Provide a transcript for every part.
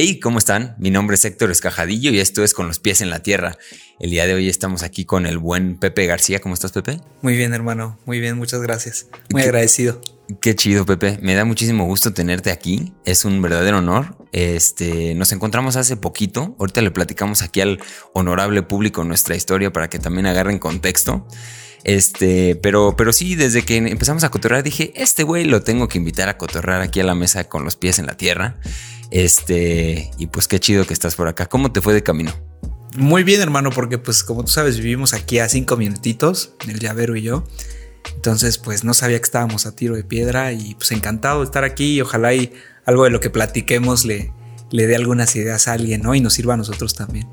Hey, ¿cómo están? Mi nombre es Héctor Escajadillo y esto es Con los pies en la tierra. El día de hoy estamos aquí con el buen Pepe García. ¿Cómo estás, Pepe? Muy bien, hermano. Muy bien, muchas gracias. Muy agradecido. Qué chido, Pepe. Me da muchísimo gusto tenerte aquí. Es un verdadero honor. Este, nos encontramos hace poquito. Ahorita le platicamos aquí al honorable público nuestra historia para que también agarren contexto. Este, pero, pero sí, desde que empezamos a cotorrar dije, este güey lo tengo que invitar a cotorrar aquí a la mesa con los pies en la tierra. Este, y pues qué chido que estás por acá. ¿Cómo te fue de camino? Muy bien, hermano, porque pues como tú sabes, vivimos aquí a cinco minutitos, el llavero y yo. Entonces, pues no sabía que estábamos a tiro de piedra y pues encantado de estar aquí y ojalá y algo de lo que platiquemos le, le dé algunas ideas a alguien, ¿no? Y nos sirva a nosotros también.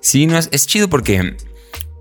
Sí, no, es, es chido porque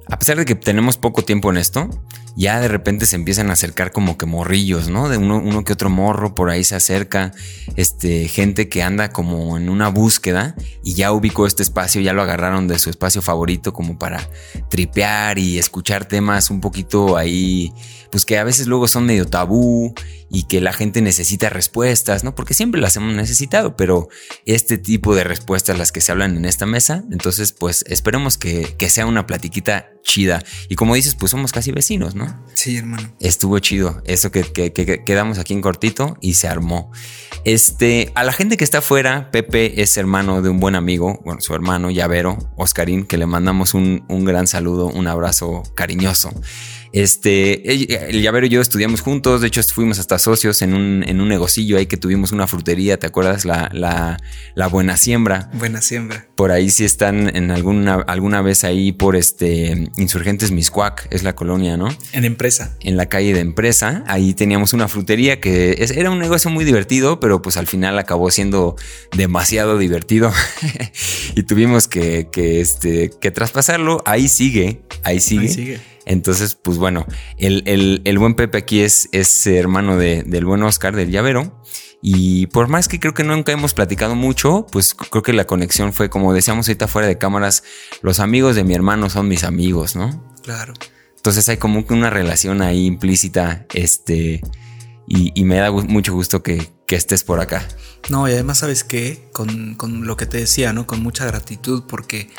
a pesar de que tenemos poco tiempo en esto, ya de repente se empiezan a acercar como que morrillos, ¿no? De uno, que otro morro por ahí se acerca, este, gente que anda como en una búsqueda y ya ubicó este espacio, ya lo agarraron de su espacio favorito como para tripear y escuchar temas un poquito ahí, pues que a veces luego son medio tabú y que la gente necesita respuestas, ¿no? Porque siempre las hemos necesitado, pero este tipo de respuestas las que se hablan en esta mesa, entonces pues esperemos que, que sea una platiquita chida. Y como dices, pues somos casi vecinos, ¿no? Sí, hermano. Estuvo chido eso que, que, que, quedamos aquí en cortito y se armó. Este, a la gente que está afuera, Pepe es hermano de un buen amigo, bueno, su hermano Llavero, Oscarín, que le mandamos un, un gran saludo, un abrazo cariñoso. Este, el llavero y yo estudiamos juntos, de hecho fuimos hasta socios en un, en un negocillo ahí que tuvimos una frutería, ¿te acuerdas? La, la, la Buena Siembra. Buena Siembra. Por ahí sí están en alguna, alguna vez ahí por este Insurgentes Miscuac, es la colonia, ¿no? En empresa. En la calle de empresa, ahí teníamos una frutería que era un negocio muy divertido, pero pues al final acabó siendo demasiado divertido y tuvimos que, que, este, que traspasarlo. Ahí sigue, ahí sigue. Ahí sigue entonces, pues bueno, el, buen Pepe aquí es, es hermano del buen Oscar, del llavero. Y por más que creo que nunca hemos platicado mucho, pues creo que la conexión fue como decíamos ahorita fuera de cámaras, los amigos de mi hermano son mis amigos, ¿no? Claro. Entonces hay como que una relación ahí implícita, este, y, me da mucho gusto que, estés por acá. No, y además sabes qué, con, con lo que te decía, ¿no? Con mucha gratitud porque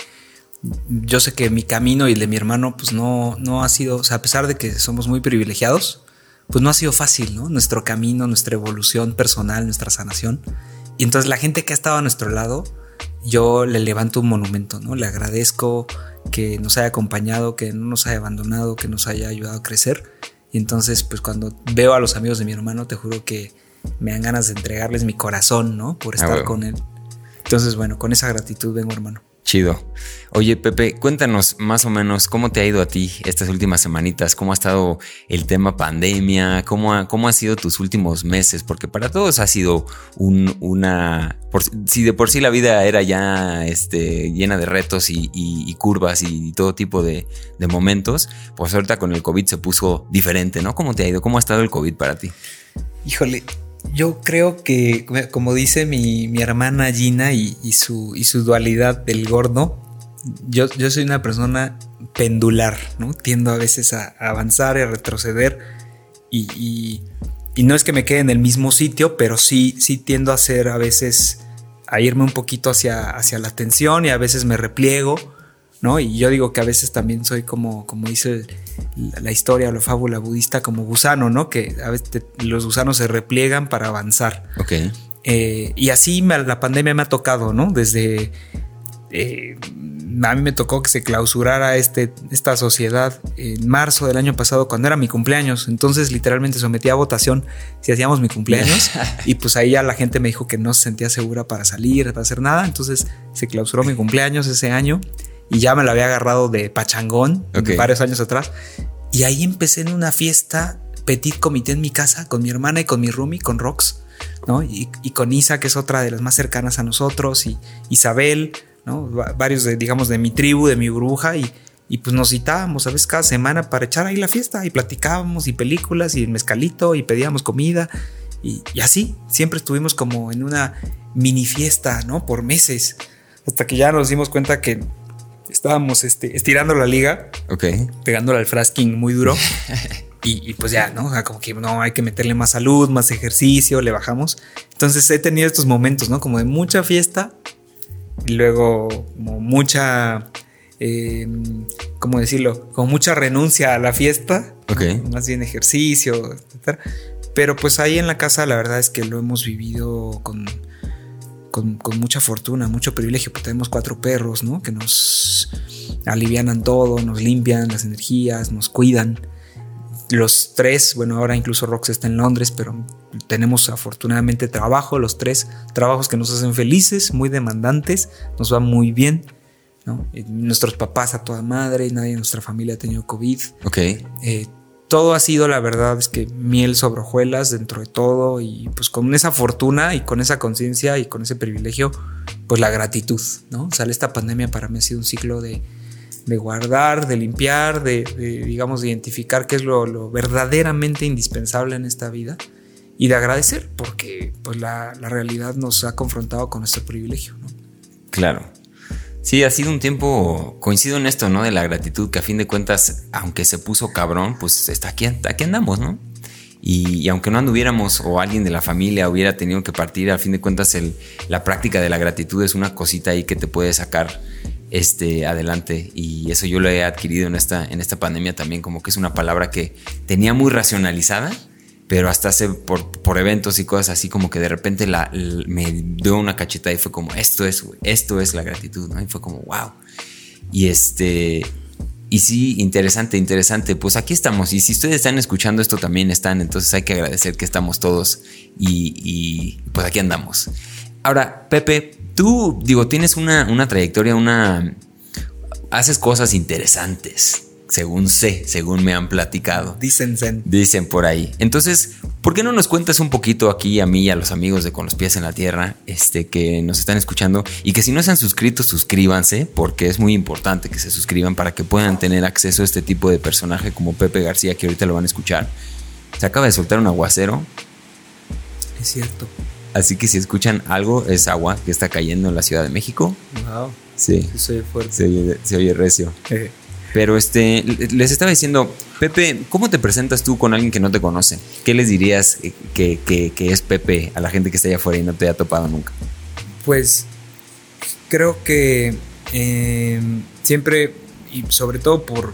yo sé que mi camino y el de mi hermano, pues no, no ha sido, o sea, a pesar de que somos muy privilegiados, pues no ha sido fácil, ¿no? Nuestro camino, nuestra evolución personal, nuestra sanación. Y entonces la gente que ha estado a nuestro lado, yo le levanto un monumento, ¿no? Le agradezco que nos haya acompañado, que no nos haya abandonado, que nos haya ayudado a crecer. Y entonces, pues cuando veo a los amigos de mi hermano, te juro que me dan ganas de entregarles mi corazón, ¿no? Por ah, estar con él. Entonces, bueno, con esa gratitud vengo, hermano. Chido. Oye, Pepe, cuéntanos más o menos cómo te ha ido a ti estas últimas semanitas, cómo ha estado el tema pandemia, cómo ha, cómo ha sido tus últimos meses, porque para todos ha sido un, una... si de por sí la vida era ya este, llena de retos y, curvas y todo tipo de, de, momentos, pues ahorita con el COVID se puso diferente, ¿no? ¿Cómo te ha ido? ¿Cómo ha estado el COVID para ti? Híjole, yo creo que, como dice mi, hermana Gina y, su, y su dualidad del gordo, yo, yo soy una persona pendular, ¿no? Tiendo a veces a, avanzar y a retroceder y, no es que me quede en el mismo sitio, pero sí, sí tiendo a hacer a veces, a irme un poquito hacia, hacia la tensión y a veces me repliego ¿no? Y yo digo que a veces también soy como, como dice la historia o la fábula budista, como gusano, ¿no? Que a veces los gusanos se repliegan para avanzar. Ok. Eh, y así la pandemia me ha tocado, ¿no? Desde... Eh, a mí me tocó que se clausurara este, esta sociedad en marzo del año pasado cuando era mi cumpleaños. Entonces literalmente sometí a votación si hacíamos mi cumpleaños y pues ahí ya la gente me dijo que no se sentía segura para salir, para hacer nada. Entonces se clausuró mi cumpleaños ese año y ya me lo había agarrado de pachangón varios años atrás. Y ahí empecé en una fiesta petit comité en mi casa con mi hermana y con mi roomie, con Rox, ¿no? Y, con Isa, que es otra de las más cercanas a nosotros, y Isabel, ¿no? Varios de, digamos, de mi tribu, de mi burbuja, y, y pues nos citábamos, ¿sabes? Cada semana para echar ahí la fiesta, y platicábamos, y películas, y el mezcalito, y pedíamos comida, y, y así, siempre estuvimos como en una mini fiesta, ¿no? Por meses, hasta que ya nos dimos cuenta que estábamos este, estirando la liga. Ok. Pegándole al frasking muy duro. y, pues ya, ¿no? como que no, hay que meterle más salud, más ejercicio, le bajamos. Entonces he tenido estos momentos, ¿no? Como de mucha fiesta y luego como mucha, eh, ¿cómo decirlo? Con mucha renuncia a la fiesta, más bien ejercicio, etc. Pero pues ahí en la casa la verdad es que lo hemos vivido con, con, con mucha fortuna, mucho privilegio, porque tenemos cuatro perros, ¿no? Que nos alivianan todo, nos limpian las energías, nos cuidan. Los tres, bueno, ahora incluso Rox está en Londres, pero tenemos afortunadamente trabajo, los tres trabajos que nos hacen felices, muy demandantes, nos va muy bien. ¿no? Nuestros papás a toda madre, nadie de nuestra familia ha tenido COVID. Ok. Eh, todo ha sido, la verdad, es que miel sobre hojuelas dentro de todo y pues con esa fortuna y con esa conciencia y con ese privilegio, pues la gratitud, ¿no? O sea, esta pandemia para mí ha sido un ciclo de, de guardar, de limpiar, de, de, digamos, de identificar qué es lo, verdaderamente indispensable en esta vida y de agradecer porque pues la, la realidad nos ha confrontado con nuestro privilegio, ¿no? Claro. Sí, ha sido un tiempo, coincido en esto, ¿no? De la gratitud, que a fin de cuentas, aunque se puso cabrón, pues está aquí, aquí andamos, ¿no? Y, aunque no anduviéramos o alguien de la familia hubiera tenido que partir, a fin de cuentas la práctica de la gratitud es una cosita ahí que te puede sacar este, adelante. Y eso yo lo he adquirido en esta, en esta pandemia también, como que es una palabra que tenía muy racionalizada, pero hasta hace por, por, eventos y cosas así como que de repente la, me dio una cacheta y fue como esto es esto es la gratitud ¿no? y fue como wow y este y sí interesante interesante. Pues aquí estamos y si ustedes están escuchando esto también están entonces hay que agradecer que estamos todos y, y pues aquí andamos. Ahora Pepe tú digo tienes una, una trayectoria una haces cosas interesantes según sé, según me han platicado. Dicen zen. Dicen por ahí. Entonces, ¿por qué no nos cuentas un poquito aquí a mí y a los amigos de Con los pies en la tierra, este que nos están escuchando y que si no se han suscrito, suscríbanse, porque es muy importante que se suscriban para que puedan tener acceso a este tipo de personaje como Pepe García, que ahorita lo van a escuchar. Se acaba de soltar un aguacero. Es cierto. Así que si escuchan algo, es agua que está cayendo en la Ciudad de México. Wow. Sí. fuerte. Se oye, se oye recio. Eh. Pero este, les estaba diciendo, Pepe, ¿cómo te presentas tú con alguien que no te conoce? ¿Qué les dirías que, que, que, es Pepe a la gente que está allá afuera y no te haya topado nunca? Pues creo que eh, siempre, y sobre todo por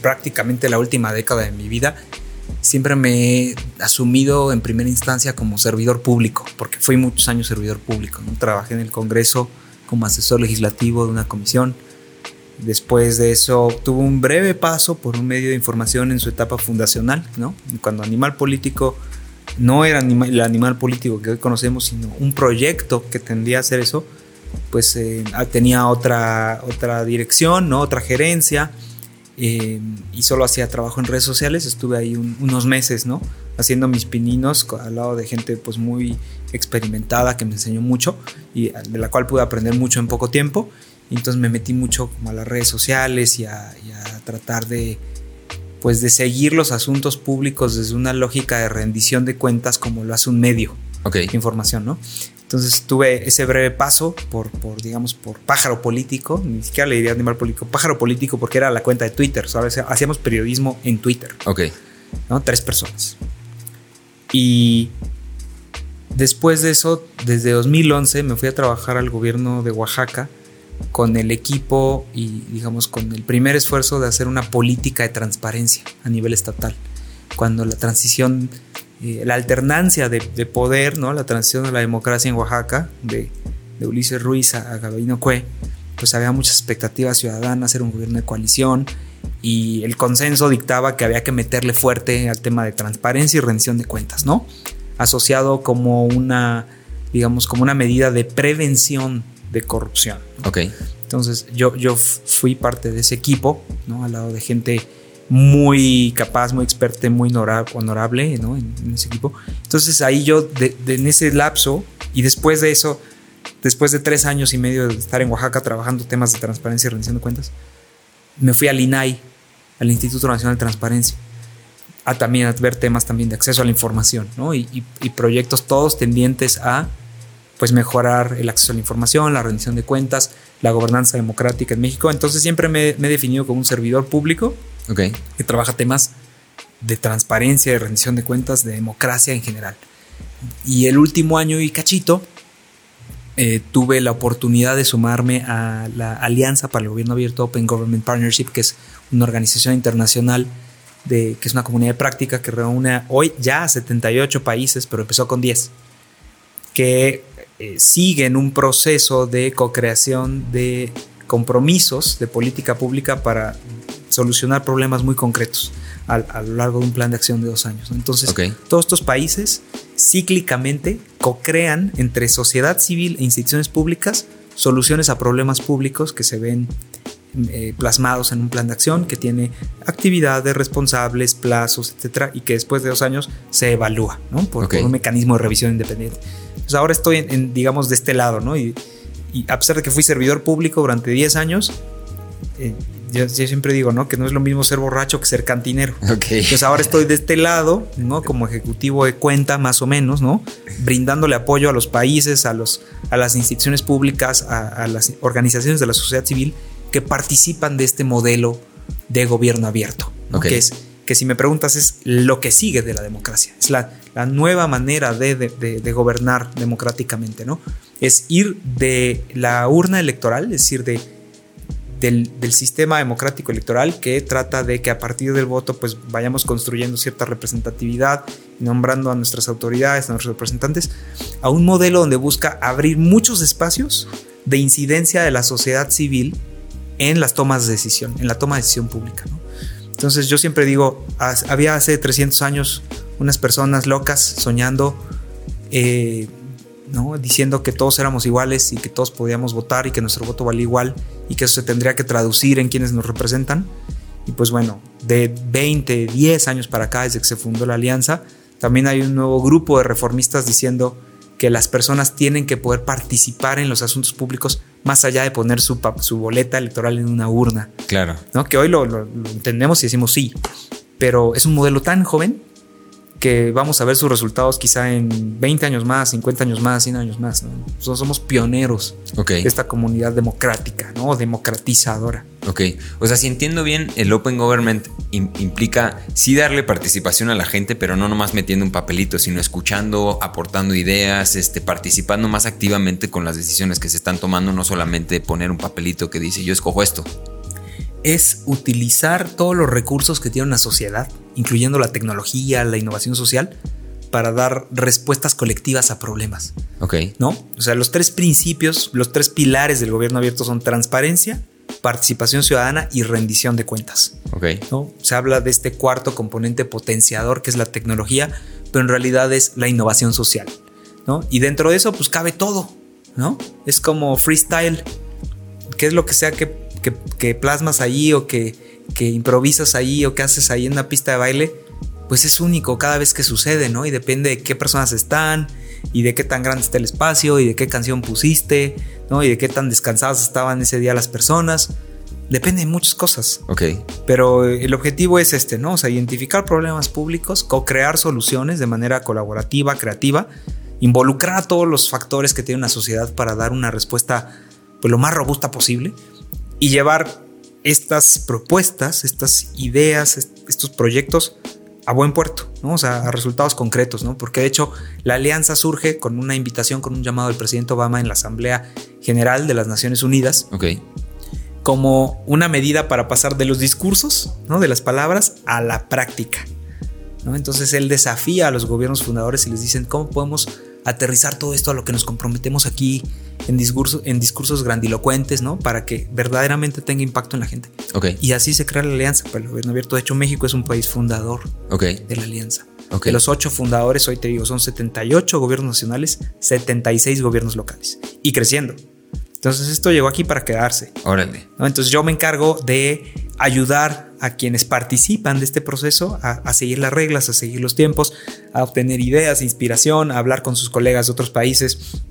prácticamente la última década de mi vida, siempre me he asumido en primera instancia como servidor público, porque fui muchos años servidor público. ¿no? Trabajé en el Congreso como asesor legislativo de una comisión Después de eso tuvo un breve paso por un medio de información en su etapa fundacional, ¿no? Cuando Animal Político no era anima, el animal político que hoy conocemos, sino un proyecto que tendría a hacer eso, pues eh, tenía otra, otra dirección, ¿no? otra gerencia, eh, y solo hacía trabajo en redes sociales. Estuve ahí un, unos meses, ¿no? Haciendo mis pininos al lado de gente pues muy experimentada que me enseñó mucho y de la cual pude aprender mucho en poco tiempo. Y entonces me metí mucho como a las redes sociales y a, y a, tratar de pues de seguir los asuntos públicos desde una lógica de rendición de cuentas como lo hace un medio okay. de información, ¿no? Entonces tuve ese breve paso por, por, digamos, por pájaro político, ni siquiera le diría animal político, pájaro político porque era la cuenta de Twitter, ¿sabes? Hacíamos periodismo en Twitter. Ok. ¿no? Tres personas. Y después de eso, desde 2011 me fui a trabajar al gobierno de Oaxaca con el equipo y digamos con el primer esfuerzo de hacer una política de transparencia a nivel estatal. Cuando la transición, eh, la alternancia de, de, poder, ¿no? la transición a la democracia en Oaxaca, de, de Ulises Ruiz a, a Gabino Cue, pues había muchas expectativas ciudadanas, era un gobierno de coalición y el consenso dictaba que había que meterle fuerte al tema de transparencia y rendición de cuentas, ¿no? Asociado como una, digamos, como una medida de prevención de corrupción. ¿no? Ok. Entonces yo, yo fui parte de ese equipo, ¿no? Al lado de gente muy capaz, muy experta, muy honorable, ¿no? En, en ese equipo. Entonces ahí yo, de, de, en ese lapso, y después de eso, después de tres años y medio de estar en Oaxaca trabajando temas de transparencia y rendición de cuentas, me fui al INAI, al Instituto Nacional de Transparencia, a también a ver temas también de acceso a la información, ¿no? Y, y, y proyectos todos tendientes a pues mejorar el acceso a la información, la rendición de cuentas, la gobernanza democrática en México. Entonces siempre me, me he definido como un servidor público okay. que trabaja temas de transparencia, de rendición de cuentas, de democracia en general. Y el último año y cachito eh, tuve la oportunidad de sumarme a la Alianza para el Gobierno Abierto Open Government Partnership, que es una organización internacional de, que es una comunidad de práctica que reúne hoy ya a 78 países, pero empezó con 10, que eh, siguen un proceso de co-creación de compromisos de política pública para solucionar problemas muy concretos a, lo largo de un plan de acción de dos años. Entonces, todos estos países cíclicamente co-crean entre sociedad civil e instituciones públicas soluciones a problemas públicos que se ven eh, plasmados en un plan de acción que tiene actividades, responsables, plazos, etcétera, y que después de dos años se evalúa, ¿no? Por, un mecanismo de revisión independiente. Pues ahora estoy, en, digamos, de este lado, ¿no? Y, a pesar de que fui servidor público durante 10 años, eh, yo, siempre digo, ¿no? Que no es lo mismo ser borracho que ser cantinero. Okay. Entonces ahora estoy de este lado, ¿no? Como ejecutivo de cuenta, más o menos, ¿no? Brindándole apoyo a los países, a, los, a las instituciones públicas, a, las organizaciones de la sociedad civil que participan de este modelo de gobierno abierto. Que es que si me preguntas es lo que sigue de la democracia. Es la, la nueva manera de, de, de, gobernar democráticamente, ¿no? Es ir de la urna electoral, es decir, de del, sistema democrático electoral que trata de que a partir del voto pues vayamos construyendo cierta representatividad, nombrando a nuestras autoridades, a nuestros representantes, a un modelo donde busca abrir muchos espacios de incidencia de la sociedad civil en las tomas de decisión, en la toma de decisión pública. Entonces yo siempre digo, había hace 300 años unas personas locas soñando eh, diciendo que todos éramos iguales y que todos podíamos votar y que nuestro voto valía igual y que eso se tendría que traducir en quienes nos representan. Y pues bueno, de 20, 10 años para acá, desde que se fundó la alianza, también hay un nuevo grupo de reformistas diciendo que las personas tienen que poder participar en los asuntos públicos más allá de poner su, su boleta electoral en una urna. Claro. ¿no? Que hoy lo, lo entendemos y decimos sí, pero es un modelo tan joven que vamos a ver sus resultados quizá en 20 años más, 50 años más, 100 años más. Nosotros somos pioneros de esta comunidad democrática, ¿no? democratizadora. Ok, o sea, si entiendo bien, el Open Government implica sí darle participación a la gente, pero no nomás metiendo un papelito, sino escuchando, aportando ideas, este, participando más activamente con las decisiones que se están tomando, no solamente poner un papelito que dice yo escojo esto es utilizar todos los recursos que tiene una sociedad, incluyendo la tecnología, la innovación social, para dar respuestas colectivas a problemas. Ok. ¿No? O sea, los tres principios, los tres pilares del gobierno abierto son transparencia, participación ciudadana y rendición de cuentas. Ok. ¿no? Se habla de este cuarto componente potenciador que es la tecnología, pero en realidad es la innovación social. ¿no? Y dentro de eso, pues cabe todo. ¿no? Es como freestyle. ¿Qué es lo que sea que que, plasmas ahí o que, improvisas ahí o que haces ahí en una pista de baile, pues es único cada vez que sucede, ¿no? Y depende de qué personas están y de qué tan grande está el espacio y de qué canción pusiste, ¿no? Y de qué tan descansadas estaban ese día las personas. Depende de muchas cosas. Ok. Pero el objetivo es este, ¿no? O sea, identificar problemas públicos, co-crear soluciones de manera colaborativa, creativa, involucrar a todos los factores que tiene una sociedad para dar una respuesta pues, lo más robusta posible y llevar estas propuestas, estas ideas, estos proyectos a buen puerto, ¿no? o sea, a resultados concretos, ¿no? porque de hecho la alianza surge con una invitación, con un llamado del presidente Obama en la Asamblea General de las Naciones Unidas, okay. como una medida para pasar de los discursos, ¿no? de las palabras, a la práctica. ¿no? Entonces él desafía a los gobiernos fundadores y les dicen cómo podemos aterrizar todo esto a lo que nos comprometemos aquí en, discurso, en discursos grandilocuentes, ¿no? Para que verdaderamente tenga impacto en la gente. Okay. Y así se crea la alianza para el gobierno abierto. De hecho, México es un país fundador de la alianza. Okay. De los ocho fundadores, hoy te digo, son 78 gobiernos nacionales, 76 gobiernos locales. Y creciendo. Entonces esto llegó aquí para quedarse. Órale. Entonces yo me encargo de ayudar a quienes participan de este proceso a, seguir las reglas, a seguir los tiempos, a obtener ideas, inspiración, a hablar con sus colegas de otros países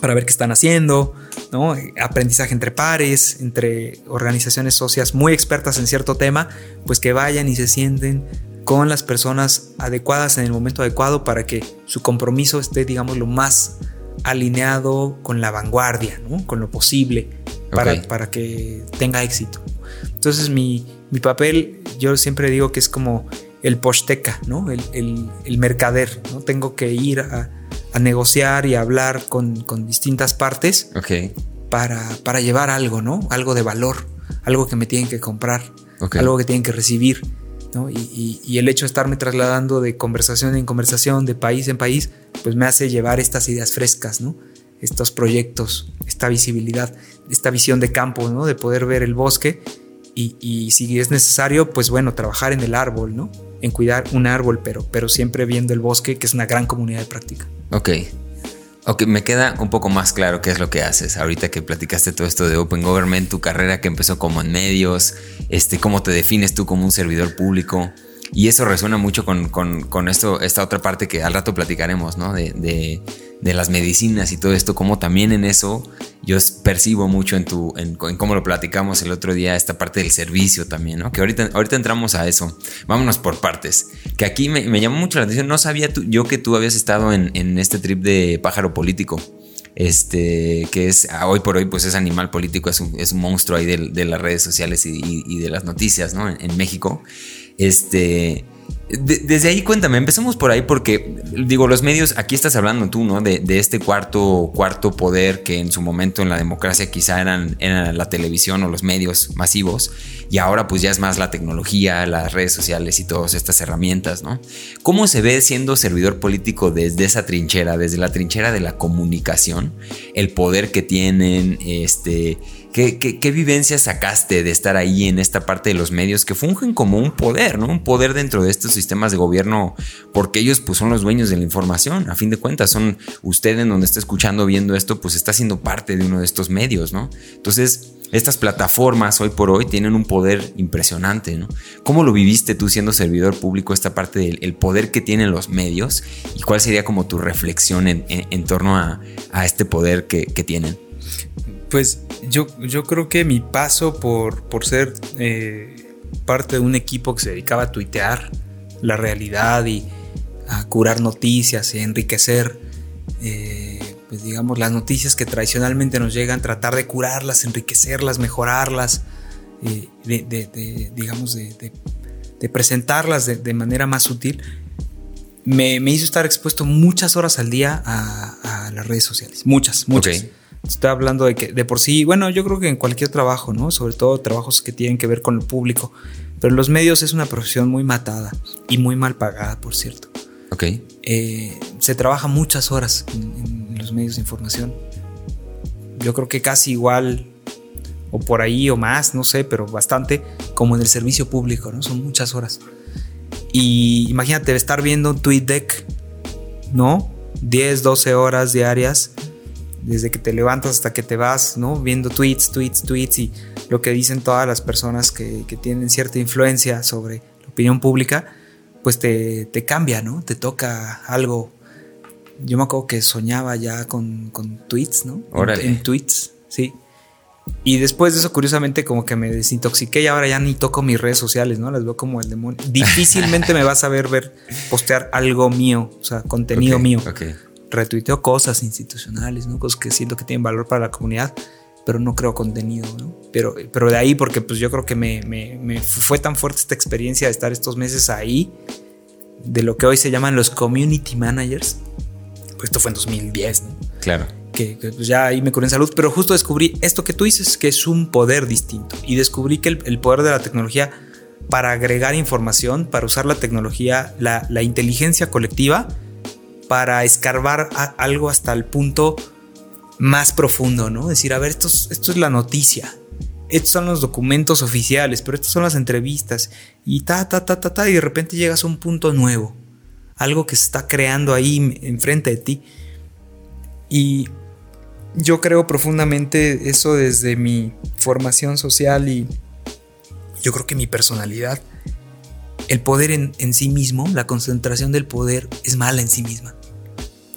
para ver qué están haciendo, ¿no? aprendizaje entre pares, entre organizaciones socias muy expertas en cierto tema, pues que vayan y se sienten con las personas adecuadas en el momento adecuado para que su compromiso esté, digamos, lo más alineado con la vanguardia, ¿no? con lo posible, para, para que tenga éxito. Entonces mi, mi, papel, yo siempre digo que es como el posteca, ¿no? el, el, el mercader. ¿no? Tengo que ir a, a negociar y a hablar con, distintas partes para, para, llevar algo, ¿no? Algo de valor, algo que me tienen que comprar, algo que tienen que recibir. ¿no? Y, y, el hecho de estarme trasladando de conversación en conversación, de país en país, pues me hace llevar estas ideas frescas, ¿no? estos proyectos, esta visibilidad, esta visión de campo, ¿no? de poder ver el bosque y, y, si es necesario, pues bueno, trabajar en el árbol, ¿no? En cuidar un árbol, pero, pero siempre viendo el bosque, que es una gran comunidad de práctica. Ok. Ok, me queda un poco más claro qué es lo que haces. Ahorita que platicaste todo esto de Open Government, tu carrera que empezó como en medios, este, cómo te defines tú como un servidor público. Y eso resuena mucho con, con, con esto, esta otra parte que al rato platicaremos, ¿no? De, de, de, las medicinas y todo esto, como también en eso yo percibo mucho en tu, en, cómo lo platicamos el otro día, esta parte del servicio también, ¿no? Que ahorita, ahorita entramos a eso. Vámonos por partes. Que aquí me, me llamó mucho la atención. No sabía tú, yo que tú habías estado en, en este trip de pájaro político este, que es hoy por hoy, pues es animal político, es un, es un monstruo ahí de, de, las redes sociales y, y, de las noticias, ¿no? En, en México. Este, desde ahí cuéntame, empecemos por ahí porque digo, los medios, aquí estás hablando tú, ¿no? De, este cuarto, cuarto poder que en su momento en la democracia quizá eran, eran, la televisión o los medios masivos y ahora pues ya es más la tecnología, las redes sociales y todas estas herramientas, ¿no? ¿Cómo se ve siendo servidor político desde esa trinchera, desde la trinchera de la comunicación, el poder que tienen, este ¿Qué, vivencias sacaste de estar ahí en esta parte de los medios que fungen como un poder, ¿no? Un poder dentro de estos sistemas de gobierno, porque ellos pues son los dueños de la información, a fin de cuentas, son usted en donde está escuchando, viendo esto, pues está siendo parte de uno de estos medios, ¿no? Entonces, estas plataformas hoy por hoy tienen un poder impresionante, ¿no? ¿Cómo lo viviste tú siendo servidor público, esta parte del poder que tienen los medios y cuál sería como tu reflexión en, torno a, este poder que tienen? Pues yo, yo creo que mi paso por, por ser eh, parte de un equipo que se dedicaba a tuitear la realidad y a curar noticias y enriquecer, eh, pues digamos, las noticias que tradicionalmente nos llegan, tratar de curarlas, enriquecerlas, mejorarlas, eh, de, digamos, de, presentarlas de, manera más sutil, me, hizo estar expuesto muchas horas al día a, las redes sociales. Muchas, muchas. Estoy hablando de que de por sí, bueno, yo creo que en cualquier trabajo, ¿no? Sobre todo trabajos que tienen que ver con el público. Pero los medios es una profesión muy matada y muy mal pagada, por cierto. Ok. Eh, se trabaja muchas horas en, los medios de información. Yo creo que casi igual, o por ahí o más, no sé, pero bastante, como en el servicio público, ¿no? Son muchas horas. Y imagínate estar viendo un tweet deck, ¿no? 10, 12 horas diarias desde que te levantas hasta que te vas, ¿no? Viendo tweets, tweets, tweets y lo que dicen todas las personas que, tienen cierta influencia sobre la opinión pública, pues te, cambia, ¿no? Te toca algo. Yo me acuerdo que soñaba ya con, tweets, ¿no? En, tweets, sí. Y después de eso, curiosamente, como que me desintoxiqué y ahora ya ni toco mis redes sociales, ¿no? Las veo como el demonio. Difícilmente me vas a ver, ver postear algo mío, o sea, contenido mío retuiteo cosas institucionales, ¿no? Cosas que siento que tienen valor para la comunidad, pero no creo contenido, ¿no? Pero, pero de ahí, porque pues yo creo que me, me, fue tan fuerte esta experiencia de estar estos meses ahí, de lo que hoy se llaman los community managers, pues esto fue en 2010, ¿no? Claro. Que, pues ya ahí me curé en salud, pero justo descubrí esto que tú dices, que es un poder distinto. Y descubrí que el, poder de la tecnología para agregar información, para usar la tecnología, la, la inteligencia colectiva, para escarbar algo hasta el punto más profundo, ¿no? Decir, a ver, esto es, esto es la noticia, estos son los documentos oficiales, pero estas son las entrevistas, y ta, ta, ta, ta, ta, y de repente llegas a un punto nuevo, algo que se está creando ahí enfrente de ti. Y yo creo profundamente eso desde mi formación social y yo creo que mi personalidad el poder en, sí mismo, la concentración del poder es mala en sí misma.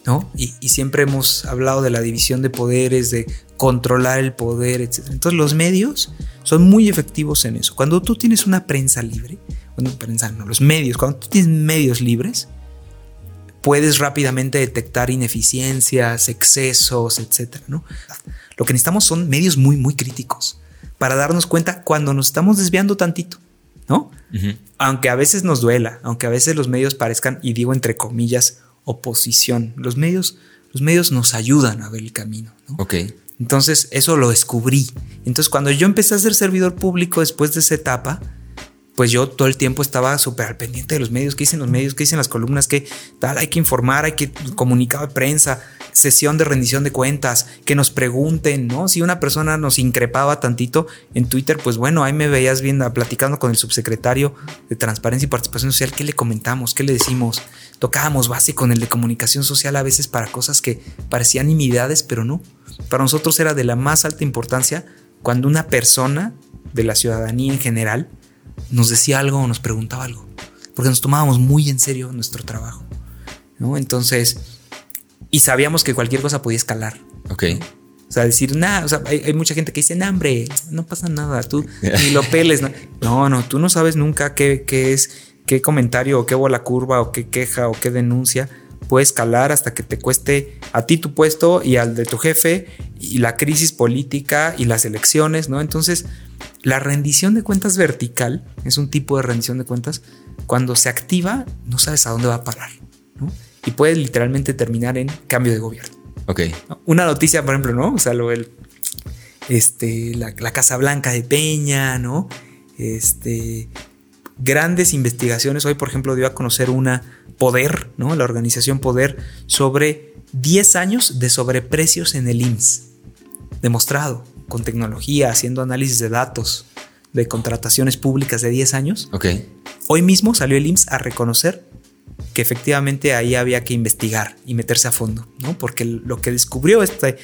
¿no? Y, siempre hemos hablado de la división de poderes, de controlar el poder, etc. Entonces los medios son muy efectivos en eso. Cuando tú tienes una prensa libre, bueno, prensa no, los medios, cuando tú tienes medios libres, puedes rápidamente detectar ineficiencias, excesos, etc. ¿no? Lo que necesitamos son medios muy, muy críticos para darnos cuenta cuando nos estamos desviando tantito. ¿No? Aunque a veces nos duela, aunque a veces los medios parezcan, y digo entre comillas, oposición. Los medios, los medios nos ayudan a ver el camino. Ok. Entonces, eso lo descubrí. Entonces, cuando yo empecé a ser servidor público después de esa etapa, pues yo todo el tiempo estaba súper al pendiente de los medios, qué dicen los medios, qué dicen las columnas, que tal, hay que informar, hay que comunicar de prensa, sesión de rendición de cuentas, que nos pregunten, ¿no? Si una persona nos increpaba tantito en Twitter, pues bueno, ahí me veías viendo, platicando con el subsecretario de Transparencia y Participación Social, ¿qué le comentamos? ¿Qué le decimos? Tocábamos base con el de comunicación social a veces para cosas que parecían nimiedades, pero no. Para nosotros era de la más alta importancia cuando una persona de la ciudadanía en general nos decía algo o nos preguntaba algo, porque nos tomábamos muy en serio nuestro trabajo. ¿no? Entonces, y sabíamos que cualquier cosa podía escalar. Ok. O sea, decir, nada, o sea, hay, mucha gente que dice, no, hombre, no pasa nada, tú ni lo peles. No, no, no tú no sabes nunca qué, qué es, qué comentario o qué bola curva o qué queja o qué denuncia puede escalar hasta que te cueste a ti tu puesto y al de tu jefe y la crisis política y las elecciones, ¿no? Entonces, la rendición de cuentas vertical es un tipo de rendición de cuentas. Cuando se activa, no sabes a dónde va a parar. ¿no? Y puede literalmente terminar en cambio de gobierno. Ok. Una noticia, por ejemplo, ¿no? O sea, lo el, este, la, Casa Blanca de Peña, ¿no? Este, grandes investigaciones. Hoy, por ejemplo, dio a conocer una Poder, ¿no? La organización Poder sobre 10 años de sobreprecios en el IMSS. Demostrado con tecnología, haciendo análisis de datos de contrataciones públicas de 10 años. Ok. Hoy mismo salió el IMSS a reconocer que efectivamente ahí había que investigar y meterse a fondo, ¿no? Porque lo que descubrió esta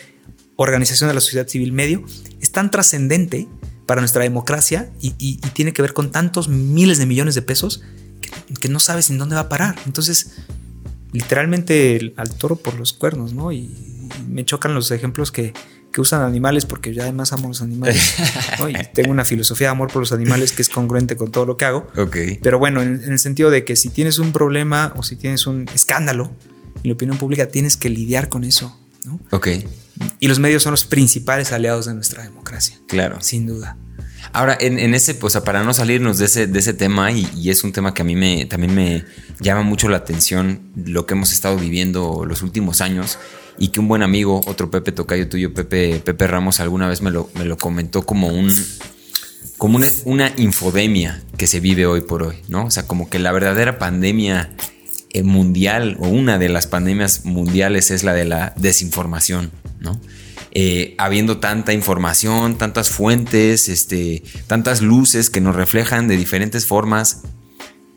organización de la sociedad civil medio es tan trascendente para nuestra democracia y, tiene que ver con tantos miles de millones de pesos que, no sabes en dónde va a parar. Entonces, literalmente al toro por los cuernos, ¿no? y me chocan los ejemplos que, que usan animales porque yo además amo los animales. Y tengo una filosofía de amor por los animales que es congruente con todo lo que hago. Pero bueno, en, el sentido de que si tienes un problema o si tienes un escándalo en la opinión pública, tienes que lidiar con eso. ¿no? Ok. Y los medios son los principales aliados de nuestra democracia. Claro. Sin duda. Ahora, en, ese, pues para no salirnos de ese, de ese tema, y, y, es un tema que a mí me, también me llama mucho la atención, lo que hemos estado viviendo los últimos años, y que un buen amigo, otro Pepe Tocayo tuyo, Pepe, Pepe Ramos, alguna vez me lo, me lo comentó como un como una, una, infodemia que se vive hoy por hoy, ¿no? O sea, como que la verdadera pandemia eh, mundial o una de las pandemias mundiales es la de la desinformación, ¿no? Eh, habiendo tanta información, tantas fuentes, este, tantas luces que nos reflejan de diferentes formas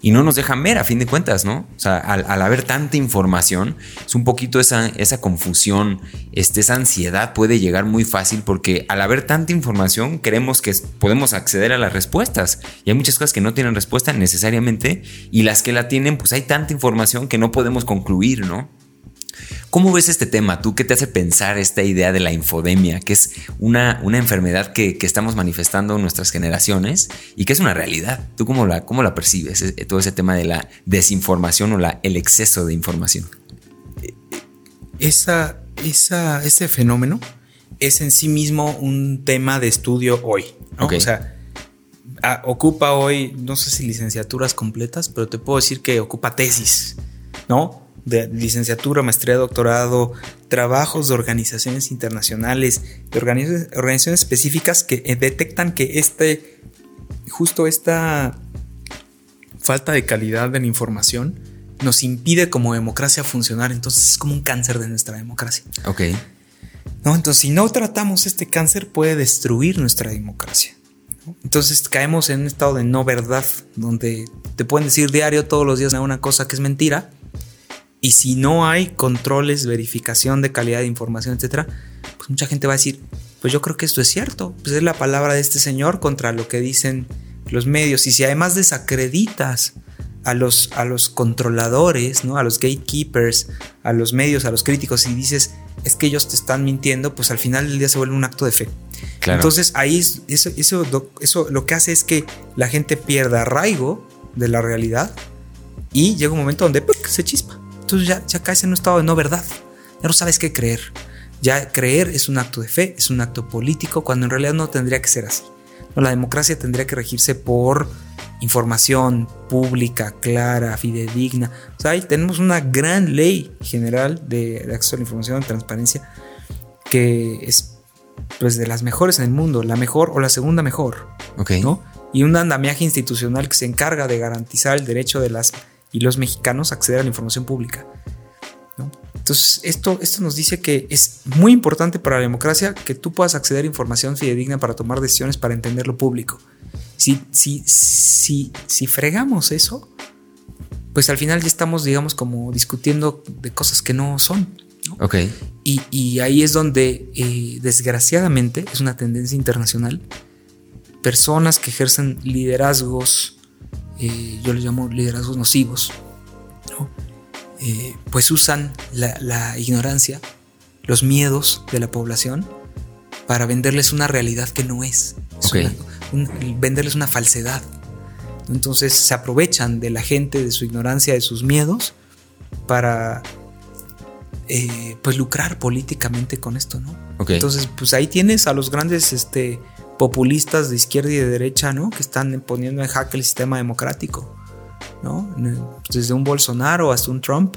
y no nos dejan ver a fin de cuentas, ¿no? O sea, al, haber tanta información, es un poquito esa, esa confusión, este, esa ansiedad puede llegar muy fácil porque al haber tanta información creemos que podemos acceder a las respuestas y hay muchas cosas que no tienen respuesta necesariamente y las que la tienen, pues hay tanta información que no podemos concluir, ¿no? ¿Cómo ves este tema? ¿Tú qué te hace pensar esta idea de la infodemia, que es una, una enfermedad que, estamos manifestando en nuestras generaciones y que es una realidad? ¿Tú cómo la, cómo la percibes, todo ese tema de la desinformación o la, el exceso de información? Esa, esa, ese fenómeno es en sí mismo un tema de estudio hoy. O sea, ocupa hoy, no sé si licenciaturas completas, pero te puedo decir que ocupa tesis, ¿no? De licenciatura, maestría, doctorado, trabajos de organizaciones internacionales, de organizaciones, específicas que eh, detectan que este, justo esta falta de calidad de la información nos impide como democracia funcionar. Entonces es como un cáncer de nuestra democracia. Ok. ¿No? Entonces, si no tratamos este cáncer, puede destruir nuestra democracia. Entonces caemos en un estado de no verdad, donde te pueden decir diario todos los días una cosa que es mentira, y si no hay controles, verificación de calidad de información, etcétera, pues mucha gente va a decir, pues yo creo que esto es cierto, pues es la palabra de este señor contra lo que dicen los medios. Y si además desacreditas a los, a los controladores, ¿no? a los gatekeepers, a los medios, a los críticos y dices, es que ellos te están mintiendo, pues al final del día se vuelve un acto de fe. Entonces ahí eso, eso, eso lo que hace es que la gente pierda arraigo de la realidad y llega un momento donde se chispa. Entonces ya, ya caes en un estado de no verdad. Ya no sabes qué creer. Ya creer es un acto de fe, es un acto político, cuando en realidad no tendría que ser así. No, la democracia tendría que regirse por información pública, clara, fidedigna. O sea, ahí tenemos una gran ley general de, acceso a la información, de transparencia, que es pues de las mejores en el mundo, la mejor o la segunda mejor. Ok. ¿no? Y un andamiaje institucional que se encarga de garantizar el derecho de las y los mexicanos acceder a la información pública. Entonces, esto, esto nos dice que es muy importante para la democracia que tú puedas acceder a información fidedigna para tomar decisiones para entender lo público. Si, si, si, si fregamos eso, pues al final ya estamos, digamos, como discutiendo de cosas que no son. Ok. Y, ahí es donde, eh, desgraciadamente, es una tendencia internacional, personas que ejercen liderazgos, eh, yo les llamo liderazgos nocivos, eh, pues usan la, ignorancia, los miedos de la población para venderles una realidad que no es. venderles una falsedad. Entonces se aprovechan de la gente, de su ignorancia, de sus miedos, para eh, pues lucrar políticamente con esto, ¿no? Entonces, pues ahí tienes a los grandes este, populistas de izquierda y de derecha, ¿no? Que están poniendo en jaque el sistema democrático, ¿no? Desde un Bolsonaro hasta un Trump,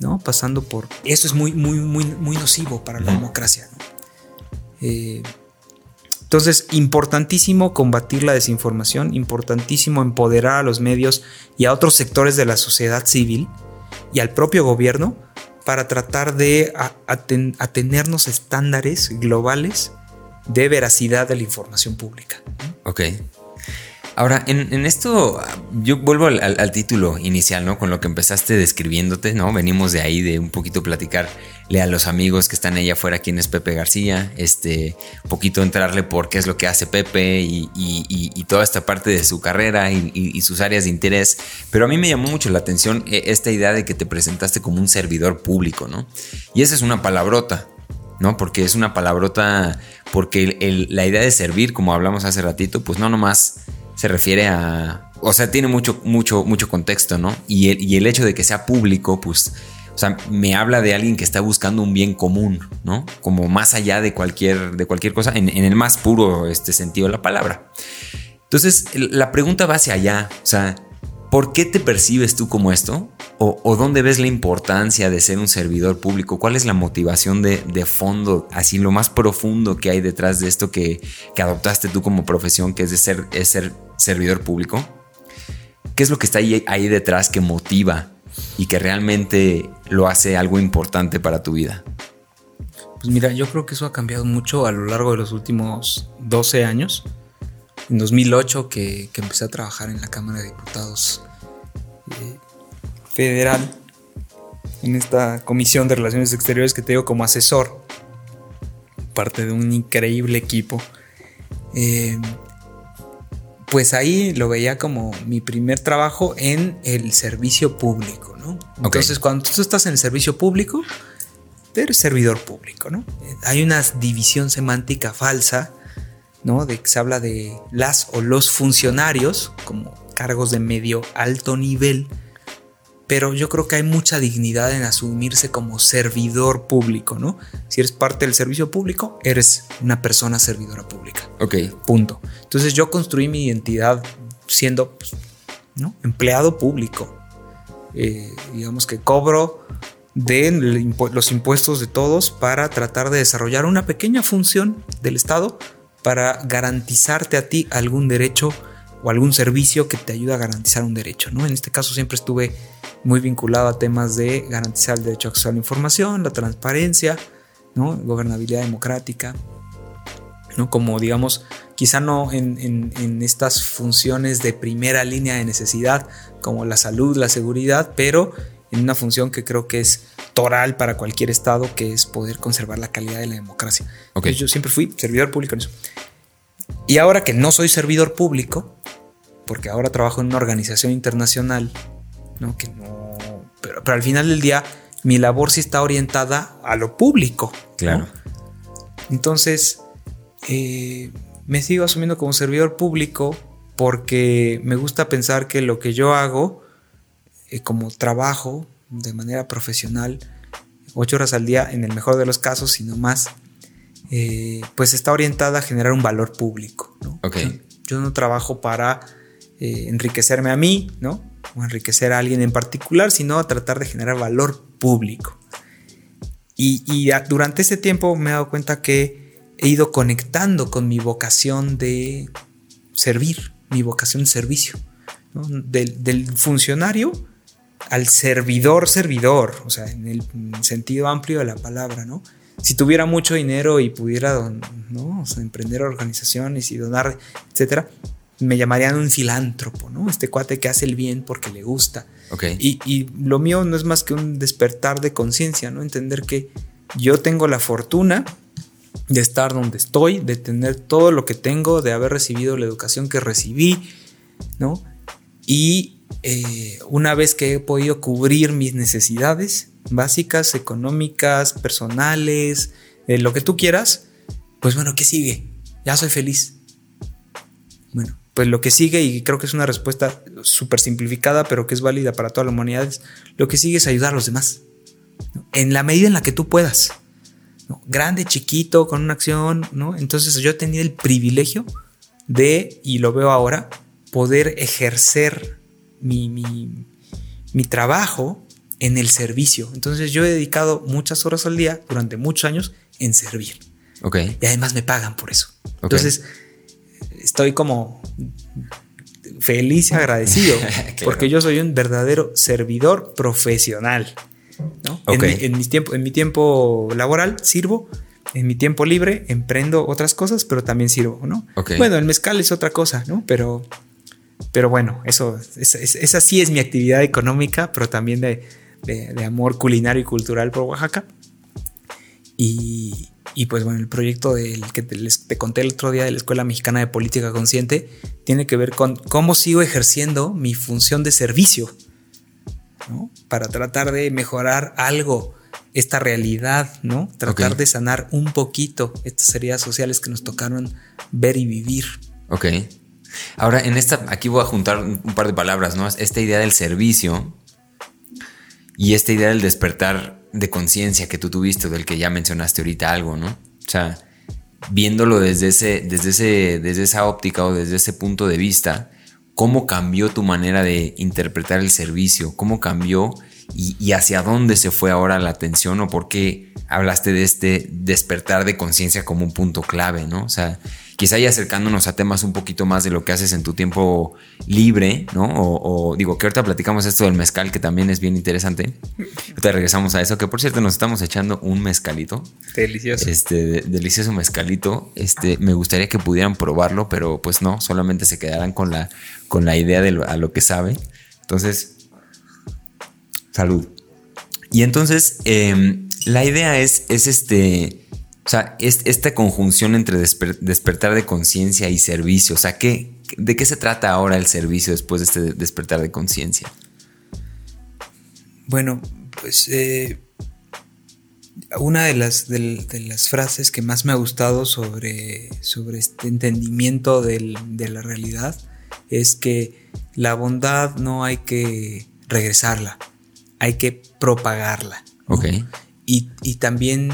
¿no? Pasando por... Eso es muy, muy, muy, muy nocivo para la democracia, ¿no? Eh, entonces, importantísimo combatir la desinformación, importantísimo empoderar a los medios y a otros sectores de la sociedad civil y al propio gobierno para tratar de atenernos estándares globales de veracidad de la información pública. Ok. Ahora, en, esto, yo vuelvo al, título inicial, ¿no? Con lo que empezaste describiéndote, ¿no? Venimos de ahí de un poquito platicarle a los amigos que están allá afuera quién es Pepe García, este, un poquito entrarle por qué es lo que hace Pepe y, toda esta parte de su carrera y, sus áreas de interés. Pero a mí me llamó mucho la atención eh, esta idea de que te presentaste como un servidor público, ¿no? Y esa es una palabrota. ¿No? Porque es una palabrota, porque la idea de servir, como hablamos hace ratito, pues no nomás se refiere a... O sea, tiene mucho, mucho, mucho contexto, ¿no? Y el, y el hecho de que sea público, pues... O sea, me habla de alguien que está buscando un bien común, ¿no? Como más allá de cualquier, de cualquier cosa, en, en el más puro este, sentido de la palabra. Entonces, la pregunta va hacia allá. O sea, ¿Por qué te percibes tú como esto? ¿O, dónde ves la importancia de ser un servidor público? ¿Cuál es la motivación de, fondo, así lo más profundo que hay detrás de esto que, adoptaste tú como profesión, que es de ser, ser servidor público? ¿Qué es lo que está ahí, ahí detrás que motiva y que realmente lo hace algo importante para tu vida? Pues mira, yo creo que eso ha cambiado mucho a lo largo de los últimos 12 años en 2008 que, empecé a trabajar en la Cámara de Diputados eh, Federal, en esta Comisión de Relaciones Exteriores que tengo como asesor, parte de un increíble equipo. Eh, pues ahí lo veía como mi primer trabajo en el servicio público, ¿no? Entonces, cuando tú estás en el servicio público, eres servidor público, ¿no? Hay una división semántica falsa ¿no? De que se habla de las o los funcionarios como cargos de medio alto nivel, pero yo creo que hay mucha dignidad en asumirse como servidor público, ¿no? Si eres parte del servicio público, eres una persona servidora pública. Ok. Punto. Entonces yo construí mi identidad siendo, pues, ¿no? Empleado público. Eh, digamos que cobro de los impuestos de todos para tratar de desarrollar una pequeña función del Estado para garantizarte a ti algún derecho o algún servicio que te ayude a garantizar un derecho. ¿no? En este caso siempre estuve muy vinculado a temas de garantizar el derecho a acceso a la información, la transparencia, ¿no? gobernabilidad democrática, ¿no? como digamos, quizá no en estas funciones de primera línea de necesidad como la salud, la seguridad, pero en una función que creo que es toral para cualquier estado, que es poder conservar la calidad de la democracia. yo siempre fui servidor público en eso. Y ahora que no soy servidor público, porque ahora trabajo en una organización internacional, ¿no? Que no. Pero, al final del día, mi labor sí está orientada a lo público. Claro. Entonces, eh, me sigo asumiendo como servidor público porque me gusta pensar que lo que yo hago eh, como trabajo de manera profesional, ocho horas al día en el mejor de los casos, sino más, eh, pues está orientada a generar un valor público. Yo no trabajo para eh, enriquecerme a mí, ¿no? O enriquecer a alguien en particular, sino a tratar de generar valor público. Y, y a- durante ese tiempo me he dado cuenta que he ido conectando con mi vocación de servir, mi vocación de servicio. ¿no? Del, del funcionario al servidor, servidor, o sea, en el sentido amplio de la palabra, ¿no? Si tuviera mucho dinero y pudiera don- ¿no? O sea, emprender organizaciones y donar, etcétera, me llamarían un filántropo, ¿no? Este cuate que hace el bien porque le gusta. Ok. Y, y lo mío no es más que un despertar de conciencia, ¿no? Entender que yo tengo la fortuna de estar donde estoy, de tener todo lo que tengo, de haber recibido la educación que recibí, ¿no? Y eh, una vez que he podido cubrir mis necesidades básicas, económicas, personales, eh, lo que tú quieras, pues bueno, ¿qué sigue? Ya soy feliz. Bueno, pues lo que sigue, y creo que es una respuesta súper simplificada, pero que es válida para toda la humanidad, es lo que sigue es ayudar a los demás. En la medida en la que tú puedas. Grande, chiquito, con una acción, ¿no? Entonces yo tenido el privilegio de, y lo veo ahora, poder ejercer mi, mi, mi trabajo en el servicio. Entonces yo he dedicado muchas horas al día durante muchos años en servir. Ok. Y además me pagan por eso. Ok. Entonces, estoy como feliz y agradecido Claro. porque yo soy un verdadero servidor profesional. ¿no? Ok. En, mi, en tiempo, en mi tiempo laboral sirvo, en mi tiempo libre emprendo otras cosas, pero también sirvo, ¿no? Bueno, el mezcal es otra cosa, ¿no? Pero, pero bueno, eso, es- es- esa sí es mi actividad económica, pero también de, de- de amor culinario y cultural por Oaxaca. Y, y pues bueno, el proyecto del que te, les- te conté el otro día de la Escuela Mexicana de Política Consciente tiene que ver con cómo sigo ejerciendo mi función de servicio, ¿no? Para tratar de mejorar algo, esta realidad, ¿no? Tratar de sanar un poquito estas heridas sociales que nos tocaron ver y vivir. Ok. Ahora, en esta, aquí voy a juntar un, par de palabras, ¿no? Esta idea del servicio y esta idea del despertar de conciencia que tú tuviste, del que ya mencionaste ahorita algo, ¿no? O sea, viéndolo desde, ese, desde, ese, desde esa óptica o desde ese punto de vista, ¿cómo cambió tu manera de interpretar el servicio? ¿Cómo cambió y, y hacia dónde se fue ahora la atención o por qué hablaste de este despertar de conciencia como un punto clave, ¿no? O sea, quizá ya acercándonos a temas un poquito más de lo que haces en tu tiempo libre, ¿no? O, o digo que ahorita platicamos esto del mezcal, que también es bien interesante. Ahorita regresamos a eso, que por cierto nos estamos echando un mezcalito. Delicioso. Este de- delicioso mezcalito. Este, me gustaría que pudieran probarlo, pero pues no, solamente se quedarán con la, con la idea de lo, a lo que sabe. Entonces, salud. Y entonces, em, la idea es, es este, o sea, es esta conjunción entre desper- despertar de conciencia y servicio. O sea, ¿qué, ¿de qué se trata ahora el servicio después de este despertar de conciencia? Bueno, pues eh, una de las, de, las frases que más me ha gustado sobre, sobre este entendimiento del- de la realidad es que la bondad no hay que regresarla, hay que propagarla. ¿no? Ok. Y, y también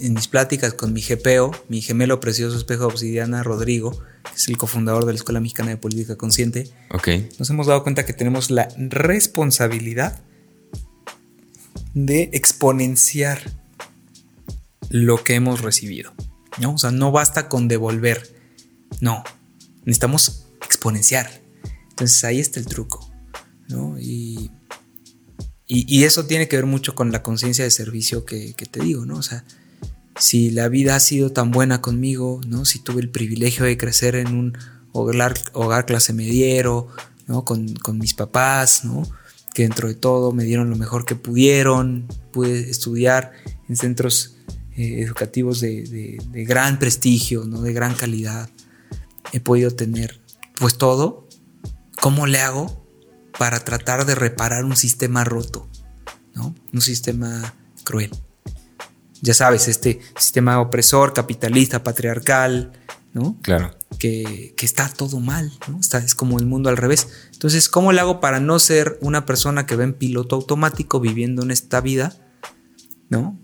en- mis pláticas con mi GPO, mi gemelo precioso espejo obsidiana, Rodrigo, que es el cofundador de la Escuela Mexicana de Política Consciente, Ok. nos hemos dado cuenta que tenemos la responsabilidad de exponenciar lo que hemos recibido. ¿no? O sea, no basta con devolver. No, necesitamos exponenciar. Entonces ahí está el truco. ¿no? Y, y, y eso tiene que ver mucho con la conciencia de servicio que, que te digo, ¿no? O sea, si la vida ha sido tan buena conmigo, ¿no? Si tuve el privilegio de crecer en un hogar, hogar clase mediero, ¿no? Con, con mis papás, ¿no? Que dentro de todo me dieron lo mejor que pudieron, pude estudiar en centros eh, educativos de, de- de gran prestigio, ¿no? De gran calidad. He podido tener, pues todo. ¿Cómo le hago para tratar de reparar un sistema roto, ¿no? Un sistema cruel ya sabes, este sistema opresor, capitalista, patriarcal, ¿no? Claro. Que, que está todo mal, ¿no? Está, es como el mundo al revés. Entonces, ¿cómo le hago para no ser una persona que va en piloto automático viviendo en esta vida, ¿no?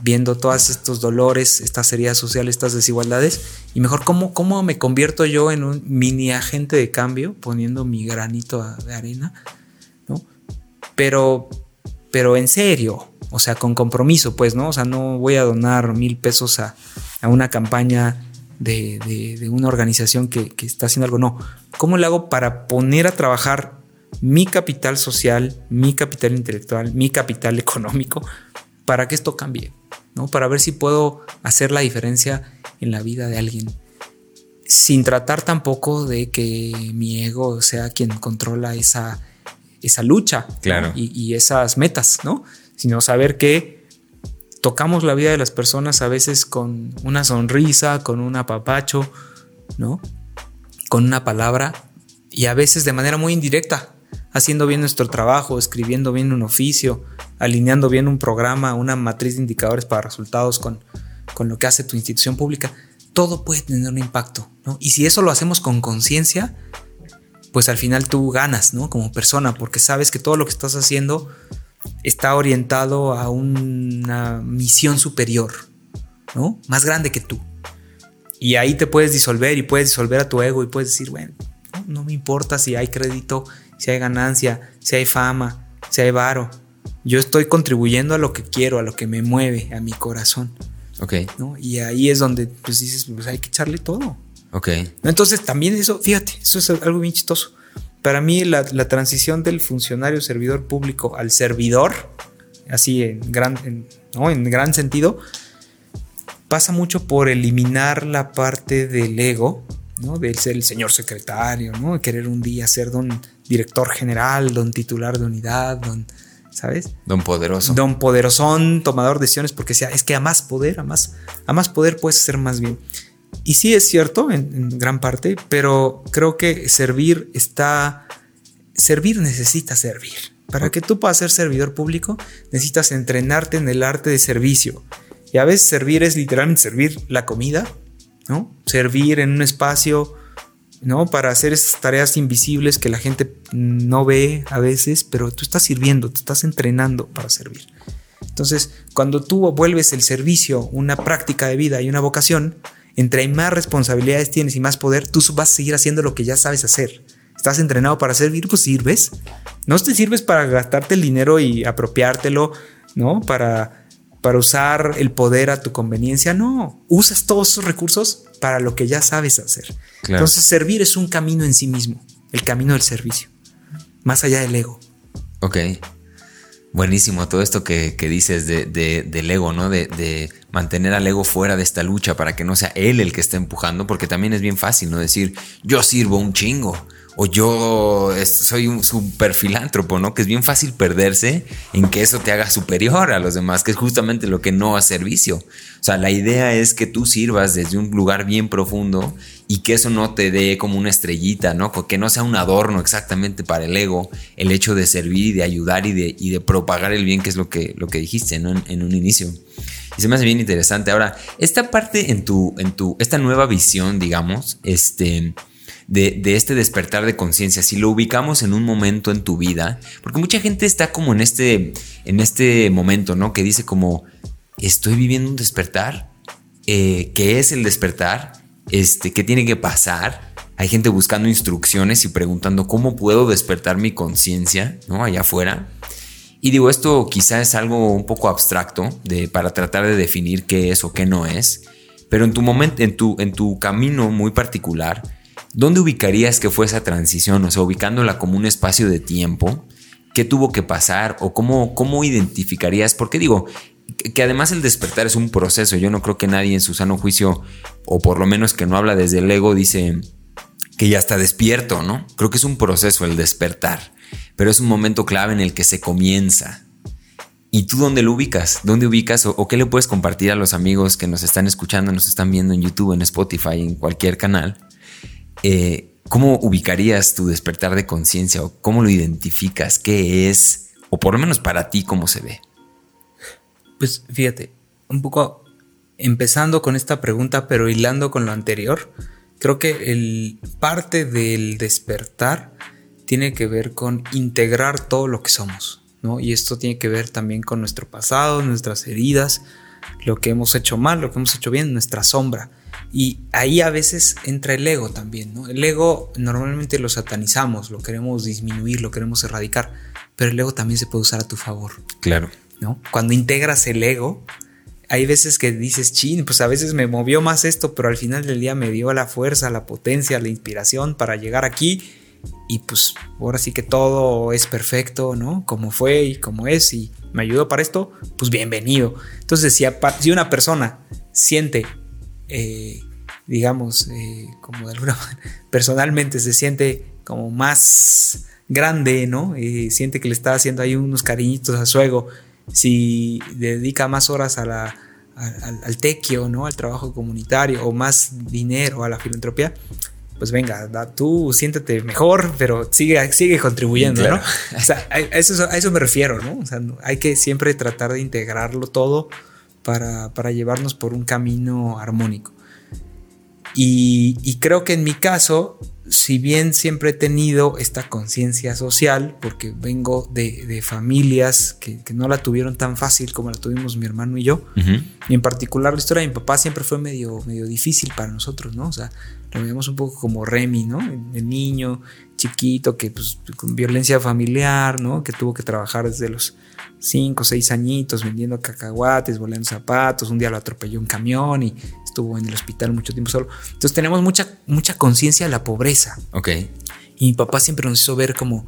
viendo todos estos dolores, estas heridas sociales, estas desigualdades, y mejor cómo, cómo me convierto yo en un mini agente de cambio, poniendo mi granito de arena, ¿no? Pero, pero en serio, o sea, con compromiso, pues, ¿no? O sea, no voy a donar mil pesos a, una campaña de, una organización que, que está haciendo algo, no. ¿Cómo lo hago para poner a trabajar mi capital social, mi capital intelectual, mi capital económico, para que esto cambie? ¿no? Para ver si puedo hacer la diferencia en la vida de alguien. Sin tratar tampoco de que mi ego sea quien controla esa, esa lucha claro. y, esas metas, ¿no? Sino saber que tocamos la vida de las personas a veces con una sonrisa, con un apapacho, ¿no? Con una palabra y a veces de manera muy indirecta, haciendo bien nuestro trabajo, escribiendo bien un oficio, alineando bien un programa, una matriz de indicadores para resultados con, con lo que hace tu institución pública, todo puede tener un impacto, ¿no? Y si eso lo hacemos con conciencia, pues al final tú ganas, ¿no? Como persona, porque sabes que todo lo que estás haciendo está orientado a una misión superior, ¿no? Más grande que tú. Y ahí te puedes disolver y puedes disolver a tu ego y puedes decir, bueno, no, no me importa si hay crédito, si hay ganancia, si hay fama, si hay varo. Yo estoy contribuyendo a lo que quiero, a lo que me mueve, a mi corazón. Ok. Y ahí es donde pues dices, pues hay que echarle todo. Ok. Entonces también eso, fíjate, eso es algo bien chistoso. Para mí la, transición del funcionario servidor público al servidor, así en gran, ¿no? en gran sentido, pasa mucho por eliminar la parte del ego, ¿no? Del ser el señor secretario, ¿no? De querer un día ser don director general, don titular de unidad, don, ¿sabes? Don poderoso. Don poderosón, tomador de decisiones, porque sea, es que a más poder, a más, a más poder puedes hacer más bien. Y sí es cierto en, gran parte, pero creo que servir está, servir necesita servir. Para que tú puedas ser servidor público, necesitas entrenarte en el arte de servicio. Y a veces servir es literalmente servir la comida, ¿no? Servir en un espacio ¿no? Para hacer esas tareas invisibles que la gente no ve a veces, pero tú estás sirviendo, te estás entrenando para servir. Entonces, cuando tú vuelves el servicio una práctica de vida y una vocación, entre más responsabilidades tienes y más poder, tú vas a seguir haciendo lo que ya sabes hacer. Estás entrenado para servir, pues sirves. No te sirves para gastarte el dinero y apropiártelo, ¿no? Para para usar el poder a tu conveniencia. No, usas todos esos recursos para lo que ya sabes hacer. Entonces, servir es un camino en sí mismo, el camino del servicio, más allá del ego. Ok. Buenísimo todo esto que, dices de, del ego, ¿no? De, de, mantener al ego fuera de esta lucha para que no sea él el que esté empujando, porque también es bien fácil, ¿no? Decir, yo sirvo un chingo, o yo soy un super filántropo, ¿no? Que es bien fácil perderse en que eso te haga superior a los demás, que es justamente lo que no hace servicio. O sea, la idea es que tú sirvas desde un lugar bien profundo y que eso no te dé como una estrellita, ¿no? Que no sea un adorno exactamente para el ego, el hecho de servir y de ayudar y de, y de propagar el bien, que es lo que, lo que dijiste, ¿no? En, en un inicio. Y se me hace bien interesante. Ahora, esta parte en tu, en tu, esta nueva visión, digamos, este de, este despertar de conciencia, si lo ubicamos en un momento en tu vida, porque mucha gente está como en este, en este momento, ¿no? Que dice como, estoy viviendo un despertar, eh, ¿qué es el despertar? Este, ¿Qué tiene que pasar? Hay gente buscando instrucciones y preguntando cómo puedo despertar mi conciencia, ¿no? Allá afuera. Y digo, esto quizá es algo un poco abstracto de, para tratar de definir qué es o qué no es, pero en tu momento, en tu, en tu camino muy particular, ¿Dónde ubicarías que fue esa transición? O sea, ubicándola como un espacio de tiempo. ¿Qué tuvo que pasar? ¿O cómo, cómo identificarías? Porque digo, que, además el despertar es un proceso. Yo no creo que nadie en su sano juicio, o por lo menos que no habla desde el ego, dice que ya está despierto, ¿no? Creo que es un proceso el despertar, pero es un momento clave en el que se comienza. ¿Y tú dónde lo ubicas? ¿Dónde ubicas o, o, qué le puedes compartir a los amigos que nos están escuchando, nos están viendo en YouTube, en Spotify, en cualquier canal? Eh, ¿cómo ubicarías tu despertar de conciencia o cómo lo identificas? ¿Qué es? O por lo menos para ti, ¿cómo se ve? Pues fíjate, un poco empezando con esta pregunta, pero hilando con lo anterior, creo que el parte del despertar tiene que ver con integrar todo lo que somos, ¿no? Y esto tiene que ver también con nuestro pasado, nuestras heridas, lo que hemos hecho mal, lo que hemos hecho bien, nuestra sombra. Y ahí a veces entra el ego también, ¿no? El ego normalmente lo satanizamos, lo queremos disminuir, lo queremos erradicar, pero el ego también se puede usar a tu favor. Claro. ¿No? Cuando integras el ego, hay veces que dices, chin, pues a veces me movió más esto, pero al final del día me dio la fuerza, la potencia, la inspiración para llegar aquí. Y pues ahora sí que todo es perfecto, ¿no? Como fue y como es y me ayudó para esto, pues bienvenido. Entonces, si, si una persona siente, eh, digamos, eh, como de alguna manera, personalmente se siente como más grande, ¿no? Y siente que le está haciendo ahí unos cariñitos a su ego, si dedica más horas a la, al, tequio, ¿no? Al trabajo comunitario o más dinero a la filantropía, pues venga, tú siéntete mejor, pero sigue, sigue contribuyendo, ¿no? O sea, a eso, a eso me refiero, ¿no? O sea, hay que siempre tratar de integrarlo todo para, para llevarnos por un camino armónico. Y, y, creo que en mi caso, si bien siempre he tenido esta conciencia social, porque vengo de, familias que, no la tuvieron tan fácil como la tuvimos mi hermano y yo, y en particular la historia de mi papá siempre fue medio, medio difícil para nosotros, ¿no? O sea, lo veíamos un poco como Remy, ¿no? El niño chiquito que, pues, con violencia familiar, ¿no? Que tuvo que trabajar desde los 5 o 6 añitos vendiendo cacahuates, volando zapatos, un día lo atropelló un camión y estuvo en el hospital mucho tiempo solo. Entonces tenemos mucha, mucha conciencia de la pobreza. Ok. Y mi papá siempre nos hizo ver como,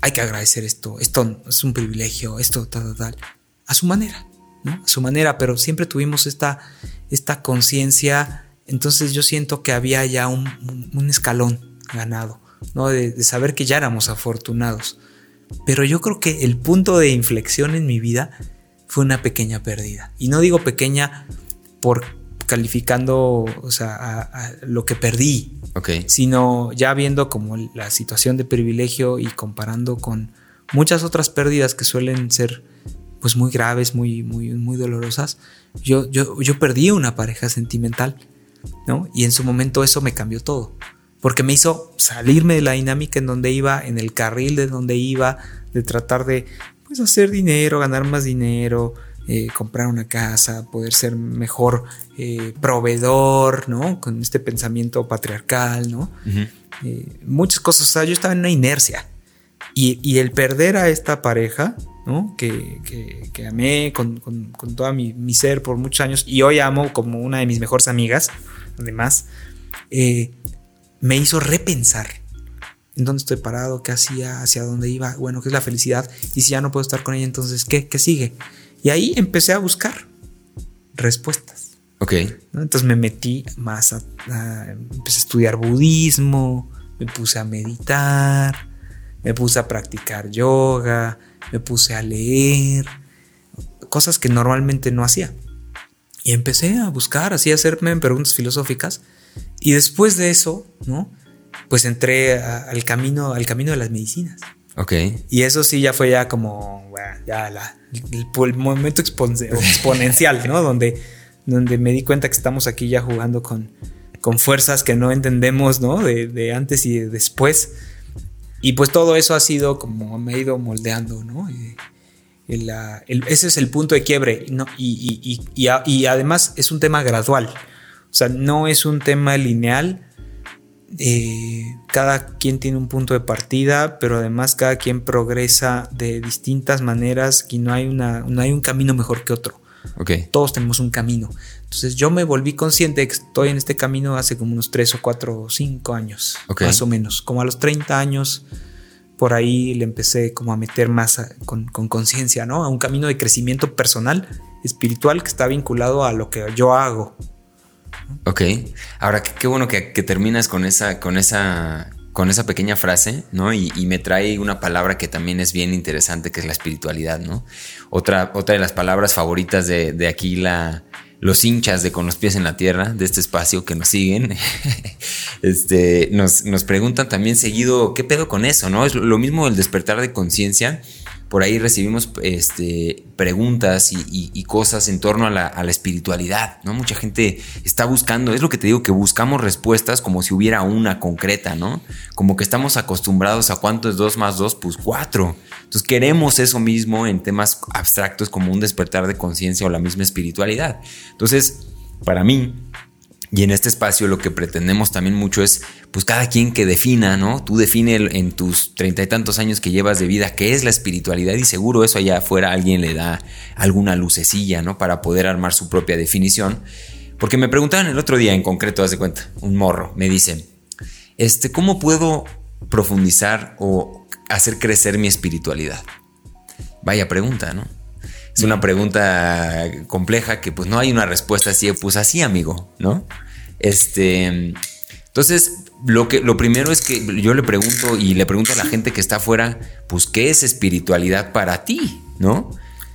hay que agradecer esto, esto es un privilegio, esto, tal, tal, tal, a su manera, ¿no? A su manera, pero siempre tuvimos esta, esta conciencia, entonces yo siento que había ya un, un escalón ganado, ¿no? De, de saber que ya éramos afortunados. Pero yo creo que el punto de inflexión en mi vida fue una pequeña pérdida. Y no digo pequeña por calificando, o sea, a, lo que perdí, sino ya viendo como la situación de privilegio y comparando con muchas otras pérdidas que suelen ser pues muy graves, muy, muy, muy dolorosas. Yo, yo, yo perdí una pareja sentimental, ¿no? Y en su momento eso me cambió todo, porque me hizo salirme de la dinámica en donde iba, en el carril de donde iba, de tratar de pues hacer dinero, ganar más dinero, eh, comprar una casa, poder ser mejor eh, proveedor, ¿no? Con este pensamiento patriarcal, ¿no? Eh, muchas cosas. O sea, yo estaba en una inercia. Y, el perder a esta pareja, ¿no? Que, que, amé con, con, con todo mi, mi, ser por muchos años y hoy amo como una de mis mejores amigas, además, me hizo repensar en dónde estoy parado, qué hacía, hacia dónde iba, bueno, qué es la felicidad. Y si ya no puedo estar con ella, entonces, ¿qué, qué sigue? Y ahí empecé a buscar respuestas. Ok. Entonces me metí más a, Empecé a estudiar budismo, me puse a meditar, me puse a practicar yoga, me puse a leer, cosas que normalmente no hacía. Y empecé a buscar, así a hacerme preguntas filosóficas. Y después de eso, ¿no? Pues entré al camino, al camino de las medicinas. Ok. Y eso sí ya fue ya como, ya la, el, momento exponencial, ¿no? Donde, donde me di cuenta que estamos aquí ya jugando con, con fuerzas que no entendemos, ¿no? De, antes y de después. Y pues todo eso ha sido como me ha ido moldeando, ¿no? ese es el punto de quiebre, ¿no? Y, y, además es un tema gradual. O sea, no es un tema lineal eh, cada quien tiene un punto de partida, pero además cada quien progresa de distintas maneras y no hay, una, no hay un camino mejor que otro. Okay. Todos tenemos un camino. Entonces yo me volví consciente de que estoy en este camino hace como unos 3 o 4 o 5 años, más o menos. Como a los 30 años, por ahí le empecé como a meter más con conciencia, ¿no? A un camino de crecimiento personal, espiritual, que está vinculado a lo que yo hago. Ok. Ahora, qué, bueno que, terminas con esa, con esa, con esa pequeña frase, ¿no? Y, me trae una palabra que también es bien interesante, que es la espiritualidad, ¿no? Otra, otra de las palabras favoritas de, aquí, la, los hinchas de Con los pies en la tierra, de este espacio que nos siguen, este, nos, nos preguntan también seguido, ¿qué pedo con eso, no? Es lo mismo el despertar de conciencia por ahí recibimos este, preguntas y, cosas en torno a la, espiritualidad, ¿no? Mucha gente está buscando, es lo que te digo, que buscamos respuestas como si hubiera una concreta, ¿no? Como que estamos acostumbrados a cuánto es dos más dos, pues cuatro. Entonces queremos eso mismo en temas abstractos como un despertar de conciencia o la misma espiritualidad. Entonces, para mí, y en este espacio lo que pretendemos también mucho es, pues cada quien que defina, ¿no? Tú define en tus treinta y tantos años que llevas de vida qué es la espiritualidad y seguro eso allá afuera alguien le da alguna lucecilla, ¿no? Para poder armar su propia definición. Porque me preguntaban el otro día en concreto, haz de cuenta, un morro, me dice, este, ¿cómo puedo profundizar o hacer crecer mi espiritualidad? Vaya pregunta, ¿no? Es una pregunta compleja que pues no hay una respuesta así, pues así, amigo, ¿no? Este, entonces, lo, que, lo primero es que yo le pregunto y le pregunto a la gente que está afuera, pues, ¿qué es espiritualidad para ti? ¿No?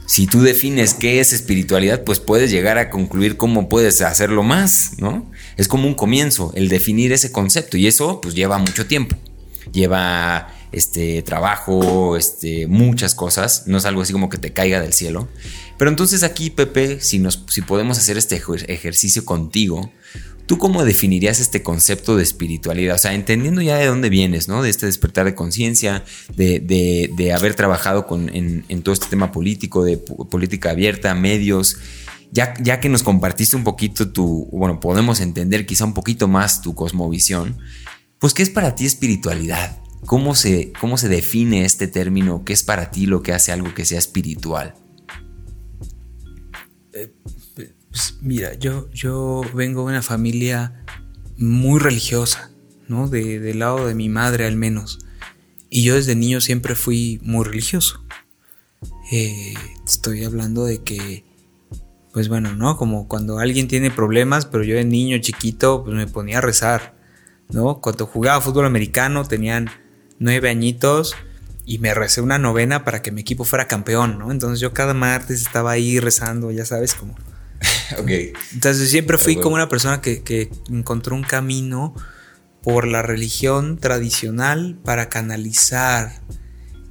Si tú defines qué es espiritualidad, pues puedes llegar a concluir cómo puedes hacerlo más, ¿no? Es como un comienzo, el definir ese concepto y eso pues lleva mucho tiempo. Lleva este, trabajo, este, muchas cosas. No es algo así como que te caiga del cielo. Pero entonces aquí, Pepe, si, nos, si podemos hacer este ejercicio contigo, ¿tú cómo definirías este concepto de espiritualidad? O sea, entendiendo ya de dónde vienes, ¿no? De este despertar de conciencia, de, haber trabajado con, en, todo este tema político, de política abierta, medios. Ya, ya, que nos compartiste un poquito tu, bueno, podemos entender quizá un poquito más tu cosmovisión, pues ¿qué es para ti espiritualidad? ¿Cómo se, ¿Cómo se define este término? ¿Qué es para ti lo que hace algo que sea espiritual? Eh, pues mira, yo, yo vengo de una familia muy religiosa, ¿no? De, del lado de mi madre al menos. Y yo desde niño siempre fui muy religioso. Eh, estoy hablando de que, pues bueno, ¿no? Como cuando alguien tiene problemas, pero yo de niño chiquito, pues me ponía a rezar, ¿no? Cuando jugaba fútbol americano tenían nueve añitos y me recé una novena para que mi equipo fuera campeón, ¿no? Entonces yo cada martes estaba ahí rezando, ya sabes, como... ok. Entonces siempre fui como una persona que, encontró un camino por la religión tradicional para canalizar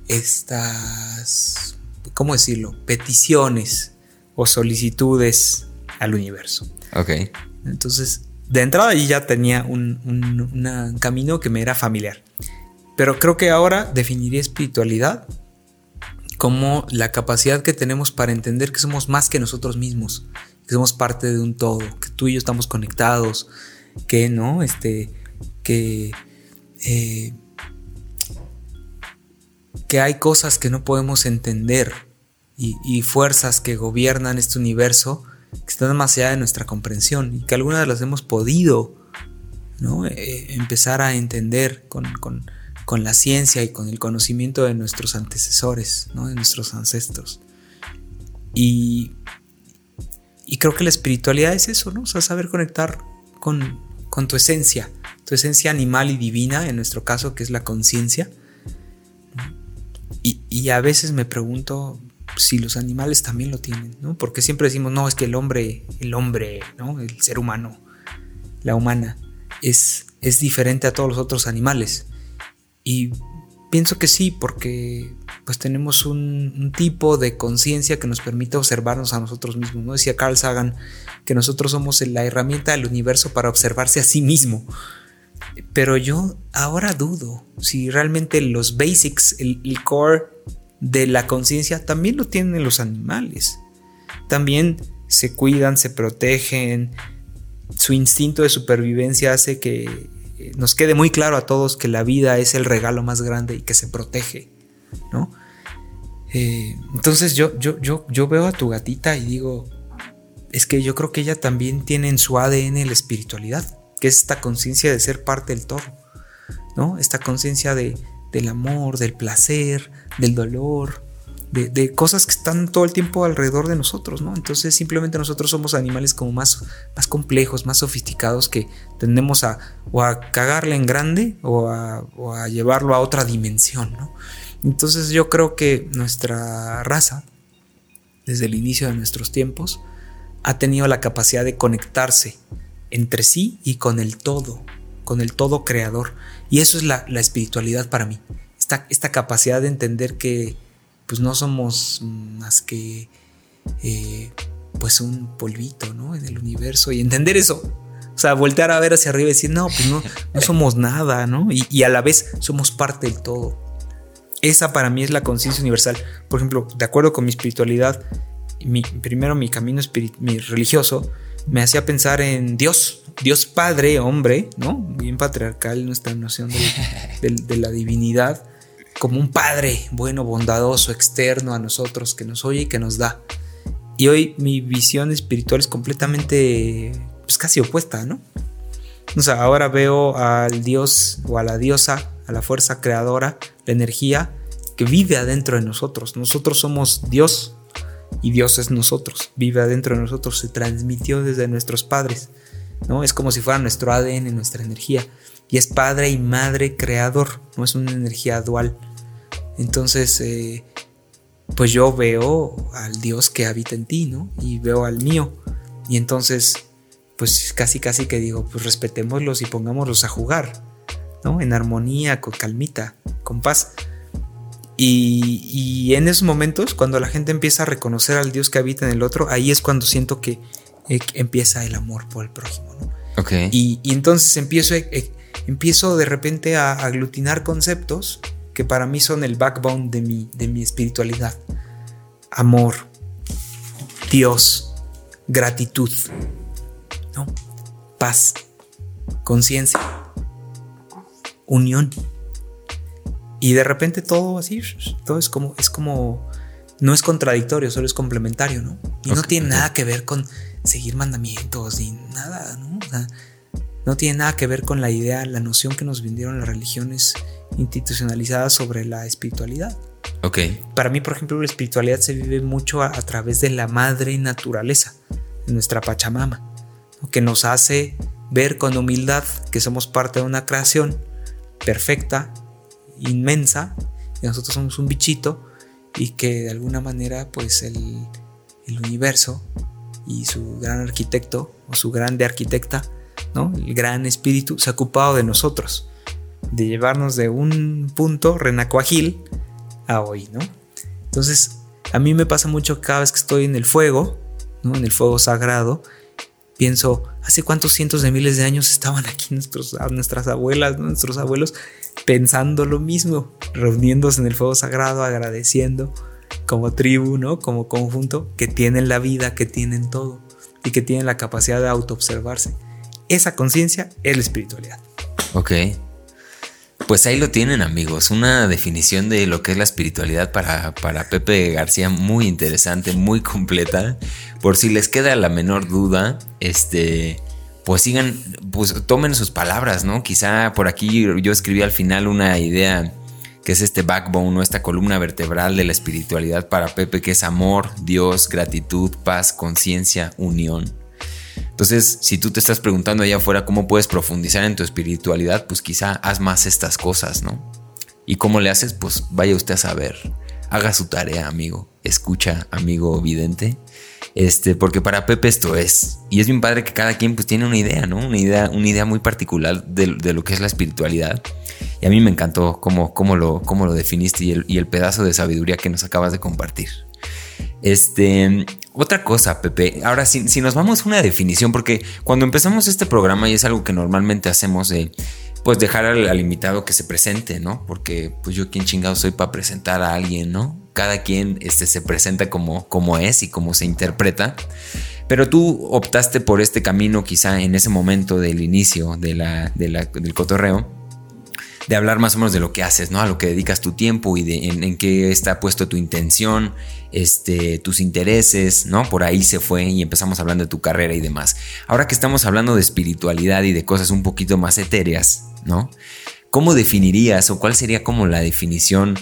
estas, ¿cómo decirlo? Peticiones o solicitudes al universo. Ok. Entonces, de entrada ahí ya tenía un, un camino que me era familiar. Pero creo que ahora definiría espiritualidad como la capacidad que tenemos para entender que somos más que nosotros mismos, que somos parte de un todo, que tú y yo estamos conectados, que no, este, que, eh, que hay cosas que no podemos entender y, fuerzas que gobiernan este universo que están más allá de nuestra comprensión y que algunas las hemos podido ¿no? Eh, empezar a entender con con la ciencia y con el conocimiento de nuestros antecesores, ¿no? de nuestros ancestros. Y, y creo que la espiritualidad es eso, ¿no? O sea, saber conectar con, con tu esencia, tu esencia animal y divina, en nuestro caso, que es la conciencia. Y, y, a veces me pregunto si los animales también lo tienen, ¿no? Porque siempre decimos, no, es que el hombre, el hombre, ¿no? El ser humano, la humana, es, es diferente a todos los otros animales. Y pienso que sí, porque pues tenemos un, tipo de conciencia que nos permite observarnos a nosotros mismos. ¿no? Decía Carl Sagan que nosotros somos la herramienta del universo para observarse a sí mismo. Pero yo ahora dudo si realmente los basics, el, el core de la conciencia también lo tienen los animales. También se cuidan, se protegen. Su instinto de supervivencia hace que nos quede muy claro a todos que la vida es el regalo más grande y que se protege, ¿no? Eh, entonces yo, yo, yo, yo veo a tu gatita y digo, es que yo creo que ella también tiene en su ADN la espiritualidad, que es esta conciencia de ser parte del todo, ¿no? Esta conciencia de, del amor, del placer, del dolor, de, cosas que están todo el tiempo alrededor de nosotros, ¿no? Entonces simplemente nosotros somos animales como más, más complejos, más sofisticados que tendemos a o a cagarle en grande o a, o a llevarlo a otra dimensión, ¿no? Entonces yo creo que nuestra raza, desde el inicio de nuestros tiempos, ha tenido la capacidad de conectarse entre sí y con el todo, con el todo creador. Y eso es la, espiritualidad para mí. Esta, esta capacidad de entender que pues no somos más que eh, pues un polvito, ¿no? En el universo y entender eso. O sea, voltear a ver hacia arriba y decir, no, pues no, no somos nada, ¿no? Y, a la vez somos parte del todo. Esa para mí es la conciencia universal. Por ejemplo, de acuerdo con mi espiritualidad, mi, primero mi camino mi religioso me hacía pensar en Dios, Dios Padre, hombre, ¿no? Bien patriarcal nuestra noción de la divinidad como un padre bueno, bondadoso, externo a nosotros, que nos oye y que nos da. Y hoy mi visión espiritual es completamente, pues casi opuesta, ¿no? O sea, ahora veo al Dios o a la diosa, a la fuerza creadora, la energía que vive adentro de nosotros. Nosotros somos Dios y Dios es nosotros, vive adentro de nosotros, se transmitió desde nuestros padres, ¿no? Es como si fuera nuestro ADN, nuestra energía. Y es padre y madre creador, no es una energía dual. Entonces, eh, pues yo veo al Dios que habita en ti, ¿no? Y veo al mío. Y entonces, pues casi, casi que digo, pues respetémoslos y pongámoslos a jugar, ¿no? En armonía, con calmita, con paz. Y, en esos momentos, cuando la gente empieza a reconocer al Dios que habita en el otro, ahí es cuando siento que eh, empieza el amor por el prójimo, ¿no? Ok. Y, entonces empiezo, eh, empiezo de repente a aglutinar conceptos que para mí son el backbone de mi, de mi espiritualidad. Amor, Dios, gratitud, ¿no? paz, conciencia, unión. Y de repente todo así, todo es como, es como, no es contradictorio, solo es complementario, ¿no? Y no tiene nada que ver con seguir mandamientos ni nada, ¿no? no tiene nada que ver con la idea, la noción que nos vendieron las religiones institucionalizadas sobre la espiritualidad. Ok. Para mí, por ejemplo, la espiritualidad se vive mucho a, través de la madre naturaleza, de nuestra Pachamama, que nos hace ver con humildad que somos parte de una creación perfecta, inmensa, y nosotros somos un bichito, y que de alguna manera, pues el, universo y su gran arquitecto, o su grande arquitecta, ¿no? el gran espíritu, se ha ocupado de nosotros de llevarnos de un punto renacuajil a hoy, ¿no? Entonces, a mí me pasa mucho cada vez que estoy en el fuego, ¿no? En el fuego sagrado, pienso, ¿hace cuántos cientos de miles de años estaban aquí nuestros, nuestras abuelas, nuestros abuelos, pensando lo mismo, reuniéndose en el fuego sagrado, agradeciendo como tribu, ¿no? Como conjunto, que tienen la vida, que tienen todo y que tienen la capacidad de autoobservarse. Esa conciencia es la espiritualidad. Ok. Pues ahí lo tienen amigos, una definición de lo que es la espiritualidad para, para Pepe García muy interesante, muy completa. Por si les queda la menor duda, este, pues sigan, pues tomen sus palabras, ¿no? Quizá por aquí yo escribí al final una idea que es este backbone, ¿no? esta columna vertebral de la espiritualidad para Pepe, que es amor, Dios, gratitud, paz, conciencia, unión. Entonces, si tú te estás preguntando allá afuera cómo puedes profundizar en tu espiritualidad, pues quizá haz más estas cosas, ¿no? ¿Y cómo le haces? Pues vaya usted a saber. Haga su tarea, amigo. Escucha, amigo vidente. Este, porque para Pepe esto es. Y es bien padre que cada quien pues tiene una idea, ¿no? Una idea, una idea muy particular de, lo que es la espiritualidad. Y a mí me encantó cómo, cómo, lo, cómo lo definiste y el, y el pedazo de sabiduría que nos acabas de compartir. Este, otra cosa, Pepe. Ahora, si, si, nos vamos a una definición, porque cuando empezamos este programa, y es algo que normalmente hacemos, de pues dejar al, invitado que se presente, ¿no? Porque pues yo quien chingado soy para presentar a alguien, ¿no? Cada quien este, se presenta como, como es y como se interpreta. Pero tú optaste por este camino quizá en ese momento del inicio de la, del cotorreo de hablar más o menos de lo que haces, ¿no? A lo que dedicas tu tiempo y de en, qué está puesto tu intención, este, tus intereses, ¿no? Por ahí se fue y empezamos hablando de tu carrera y demás. Ahora que estamos hablando de espiritualidad y de cosas un poquito más etéreas, ¿no? ¿Cómo definirías o cuál sería como la definición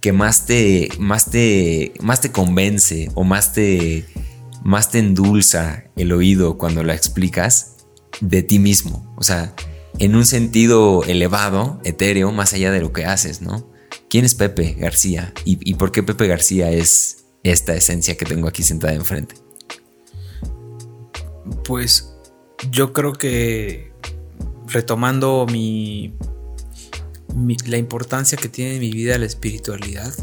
que más te, más te, más te convence o más te, más te endulza el oído cuando la explicas de ti mismo? O sea, en un sentido elevado, etéreo, más allá de lo que haces, ¿no? ¿Quién es Pepe García? ¿Y, por qué Pepe García es esta esencia que tengo aquí sentada enfrente? Pues yo creo que retomando mi, la importancia que tiene en mi vida la espiritualidad,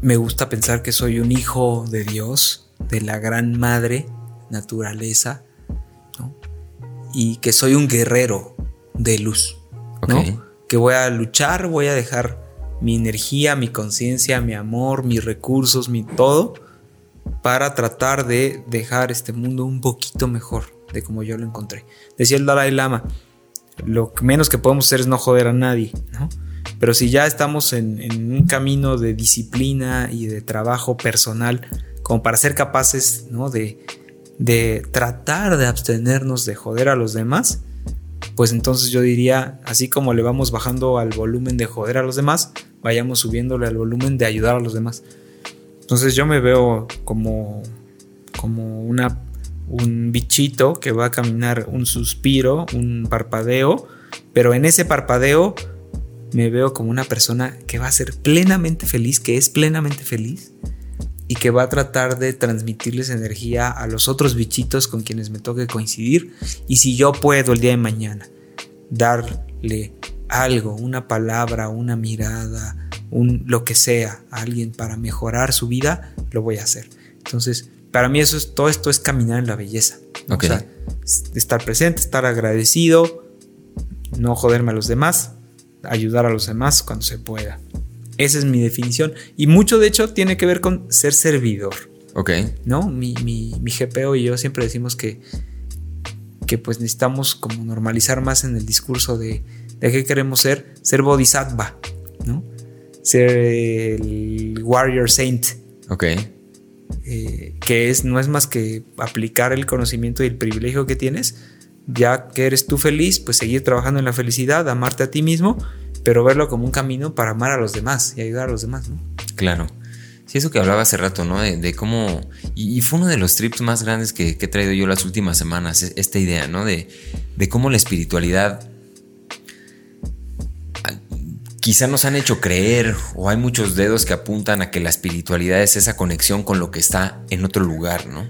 me gusta pensar que soy un hijo de Dios, de la gran madre naturaleza. Y que soy un guerrero de luz, ¿no? que voy a luchar, voy a dejar mi energía, mi conciencia, mi amor, mis recursos, mi todo, para tratar de dejar este mundo un poquito mejor de como yo lo encontré. Decía el Dalai Lama, lo menos que podemos hacer es no joder a nadie, ¿no? Pero si ya estamos en, un camino de disciplina y de trabajo personal, como para ser capaces ¿no? de, de tratar de abstenernos de joder a los demás, pues entonces yo diría, así como le vamos bajando al volumen de joder a los demás, vayamos subiéndole al volumen de ayudar a los demás. Entonces yo me veo como, como una, un bichito que va a caminar un suspiro, un parpadeo, pero en ese parpadeo me veo como una persona que va a ser plenamente feliz, que es plenamente feliz y que va a tratar de transmitirles energía a los otros bichitos con quienes me toque coincidir. Y si yo puedo el día de mañana darle algo, una palabra, una mirada, un lo que sea a alguien para mejorar su vida, lo voy a hacer. Entonces, para mí eso es todo esto es caminar en la belleza. O sea, estar presente, estar agradecido, no joderme a los demás, ayudar a los demás cuando se pueda. Esa es mi definición. Y mucho, de hecho, tiene que ver con ser servidor. Ok. ¿No? Mi, mi, mi GPO y yo siempre decimos que, que pues necesitamos como normalizar más en el discurso de, de qué queremos ser. Ser bodhisattva, ¿no? Ser el warrior saint. Ok. Eh, que es, no es más que aplicar el conocimiento y el privilegio que tienes ya que eres tú feliz, pues seguir trabajando en la felicidad, amarte a ti mismo, pero verlo como un camino para amar a los demás y ayudar a los demás, ¿no? Claro. Sí, eso que hablaba hace rato, ¿no? De, cómo. Y, fue uno de los trips más grandes que, he traído yo las últimas semanas, e, esta idea, ¿no? De, de cómo la espiritualidad quizá nos han hecho creer o hay muchos dedos que apuntan a que la espiritualidad es esa conexión con lo que está en otro lugar, ¿no?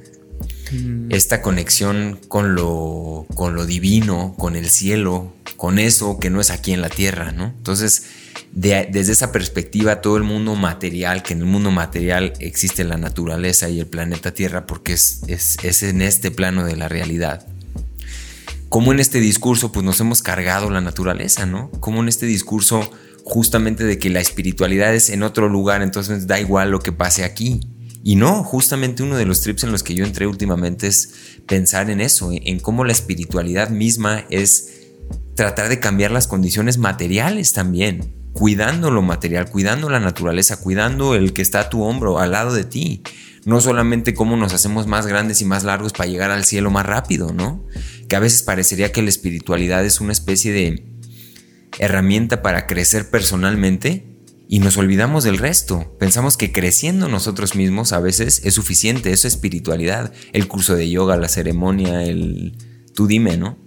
Esta conexión con lo, con lo divino, con el cielo, con eso que no es aquí en la tierra, ¿no? Entonces, desde esa perspectiva, todo el mundo material, que en el mundo material existe la naturaleza y el planeta Tierra, porque es, es, en este plano de la realidad. Como en este discurso, pues nos hemos cargado la naturaleza, ¿no? Como en este discurso justamente de que la espiritualidad es en otro lugar, entonces da igual lo que pase aquí. Y no, justamente uno de los trips en los que yo entré últimamente es pensar en eso, en cómo la espiritualidad misma es tratar de cambiar las condiciones materiales también, cuidando lo material, cuidando la naturaleza, cuidando el que está a tu hombro, al lado de ti. No solamente cómo nos hacemos más grandes y más largos para llegar al cielo más rápido, ¿no? Que a veces parecería que la espiritualidad es una especie de herramienta para crecer personalmente, y nos olvidamos del resto. Pensamos que creciendo nosotros mismos a veces es suficiente, eso es espiritualidad. El curso de yoga, la ceremonia, el tú dime, ¿no?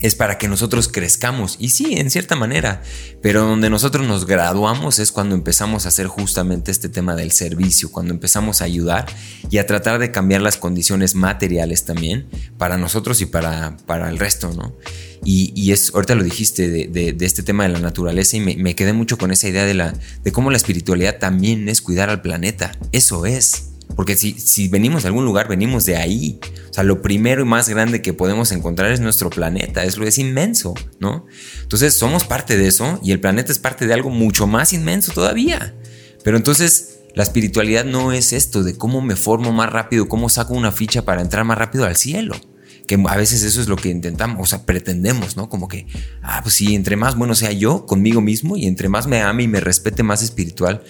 Es para que nosotros crezcamos. Y sí, en cierta manera, pero donde nosotros nos graduamos es cuando empezamos a hacer justamente este tema del servicio, cuando empezamos a ayudar y a tratar de cambiar las condiciones materiales también para nosotros y para, para el resto, ¿no? Y, es, ahorita lo dijiste, de, este tema de la naturaleza y me, me, quedé mucho con esa idea de, la, de cómo la espiritualidad también es cuidar al planeta. Eso es. Porque si, si venimos de algún lugar, venimos de ahí. O sea, lo primero y más grande que podemos encontrar es nuestro planeta. Es inmenso, ¿no? Entonces somos parte de eso y el planeta es parte de algo mucho más inmenso todavía. Pero entonces la espiritualidad no es esto de cómo me formo más rápido, cómo saco una ficha para entrar más rápido al cielo. Que a veces eso es lo que intentamos, o sea, pretendemos, ¿no? Como que, ah, pues sí, entre más bueno sea yo conmigo mismo y entre más me ame y me respete más espiritual,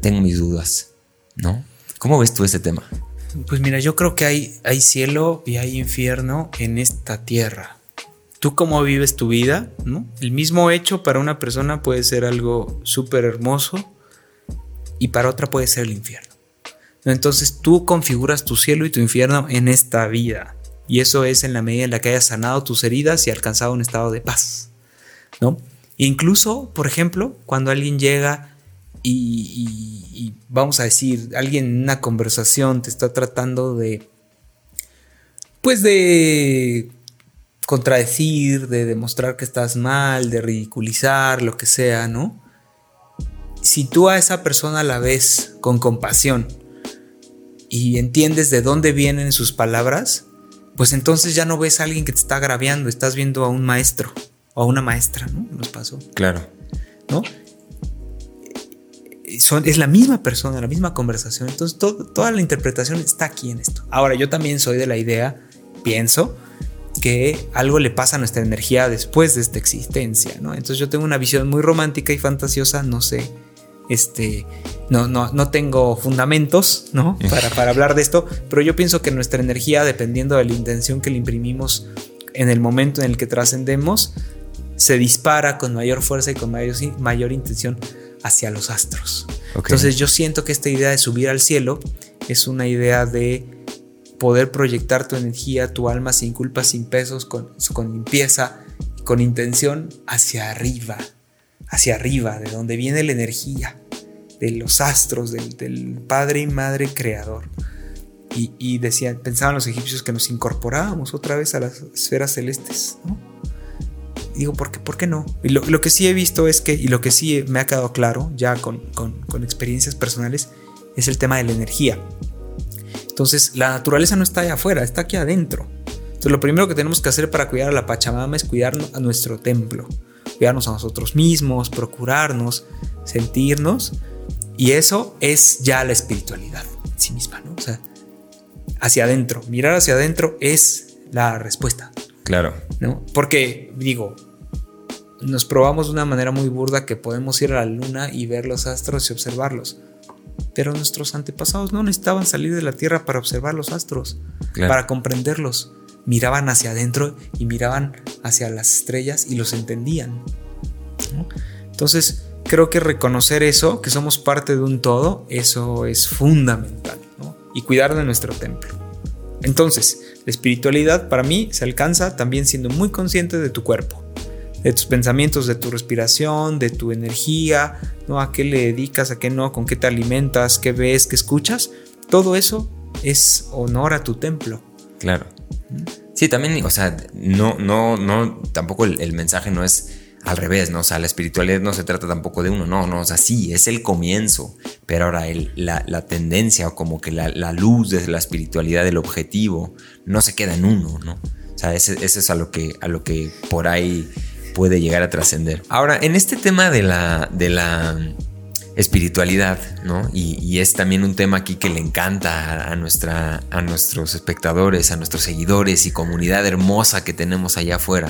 tengo mis dudas, ¿no? ¿Cómo ves tú ese tema? Pues mira, yo creo que hay, hay cielo y hay infierno en esta tierra. Tú cómo vives tu vida, ¿no? El mismo hecho para una persona puede ser algo súper hermoso y para otra puede ser el infierno. Entonces tú configuras tu cielo y tu infierno en esta vida. Y eso es en la medida en la que hayas sanado tus heridas y alcanzado un estado de paz, ¿no? Incluso, por ejemplo, cuando alguien llega y, vamos a decir, alguien en una conversación te está tratando de, pues de contradecir, de demostrar que estás mal, de ridiculizar, lo que sea, ¿no? si tú a esa persona la ves con compasión y entiendes de dónde vienen sus palabras, pues entonces ya no ves a alguien que te está agraviando, estás viendo a un maestro o a una maestra, ¿no? Nos pasó. Claro. ¿No? Son, es la misma persona, la misma conversación. Entonces, toda la interpretación está aquí en esto. Ahora, yo también soy de la idea, pienso, que algo le pasa a nuestra energía después de esta existencia, ¿no? Entonces yo tengo una visión muy romántica y fantasiosa, no sé, este, no, no, no tengo fundamentos, ¿no? Para, para hablar de esto, pero yo pienso que nuestra energía, dependiendo de la intención que le imprimimos en el momento en el que trascendemos, se dispara con mayor fuerza y con mayor, mayor intención hacia los astros. Entonces yo siento que esta idea de subir al cielo es una idea de poder proyectar tu energía, tu alma sin culpa, sin pesos, con, con limpieza, con intención hacia arriba, hacia arriba, de donde viene la energía, de los astros, del, Padre y Madre Creador. Y, y decían, pensaban los egipcios que nos incorporábamos otra vez a las esferas celestes, digo, ¿por qué, ¿por qué no? Y lo, que sí he visto es que, y lo que sí me ha quedado claro, ya con, con, con experiencias personales, es el tema de la energía. Entonces, la naturaleza no está allá afuera, está aquí adentro. Entonces, lo primero que tenemos que hacer para cuidar a la Pachamama es cuidar a nuestro templo, cuidarnos a nosotros mismos, procurarnos, sentirnos. Y eso es ya la espiritualidad en sí misma, ¿no? O sea, hacia adentro, mirar hacia adentro es la respuesta. Claro. ¿No? Porque, digo, nos probamos de una manera muy burda que podemos ir a la luna y ver los astros y observarlos. Pero nuestros antepasados no necesitaban salir de la Tierra para observar los astros, para comprenderlos. Miraban hacia adentro y miraban hacia las estrellas y los entendían. Entonces, creo que reconocer eso, que somos parte de un todo, eso es fundamental. Y cuidar de nuestro templo. Entonces, la espiritualidad para mí se alcanza también siendo muy consciente de tu cuerpo de tus pensamientos, de tu respiración, de tu energía, ¿no? A qué le dedicas, a qué no, con qué te alimentas, qué ves, qué escuchas. Todo eso es honor a tu templo. Claro. Sí, también, o sea, no, no, no, tampoco el, mensaje no es al revés, ¿no? O sea, la espiritualidad no se trata tampoco de uno, no, no, o sea, sí, es el comienzo, pero ahora el, la, tendencia o como que la, luz de la espiritualidad, el objetivo, no se queda en uno, ¿no? O sea, ese, es a lo que, a lo que por ahí puede llegar a trascender. Ahora, en este tema de la, de la espiritualidad, ¿no? Y, es también un tema aquí que le encanta a, nuestra, a nuestros espectadores, a nuestros seguidores y comunidad hermosa que tenemos allá afuera,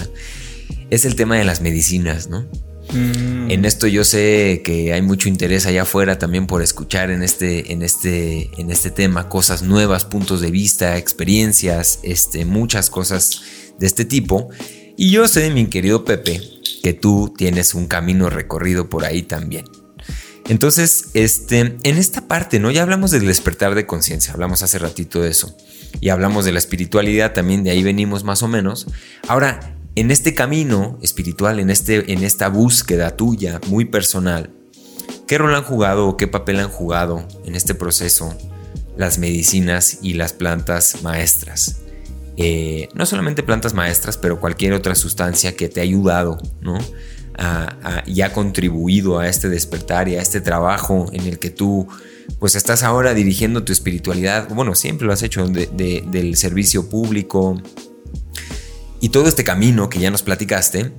es el tema de las medicinas, ¿no? Mm. En esto yo sé que hay mucho interés allá afuera también por escuchar en este, en este, en este tema cosas nuevas, puntos de vista, experiencias, este, muchas cosas de este tipo. Y yo sé, mi querido Pepe, que tú tienes un camino recorrido por ahí también. Entonces, este, en esta parte, ¿no? Ya hablamos del despertar de conciencia, hablamos hace ratito de eso. Y hablamos de la espiritualidad, también de ahí venimos más o menos. Ahora, en este camino espiritual, en, este, en esta búsqueda tuya, muy personal, ¿qué rol han jugado o qué papel han jugado en este proceso las medicinas y las plantas maestras? Eh, no solamente plantas maestras, pero cualquier otra sustancia que te ha ayudado, ¿no? y ha contribuido a este despertar y a este trabajo en el que tú pues estás ahora dirigiendo tu espiritualidad, bueno, siempre lo has hecho del servicio público y todo este camino que ya nos platicaste,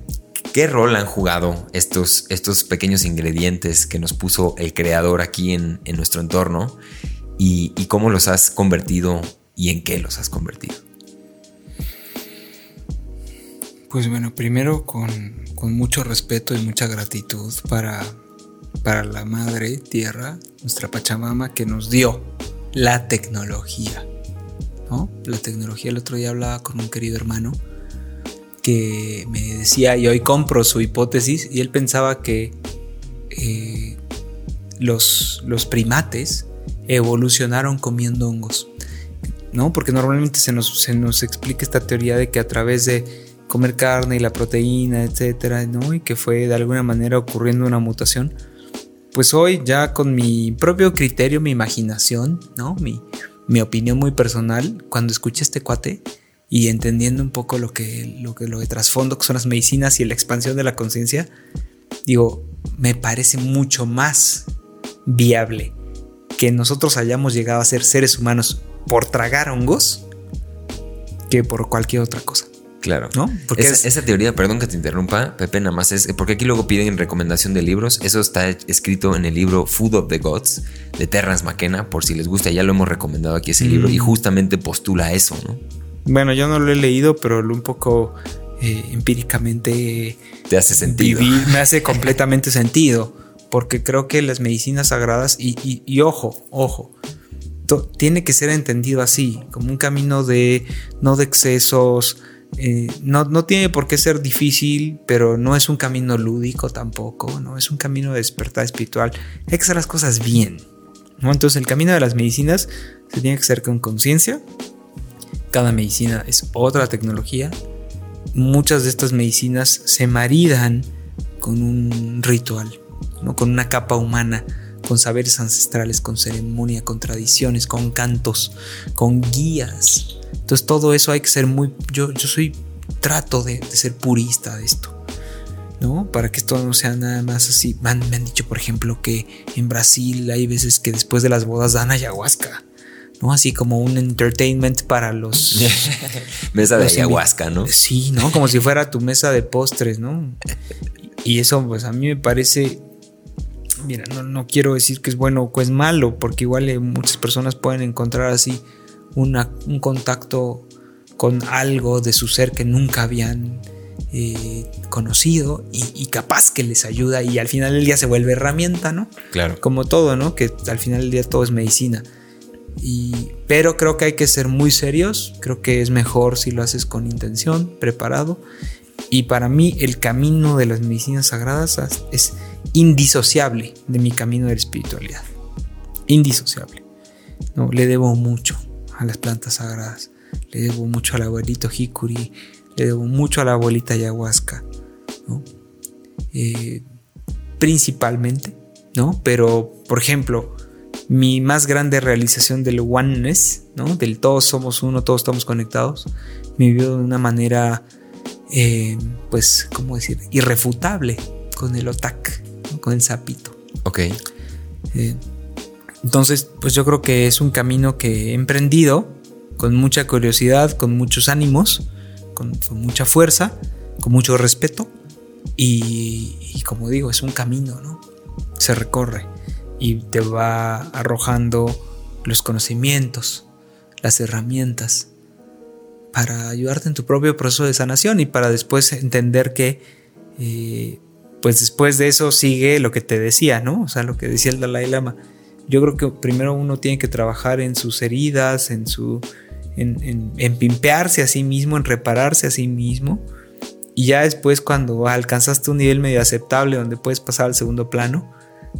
¿qué rol han jugado estos, estos pequeños ingredientes que nos puso el creador aquí en, nuestro entorno y cómo los has convertido y en qué los has convertido? Pues bueno, primero con, mucho respeto y mucha gratitud para, para la Madre Tierra, nuestra Pachamama, que nos dio la tecnología. ¿no? La tecnología, el otro día hablaba con un querido hermano que me decía, y hoy compro su hipótesis, y él pensaba que eh, los, los primates evolucionaron comiendo hongos. ¿no? Porque normalmente se nos, se nos explica esta teoría de que a través de comer carne y la proteína, etcétera, ¿no? Y que fue de alguna manera ocurriendo una mutación. Pues hoy ya con mi propio criterio, mi imaginación, ¿no? Mi, mi opinión muy personal, cuando escuché este cuate y entendiendo un poco lo que, lo que, lo de trasfondo que son las medicinas y la expansión de la conciencia, digo, me parece mucho más viable que nosotros hayamos llegado a ser seres humanos por tragar hongos que por cualquier otra cosa. Claro. ¿No? Porque esa, teoría, perdón que te interrumpa, Pepe, nada más es porque aquí luego piden recomendación de libros. Eso está escrito en el libro Food of the Gods de Terrence McKenna, por si les gusta, ya lo hemos recomendado aquí ese libro y mm. justamente postula eso, ¿no? Bueno, yo no lo he leído, pero lo un poco eh, empíricamente. Te hace sentido. me hace completamente sentido, porque creo que las medicinas sagradas, y ojo, ojo, tiene que ser entendido así, como un camino de no de excesos eh, no, tiene por qué ser difícil, pero no es un camino lúdico tampoco, ¿no? Es un camino de despertar espiritual. Hay que hacer las cosas bien, ¿no? Entonces el camino de las medicinas se tiene que hacer con conciencia. Cada medicina es otra tecnología. Muchas de estas medicinas se maridan con un ritual, ¿no? Con una capa humana con saberes ancestrales, con ceremonia, con tradiciones, con cantos, con guías, entonces todo eso hay que ser muy... Yo, yo soy... Trato de, ser purista de esto. ¿no? Para que esto no sea nada más así. Me han, dicho, por ejemplo, que en Brasil hay veces que después de las bodas dan ayahuasca. ¿no? Así como un entertainment para los... mesa de ayahuasca, ¿no? Sí, ¿no? Como si fuera tu mesa de postres, ¿no? Y eso, pues a mí me parece... Mira, no, no quiero decir que es bueno o que es malo, porque igual eh, muchas personas pueden encontrar así un contacto con algo de su ser que nunca habían eh, conocido y, capaz que les ayuda y al final del día se vuelve herramienta, ¿no? Claro. Como todo, ¿no? Que al final del día todo es medicina. Y, pero creo que hay que ser muy serios, creo que es mejor si lo haces con intención, preparado. Y para mí el camino de las medicinas sagradas es indisociable de mi camino de la espiritualidad. Indisociable. No, le debo mucho a las plantas sagradas. Le debo mucho al abuelito Hikuri, le debo mucho a la abuelita ayahuasca, eh, principalmente, ¿no? Pero, por ejemplo, mi más grande realización del oneness, ¿no? Del todos somos uno, todos estamos conectados, me vivió de una manera, eh, pues, ¿cómo decir? Irrefutable con el otak, con el sapito. Ok. Eh, entonces, pues yo creo que es un camino que he emprendido con mucha curiosidad, con muchos ánimos, con, mucha fuerza, con mucho respeto. Y, como digo, es un camino, ¿no? Se recorre y te va arrojando los conocimientos, las herramientas para ayudarte en tu propio proceso de sanación y para después entender que, eh, pues después de eso sigue lo que te decía, ¿no? O sea, lo que decía el Dalai Lama yo creo que primero uno tiene que trabajar en sus heridas, en su. En, pimpearse a sí mismo, en repararse a sí mismo. Y ya después, cuando alcanzaste un nivel medio aceptable donde puedes pasar al segundo plano,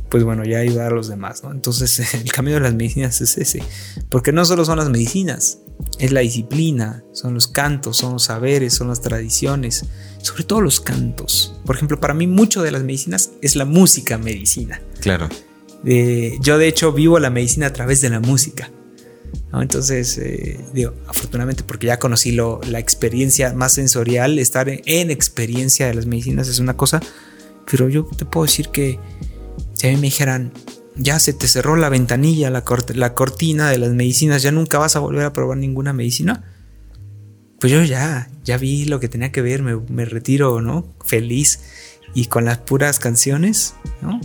pues bueno, ya ayudar a los demás, ¿no? Entonces, el camino de las medicinas es ese. Porque no solo son las medicinas, es la disciplina, son los cantos, son los saberes, son las tradiciones, sobre todo los cantos. Por ejemplo, para mí, mucho de las medicinas es la música medicina. Claro yo de hecho vivo la medicina a través de la música. Entonces, eh, digo, afortunadamente porque ya conocí lo, la experiencia más sensorial, estar en, experiencia de las medicinas es una cosa, pero yo te puedo decir que si a mí me dijeran, ya se te cerró la ventanilla, la, la cortina de las medicinas, ya nunca vas a volver a probar ninguna medicina, pues yo ya, ya vi lo que tenía que ver, me, retiro, ¿no? Feliz y con las puras canciones, ¿no?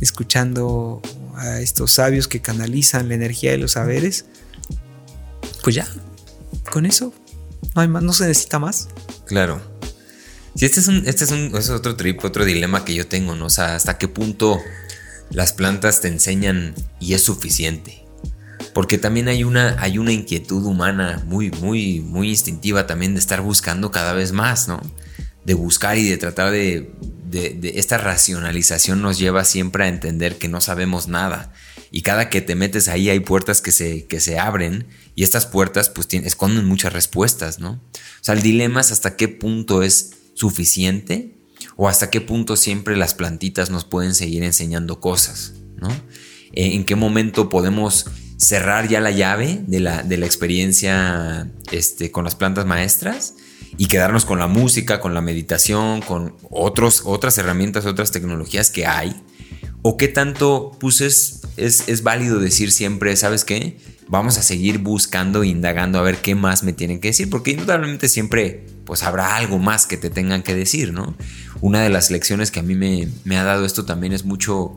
escuchando a estos sabios que canalizan la energía de los saberes, pues ya, con eso no hay más, no se necesita más. Claro. Sí, este es un, este es un, es otro trip, otro dilema que yo tengo, ¿no? O sea, hasta qué punto las plantas te enseñan y es suficiente. Porque también hay una, hay una inquietud humana muy, muy, muy instintiva también de estar buscando cada vez más, ¿no? De buscar y de tratar de esta racionalización nos lleva siempre a entender que no sabemos nada. Y cada que te metes ahí hay puertas que se, que se abren y estas puertas pues esconden muchas respuestas, ¿no? O sea, el dilema es hasta qué punto es suficiente o hasta qué punto siempre las plantitas nos pueden seguir enseñando cosas, ¿no? Eh, ¿En qué momento podemos cerrar ya la llave de la, de la experiencia este, con las plantas maestras? y quedarnos con la música, con la meditación, con otros, otras herramientas, otras tecnologías que hay? ¿O qué tanto pues es, es, válido decir siempre, ¿sabes qué? Vamos a seguir buscando, indagando a ver qué más me tienen que decir, porque indudablemente siempre pues habrá algo más que te tengan que decir, ¿no? Una de las lecciones que a mí me, me ha dado esto también es mucho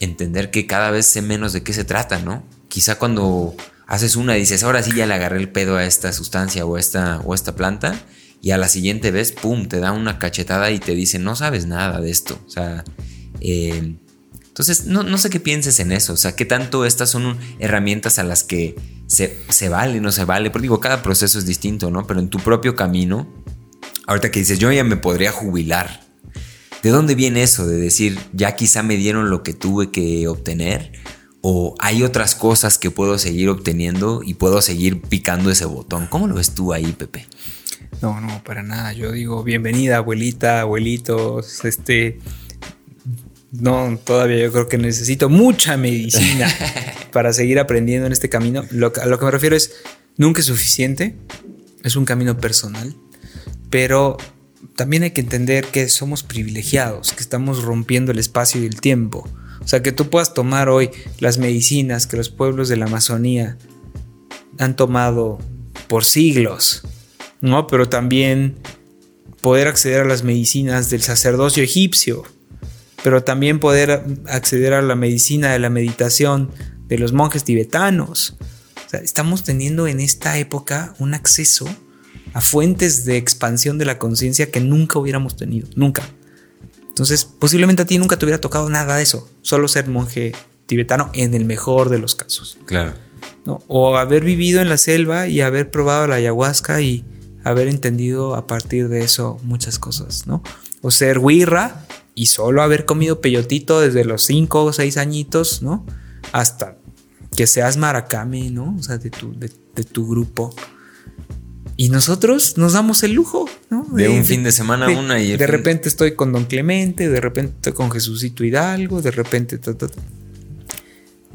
entender que cada vez sé menos de qué se trata, ¿no? Quizá cuando haces una dices, ahora sí ya le agarré el pedo a esta sustancia o esta, o esta planta, y a la siguiente vez, pum, te da una cachetada y te dice, no sabes nada de esto. O sea, eh, entonces, no, sé qué pienses en eso, o sea, qué tanto estas son herramientas a las que se, se vale, no se vale, porque digo, cada proceso es distinto, ¿no? Pero en tu propio camino, ahorita que dices, yo ya me podría jubilar, ¿de dónde viene eso de decir, ya quizá me dieron lo que tuve que obtener? ¿O hay otras cosas que puedo seguir obteniendo y puedo seguir picando ese botón? ¿Cómo lo ves tú ahí, Pepe? No, no, para nada. Yo digo, bienvenida, abuelita, abuelitos, este no, todavía yo creo que necesito mucha medicina para seguir aprendiendo en este camino. Lo, a lo que me refiero es, nunca es suficiente, es un camino personal, pero también hay que entender que somos privilegiados, que estamos rompiendo el espacio y el tiempo. O sea, que tú puedas tomar hoy las medicinas que los pueblos de la Amazonía han tomado por siglos, ¿no? Pero también poder acceder a las medicinas del sacerdocio egipcio, pero también poder acceder a la medicina de la meditación de los monjes tibetanos. estamos teniendo en esta época un acceso a fuentes de expansión de la conciencia que nunca hubiéramos tenido, nunca. Entonces, posiblemente a ti nunca te hubiera tocado nada de eso, solo ser monje tibetano en el mejor de los casos. Claro. O haber vivido en la selva y haber probado la ayahuasca y haber entendido a partir de eso muchas cosas, ¿no? O ser huirra y solo haber comido peyotito desde los 5 o 6 añitos, ¿no? Hasta que seas maracame, ¿no? O sea, de tu, de, tu grupo. Y nosotros nos damos el lujo, ¿no? De, un fin de semana una y... De repente estoy con Don Clemente, de repente estoy con Jesucito Hidalgo, de repente...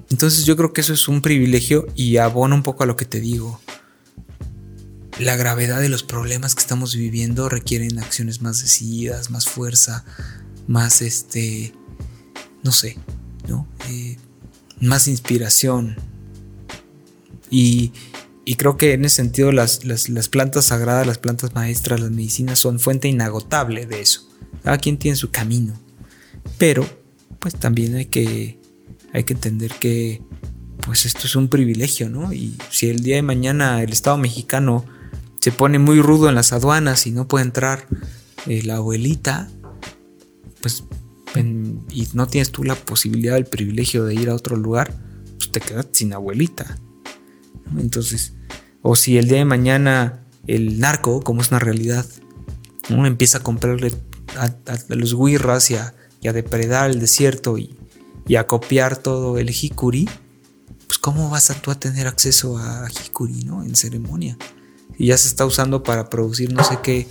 Entonces yo creo que eso es un privilegio y abona un poco a lo que te digo. La gravedad de los problemas que estamos viviendo requieren acciones más decididas, más fuerza, más este, no sé, ¿no? Eh, más inspiración. Y, creo que en ese sentido las, plantas sagradas, las plantas maestras, las medicinas son fuente inagotable de eso. Cada quien tiene su camino. Pero, pues también hay que, hay que entender que, pues esto es un privilegio, ¿no? Y si el día de mañana el Estado mexicano se pone muy rudo en las aduanas y no puede entrar eh, la abuelita, pues, y no tienes tú la posibilidad, el privilegio de ir a otro lugar, pues te quedas sin abuelita. Entonces, o si el día de mañana el narco, como es una realidad, uno empieza a comprarle a, los guirras y a, depredar el desierto y, a copiar todo el jicuri, pues cómo vas a tú a tener acceso a jicuri, ¿no? En ceremonia. Y ya se está usando para producir no sé qué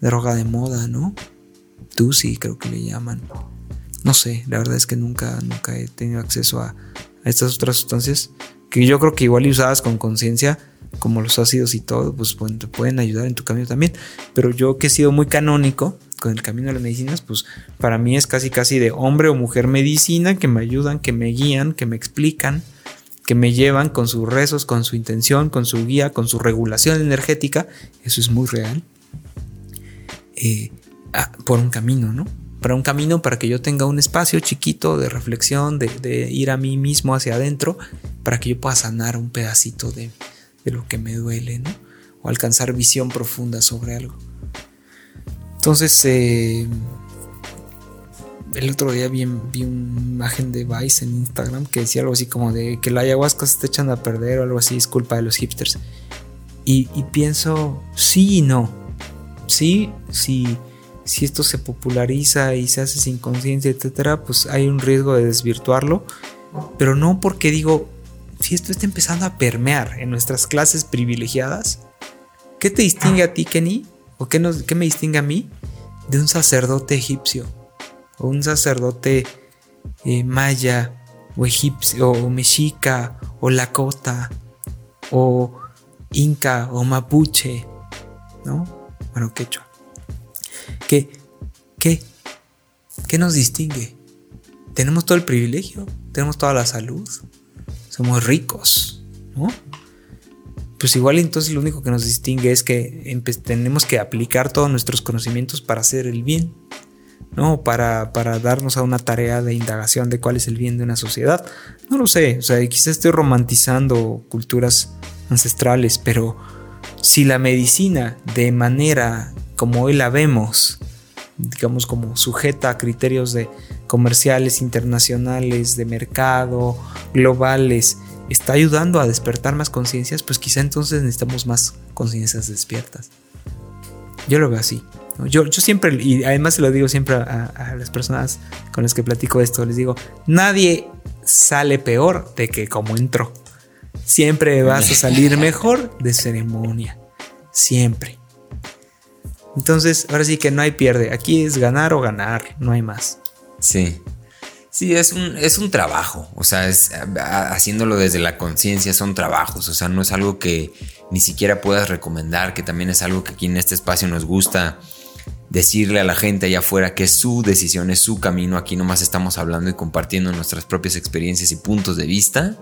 droga de moda, ¿no? sí creo que le llaman. No sé, la verdad es que nunca, nunca he tenido acceso a, estas otras sustancias que yo creo que igual y usadas con conciencia, como los ácidos y todo, pues te pueden ayudar en tu camino también. Pero yo que he sido muy canónico con el camino de las medicinas, pues para mí es casi casi de hombre o mujer medicina que me ayudan, que me guían, que me explican, que me llevan con sus rezos, con su intención, con su guía, con su regulación energética. Eso es muy real. Eh, por un camino, ¿no? Para un camino para que yo tenga un espacio chiquito de reflexión, de, ir a mí mismo hacia adentro, para que yo pueda sanar un pedacito de, lo que me duele, ¿no? O alcanzar visión profunda sobre algo. Entonces, eh, el otro día vi, vi, una imagen de Vice en Instagram que decía algo así como de que la ayahuasca se está echando a perder o algo así, es culpa de los hipsters. Y, y pienso, sí y no. Sí, sí si esto se populariza y se hace sin conciencia, etcétera, pues hay un riesgo de desvirtuarlo. Pero no porque digo, si esto está empezando a permear en nuestras clases privilegiadas, ¿qué te distingue a ti, Kenny? ¿O qué, me distingue a mí de un sacerdote egipcio? O un sacerdote eh, maya, o egipcio, o mexica, o lakota, o inca, o mapuche, ¿no? bueno, quechua. ¿Qué, qué, qué nos distingue? Tenemos todo el privilegio, tenemos toda la salud, somos ricos, ¿no? Pues igual entonces lo único que nos distingue es que tenemos que aplicar todos nuestros conocimientos para hacer el bien, ¿no? Para, para darnos a una tarea de indagación de cuál es el bien de una sociedad. No lo sé, o sea, quizás estoy romantizando culturas ancestrales, pero si la medicina de manera como hoy la vemos, digamos como sujeta a criterios de comerciales, internacionales, de mercado, globales, está ayudando a despertar más conciencias, pues quizá entonces necesitamos más conciencias despiertas. Yo lo veo así. Yo, yo siempre, y además se lo digo siempre a, a, las personas con las que platico esto, les digo, nadie sale peor de que como entró. Siempre vas a salir mejor de ceremonia. Siempre. Entonces, ahora sí que no hay pierde. Aquí es ganar o ganar, no hay más. Sí. Sí, es un, es un trabajo. O sea, es, haciéndolo desde la conciencia son trabajos. O sea, no es algo que ni siquiera puedas recomendar, que también es algo que aquí en este espacio nos gusta decirle a la gente allá afuera que es su decisión, es su camino. Aquí nomás estamos hablando y compartiendo nuestras propias experiencias y puntos de vista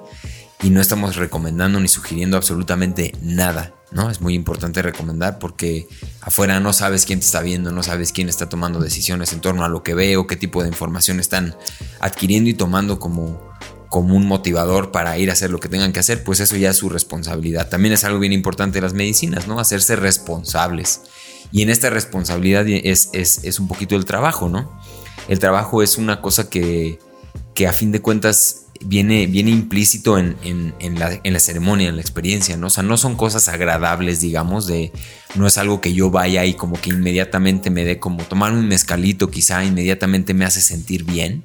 y no estamos recomendando ni sugiriendo absolutamente nada, ¿no? Es muy importante recomendar porque afuera no sabes quién te está viendo, no sabes quién está tomando decisiones en torno a lo que ve o qué tipo de información están adquiriendo y tomando como, como un motivador para ir a hacer lo que tengan que hacer, pues eso ya es su responsabilidad. También es algo bien importante de las medicinas, ¿no? Hacerse responsables. Y en esta responsabilidad es, es, es un poquito el trabajo, ¿no? El trabajo es una cosa que, que a fin de cuentas viene, viene implícito en, la, ceremonia, en la experiencia, ¿no? O sea, no son cosas agradables, digamos, de no es algo que yo vaya y como que inmediatamente me dé como tomar un mezcalito, quizá inmediatamente me hace sentir bien.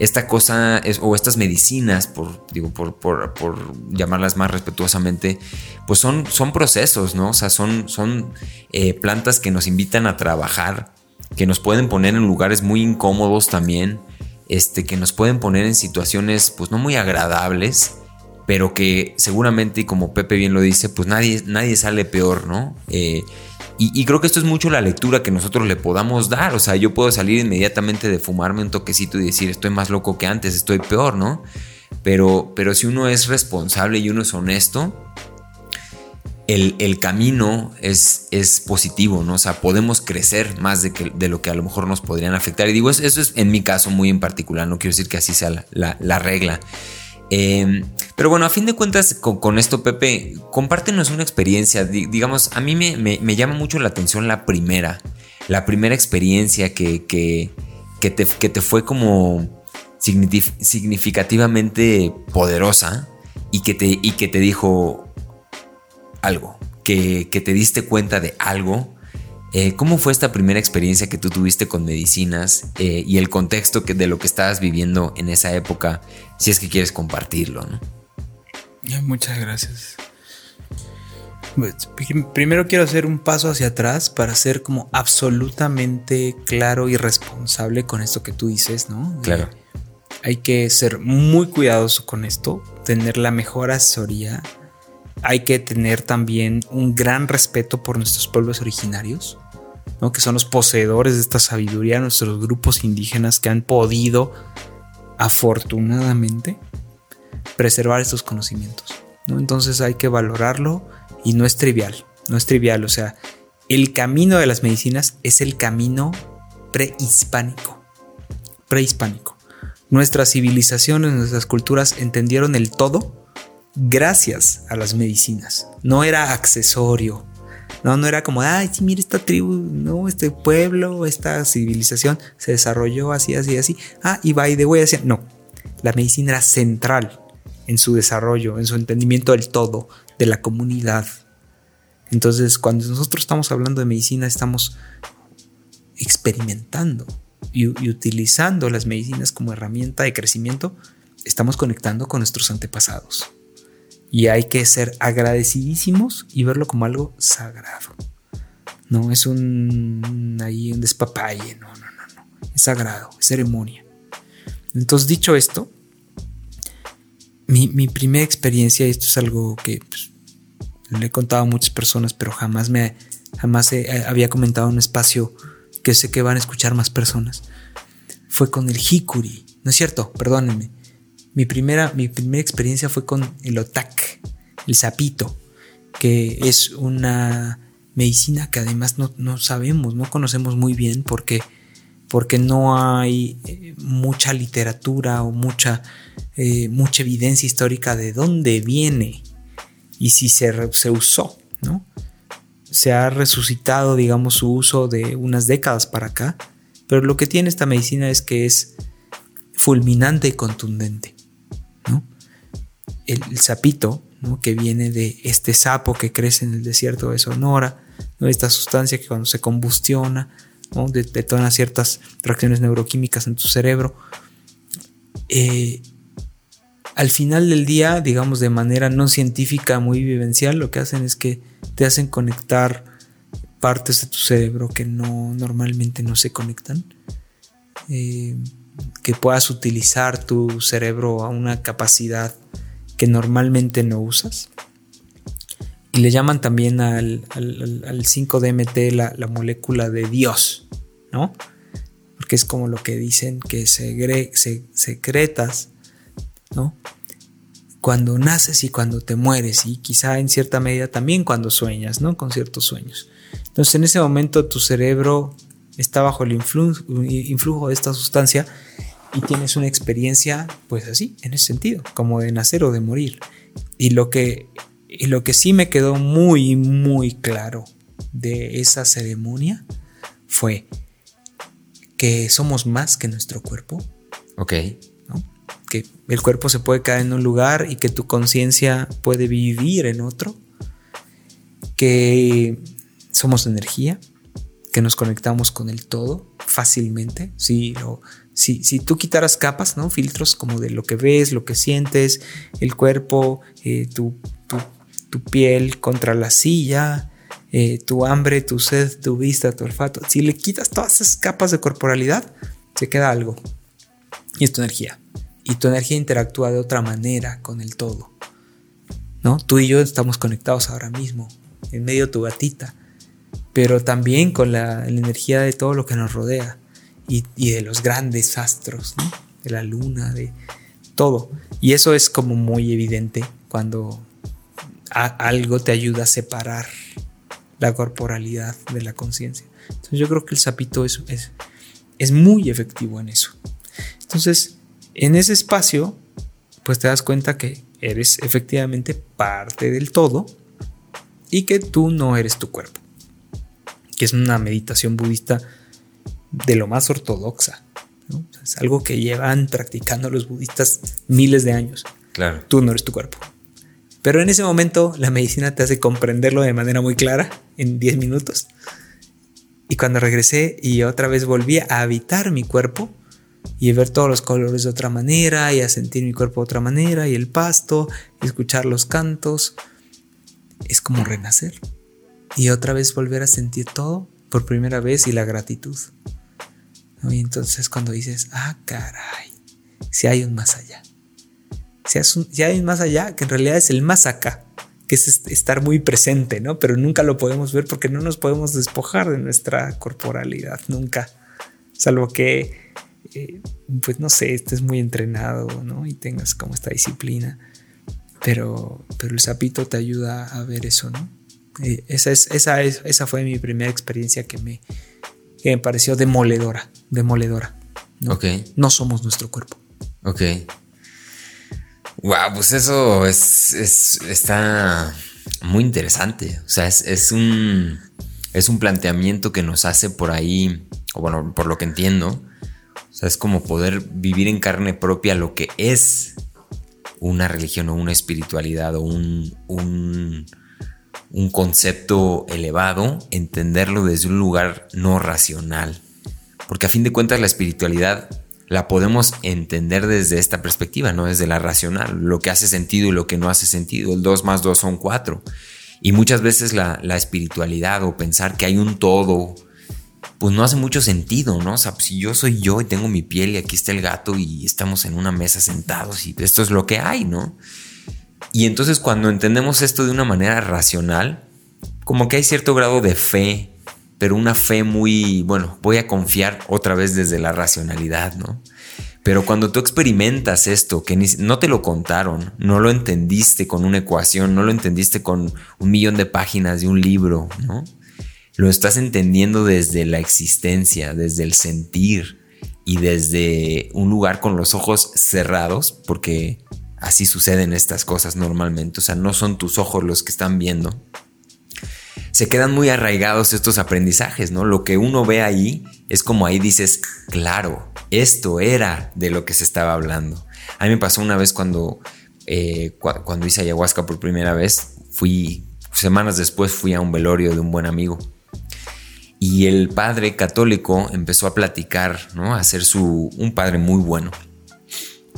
Esta cosa o estas medicinas, por, digo, por, llamarlas más respetuosamente, pues son, son procesos, ¿no? O sea, son, son eh, plantas que nos invitan a trabajar, que nos pueden poner en lugares muy incómodos también este, que nos pueden poner en situaciones pues no muy agradables, pero que seguramente, y como Pepe bien lo dice, pues nadie, nadie sale peor, ¿no? Eh, y, creo que esto es mucho la lectura que nosotros le podamos dar. O sea, yo puedo salir inmediatamente de fumarme un toquecito y decir, estoy más loco que antes, estoy peor, ¿no? Pero, pero si uno es responsable y uno es honesto, el, camino es, es, positivo, ¿no? O sea, podemos crecer más de, que, de, lo que a lo mejor nos podrían afectar. Y digo, eso, es en mi caso muy en particular, no quiero decir que así sea la, regla. Em, pero bueno, a fin de cuentas, con, esto, Pepe, compártenos una experiencia. digamos, a mí me, llama mucho la atención la primera, la primera experiencia que, que, te, que te, fue como significativamente poderosa y que te, y que te dijo, algo, que, te diste cuenta de algo. Eh, ¿Cómo fue esta primera experiencia que tú tuviste con medicinas eh, y el contexto que, de lo que estabas viviendo en esa época, si es que quieres compartirlo? muchas gracias. Pues, primero quiero hacer un paso hacia atrás para ser como absolutamente claro y responsable con esto que tú dices, ¿no? Claro. hay que ser muy cuidadoso con esto, tener la mejor asesoría, hay que tener también un gran respeto por nuestros pueblos originarios, ¿no? que son los poseedores de esta sabiduría, nuestros grupos indígenas que han podido, afortunadamente, preservar estos conocimientos. ¿no? Entonces hay que valorarlo y no es trivial, no es trivial, o sea, el camino de las medicinas es el camino prehispánico, prehispánico. Nuestras civilizaciones, nuestras culturas entendieron el todo gracias a las medicinas. No era accesorio. No, no era como, ay, sí, mira esta tribu, no, este pueblo, esta civilización se desarrolló así, así, así. Ah, y va y de así. No, la medicina era central en su desarrollo, en su entendimiento del todo, de la comunidad. Entonces, cuando nosotros estamos hablando de medicina, estamos experimentando y utilizando las medicinas como herramienta de crecimiento, estamos conectando con nuestros antepasados. Y hay que ser agradecidísimos y verlo como algo sagrado. No es un ahí un despapalle, no, no, no, no. Es sagrado, es ceremonia. Entonces, dicho esto, mi, primera experiencia, y esto es algo que pues, le he contado a muchas personas, pero jamás me, jamás había comentado en un espacio que sé que van a escuchar más personas. Fue con el hikuri. No es cierto, perdónenme. Mi primera, mi primera experiencia fue con el otak, el sapito, que es una medicina que además no, sabemos, no conocemos muy bien porque, porque no hay eh, mucha literatura o mucha, eh, mucha evidencia histórica de dónde viene y si se, se usó, ¿no? Se ha resucitado, digamos, su uso de unas décadas para acá, pero lo que tiene esta medicina es que es fulminante y contundente, ¿no? El, sapito, ¿no? que viene de este sapo que crece en el desierto de Sonora, ¿no? esta sustancia que cuando se combustiona ¿no? detona ciertas reacciones neuroquímicas en tu cerebro. Eh, al final del día, digamos de manera no científica, muy vivencial, lo que hacen es que te hacen conectar partes de tu cerebro que no normalmente no se conectan. Eh, que puedas utilizar tu cerebro a una capacidad normalmente no usas. Y le llaman también al, 5DMT la, la, molécula de Dios, ¿no? Porque es como lo que dicen que se, secretas ¿no? Cuando naces y cuando te mueres y quizá en cierta medida también cuando sueñas, ¿no? Con ciertos sueños. Entonces en ese momento tu cerebro está bajo el influjo, de esta sustancia y tienes una experiencia pues así, en ese sentido, como de nacer o de morir. Y lo que, y lo que sí me quedó muy, muy claro de esa ceremonia fue que somos más que nuestro cuerpo. Ok que el cuerpo se puede caer en un lugar y que tu conciencia puede vivir en otro, que somos energía, que nos conectamos con el todo fácilmente. Si, si, tú quitaras capas, ¿no? filtros como de lo que ves, lo que sientes, el cuerpo, eh, tu, piel contra la silla, eh, tu hambre, tu sed, tu vista, tu olfato, si le quitas todas esas capas de corporalidad, se queda algo. Y es tu energía y tu energía interactúa de otra manera con el todo. ¿No? Tú y yo estamos conectados ahora mismo, en medio de tu gatita, pero también con la, energía de todo lo que nos rodea y, de los grandes astros, de la luna, de todo. Y eso es como muy evidente cuando algo te ayuda a separar la corporalidad de la conciencia. Entonces yo creo que el sapito es, es, es muy efectivo en eso. Entonces, en ese espacio, pues te das cuenta que eres efectivamente parte del todo y que tú no eres tu cuerpo. Que es una meditación budista de lo más ortodoxa. Es algo que llevan practicando los budistas miles de años. Claro. Tú no eres tu cuerpo. Pero en ese momento la medicina te hace comprenderlo de manera muy clara en 10 minutos. Y cuando regresé y otra vez volví a habitar mi cuerpo, y ver todos los colores de otra manera y a sentir mi cuerpo de otra manera y el pasto y escuchar los cantos. Es como renacer y otra vez volver a sentir todo por primera vez y la gratitud. Y entonces cuando dices, ah, caray, si hay un más allá. Si hay un más allá, que en realidad es el más acá, que es estar muy presente, ¿no? Pero nunca lo podemos ver porque no nos podemos despojar de nuestra corporalidad, nunca. Salvo que pues no sé, estés muy entrenado, ¿no? Y tengas como esta disciplina. Pero, pero el sapito te ayuda a ver eso, ¿no? Eh, esa, es, esa, es, esa fue mi primera experiencia que me, que me pareció demoledora, demoledora. ¿no? No somos nuestro cuerpo. Ok. Wow, pues eso es, es está muy interesante. O sea, es, es, un, es un planteamiento que nos hace por ahí, o bueno, por lo que entiendo, o sea, es como poder vivir en carne propia lo que es una religión o una espiritualidad o un, un, concepto elevado, entenderlo desde un lugar no racional. Porque a fin de cuentas la espiritualidad la podemos entender desde esta perspectiva, no desde la racional, lo que hace sentido y lo que no hace sentido. El 2 más 2 son 4. Y muchas veces la, la espiritualidad o pensar que hay un todo pues no hace mucho sentido, ¿no? O sea, si yo soy yo y tengo mi piel y aquí está el gato y estamos en una mesa sentados y esto es lo que hay, ¿no? Y entonces cuando entendemos esto de una manera racional, como que hay cierto grado de fe, pero una fe muy, bueno, voy a confiar otra vez desde la racionalidad, ¿no? Pero cuando tú experimentas esto, que no te lo contaron, no lo entendiste con una ecuación, no lo entendiste con un millón de páginas de un libro, ¿no? Lo estás entendiendo desde la existencia, desde el sentir y desde un lugar con los ojos cerrados, porque así suceden estas cosas normalmente, o sea, no son tus ojos los que están viendo. Se quedan muy arraigados estos aprendizajes, ¿no? Lo que uno ve ahí es como ahí dices, claro, esto era de lo que se estaba hablando. A mí me pasó una vez cuando, eh, cuando hice ayahuasca por primera vez, fui, semanas después fui a un velorio de un buen amigo. Y el padre católico empezó a platicar, ¿no? A ser su, un padre muy bueno.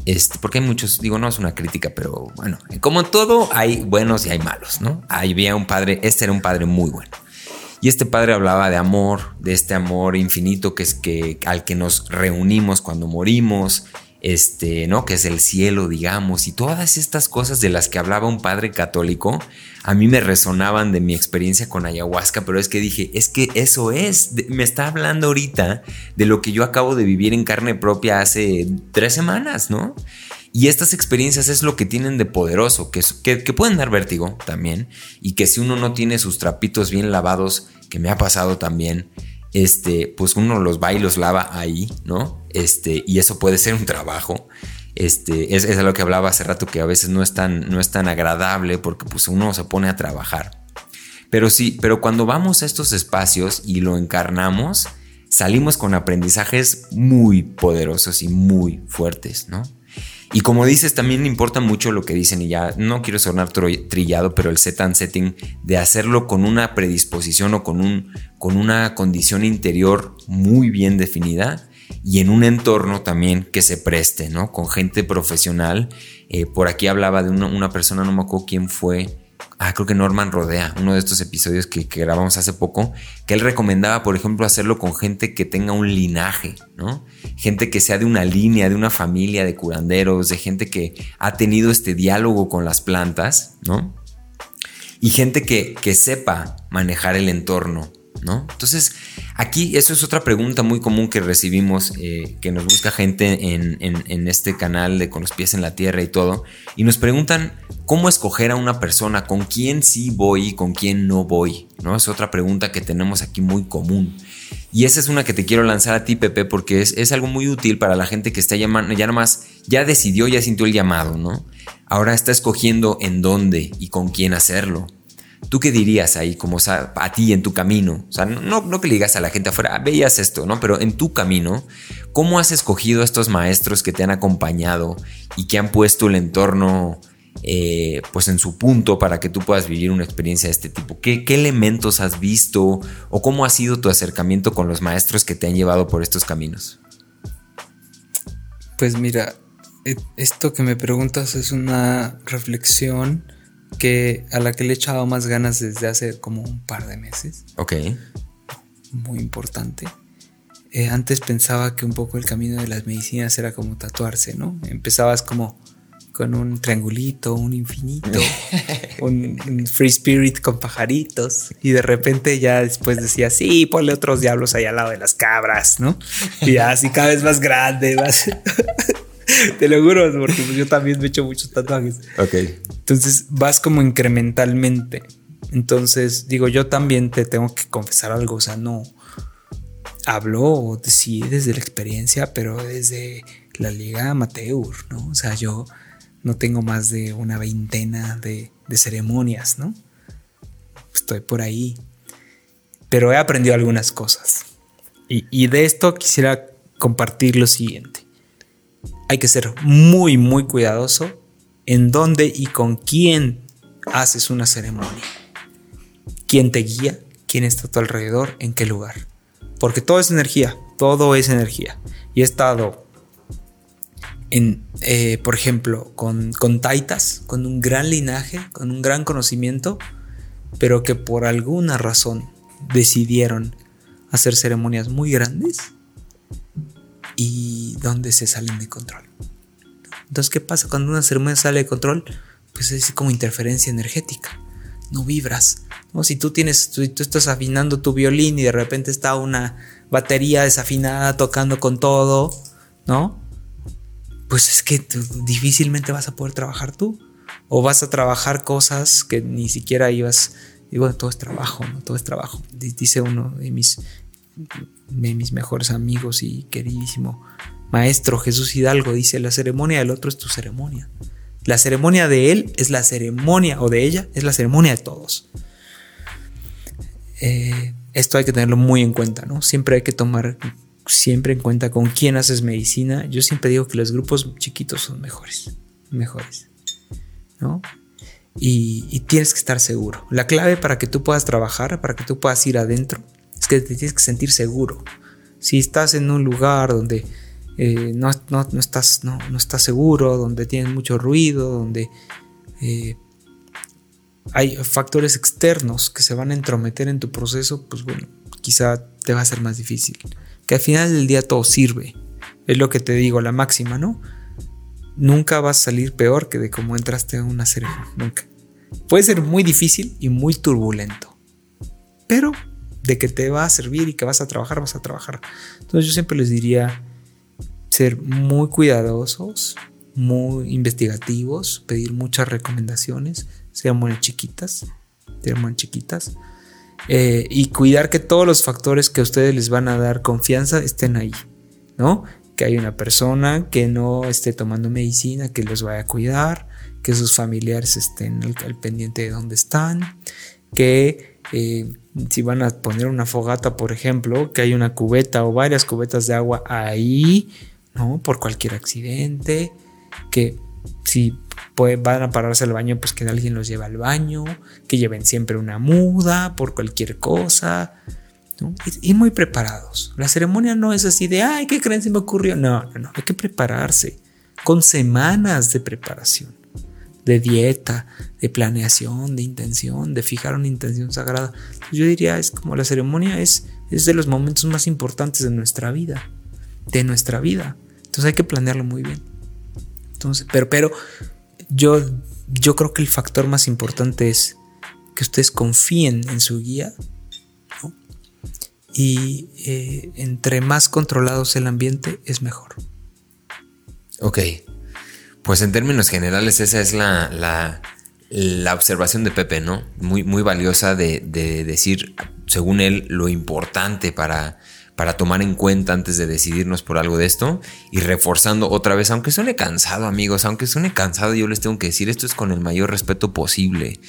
Este, porque hay muchos, digo, no es una crítica, pero bueno, como todo hay buenos y hay malos, ¿no? Había un padre, este era un padre muy bueno. Y este padre hablaba de amor, de este amor infinito que es que al que nos reunimos cuando morimos, este, ¿no? Que es el cielo, digamos, y todas estas cosas de las que hablaba un padre católico, a mí me resonaban de mi experiencia con ayahuasca, pero es que dije, es que eso es, me está hablando ahorita de lo que yo acabo de vivir en carne propia hace tres semanas, ¿no? Y estas experiencias es lo que tienen de poderoso, que, que, pueden dar vértigo también, y que si uno no tiene sus trapitos bien lavados, que me ha pasado también, este, pues uno los va y los lava ahí, ¿no? Este, y eso puede ser un trabajo. Este, es, es lo que hablaba hace rato, que a veces no es tan, no es tan agradable porque pues uno se pone a trabajar. Pero sí, pero cuando vamos a estos espacios y lo encarnamos, salimos con aprendizajes muy poderosos y muy fuertes, ¿no? Y como dices, también importa mucho lo que dicen, y ya no quiero sonar trillado, pero el set and setting de hacerlo con una predisposición o con, un, con una condición interior muy bien definida y en un entorno también que se preste, ¿no? Con gente profesional. Eh, por aquí hablaba de una, persona, no me acuerdo quién fue, ah, creo que Norman Rodea, uno de estos episodios que, grabamos hace poco, que él recomendaba, por ejemplo, hacerlo con gente que tenga un linaje, ¿no? Gente que sea de una línea, de una familia de curanderos, de gente que ha tenido este diálogo con las plantas, ¿no? Y gente que, que sepa manejar el entorno, ¿no? Entonces, aquí eso es otra pregunta muy común que recibimos, eh, que nos busca gente en, este canal de Con los pies en la tierra y todo, y nos preguntan cómo escoger a una persona, con quién sí voy y con quién no voy, ¿no? Es otra pregunta que tenemos aquí muy común. Y esa es una que te quiero lanzar a ti, Pepe, porque es, es algo muy útil para la gente que está llamando, ya nomás, ya decidió, ya sintió el llamado, ¿no? Ahora está escogiendo en dónde y con quién hacerlo. ¿Tú qué dirías ahí, como a ti en tu camino? O sea, no, que le digas a la gente afuera, ah, veías esto, ¿no? Pero en tu camino, ¿cómo has escogido a estos maestros que te han acompañado y que han puesto el entorno eh, pues en su punto para que tú puedas vivir una experiencia de este tipo? ¿Qué, ¿Qué elementos has visto o cómo ha sido tu acercamiento con los maestros que te han llevado por estos caminos? Pues mira, e, esto que me preguntas es una reflexión que a la que le he echado más ganas desde hace como un par de meses. Ok. Muy importante. Eh, antes pensaba que un poco el camino de las medicinas era como tatuarse, ¿no? Empezabas como con un triangulito, un infinito, un, free spirit con pajaritos y de repente ya después decía, sí, ponle otros diablos ahí al lado de las cabras, ¿no? Y así cada vez más grande, más... Te lo juro, porque pues yo también me he hecho muchos tatuajes. Ok. Entonces vas como incrementalmente. Entonces, digo, yo también te tengo que confesar algo. O sea, no hablo, sí, desde la experiencia, pero desde la liga amateur, ¿no? O sea, yo no tengo más de una veintena de, ceremonias, ¿no? Estoy por ahí. Pero he aprendido algunas cosas. y de esto quisiera compartir lo siguiente hay que ser muy, muy cuidadoso en dónde y con quién haces una ceremonia. ¿Quién te guía? ¿Quién está a tu alrededor? ¿En qué lugar? Porque todo es energía, todo es energía. Y he estado en, eh, por ejemplo, con, con taitas, con un gran linaje, con un gran conocimiento, pero que por alguna razón decidieron hacer ceremonias muy grandes y donde se salen de control. Entonces, ¿qué pasa cuando una ceremonia sale de control? Pues es como interferencia energética. No vibras, ¿no? Si tú tienes, tú estás afinando tu violín y de repente está una batería desafinada tocando con todo, ¿no? Pues es que difícilmente vas a poder trabajar tú. O vas a trabajar cosas que ni siquiera ibas. Y bueno, todo es trabajo, ¿no? Todo es trabajo. Dice uno de mis, de mis mejores amigos y queridísimo maestro Jesús Hidalgo, dice, la ceremonia del otro es tu ceremonia. La ceremonia de él es la ceremonia, o de ella, es la ceremonia de todos. Eh, esto hay que tenerlo muy en cuenta, ¿no? Siempre hay que tomar siempre en cuenta con quién haces medicina. Yo siempre digo que los grupos chiquitos son mejores, mejores, ¿no? Y, tienes que estar seguro. La clave para que tú puedas trabajar, para que tú puedas ir adentro, que te tienes que sentir seguro. Si estás en un lugar donde eh, no, estás, no, estás seguro, donde tienes mucho ruido, donde eh, hay factores externos que se van a entrometer en tu proceso, pues bueno, quizá te va a ser más difícil. Que al final del día todo sirve. Es lo que te digo, la máxima, ¿no? Nunca vas a salir peor que de cómo entraste a una ceremonia. Nunca. Puede ser muy difícil y muy turbulento. Pero de que te va a servir y que vas a trabajar, vas a trabajar. Entonces yo siempre les diría ser muy cuidadosos, muy investigativos, pedir muchas recomendaciones, muy chiquitas, muy chiquitas, eh, y cuidar que todos los factores que a ustedes les van a dar confianza estén ahí, ¿no? Que hay una persona que no esté tomando medicina, que los vaya a cuidar, que sus familiares estén al, pendiente de dónde están, que si van a poner una fogata, por ejemplo, que hay una cubeta o varias cubetas de agua ahí, ¿no? Por cualquier accidente, que si van a pararse al baño, pues que alguien los lleve al baño, que lleven siempre una muda por cualquier cosa. Y, muy preparados. La ceremonia no es así de, ay, ¿qué creen? Se me ocurrió. No, no, no. Hay que prepararse con semanas de preparación, de dieta, de planeación, de intención, de fijar una intención sagrada. Yo diría, es como la ceremonia es, es de los momentos más importantes de nuestra vida, de nuestra vida. Entonces hay que planearlo muy bien. Entonces, pero, pero yo, yo creo que el factor más importante es que ustedes confíen en su guía. Y eh, entre más controlado el ambiente, es mejor. Ok. Pues en términos generales, esa es la, la, observación de Pepe, ¿no? Muy, muy valiosa de, de decir, según él, lo importante para para tomar en cuenta antes de decidirnos por algo de esto y reforzando otra vez, aunque suene cansado amigos, aunque suene cansado yo les tengo que decir, esto es con el mayor respeto posible.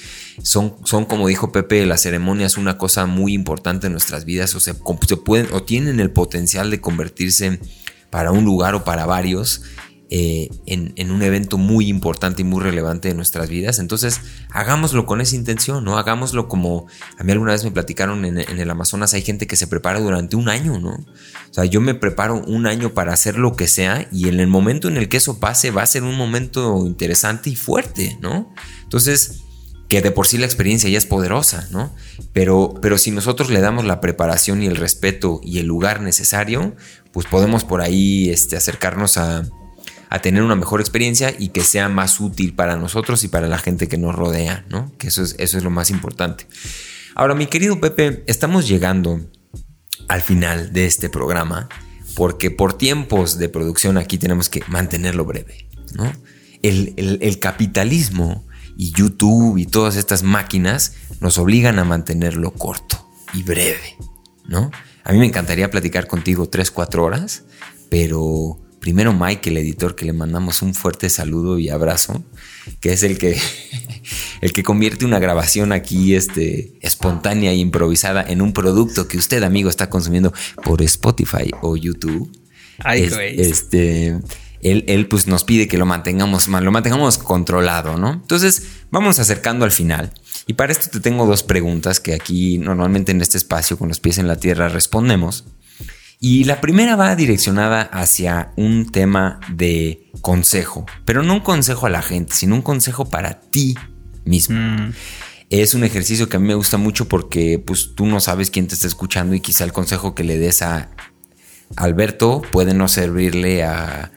Son, son como dijo Pepe, las ceremonias una cosa muy importante en nuestras vidas o se, se pueden o tienen el potencial de convertirse para un lugar o para varios eh, en, un evento muy importante y muy relevante de nuestras vidas. Entonces, hagámoslo con esa intención, ¿no? Hagámoslo como a mí alguna vez me platicaron en, el Amazonas, hay gente que se prepara durante un año, ¿no? O sea, yo me preparo un año para hacer lo que sea y en el momento en el que eso pase va a ser un momento interesante y fuerte, ¿no? Entonces, que de por sí la experiencia ya es poderosa, ¿no? Pero, pero si nosotros le damos la preparación y el respeto y el lugar necesario, pues podemos por ahí este, acercarnos a, a tener una mejor experiencia y que sea más útil para nosotros y para la gente que nos rodea, ¿no? Que eso es, eso es lo más importante. Ahora, mi querido Pepe, estamos llegando al final de este programa porque por tiempos de producción aquí tenemos que mantenerlo breve, ¿no? El, el capitalismo y YouTube y todas estas máquinas nos obligan a mantenerlo corto y breve, ¿no? A mí me encantaría platicar contigo 3, 4 horas, pero Primero Mike, el editor, que le mandamos un fuerte saludo y abrazo, que es el que, el que convierte una grabación aquí este, espontánea e improvisada en un producto que usted, amigo, está consumiendo por Spotify o YouTube. Ay, este, él, él, pues nos pide que lo mantengamos, lo mantengamos controlado, ¿no? Entonces, vamos acercando al final. Y para esto te tengo dos preguntas que aquí normalmente en este espacio con los pies en la tierra respondemos. Y la primera va direccionada hacia un tema de consejo, pero no un consejo a la gente, sino un consejo para ti mismo. Mm. Es un ejercicio que a mí me gusta mucho porque pues tú no sabes quién te está escuchando y quizá el consejo que le des a Alberto puede no servirle a,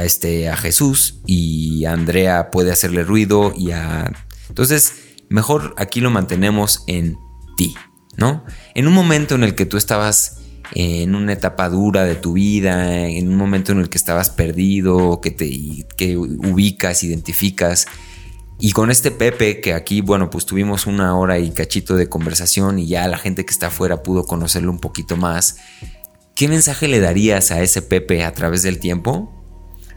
este, a Jesús y a Andrea puede hacerle ruido y a... Entonces, mejor aquí lo mantenemos en ti, ¿no? En un momento en el que tú estabas en una etapa dura de tu vida, en un momento en el que estabas perdido, que te que ubicas, identificas. Y con este Pepe, que aquí, bueno, pues tuvimos una hora y cachito de conversación y ya la gente que está afuera pudo conocerlo un poquito más. ¿Qué mensaje le darías a ese Pepe a través del tiempo,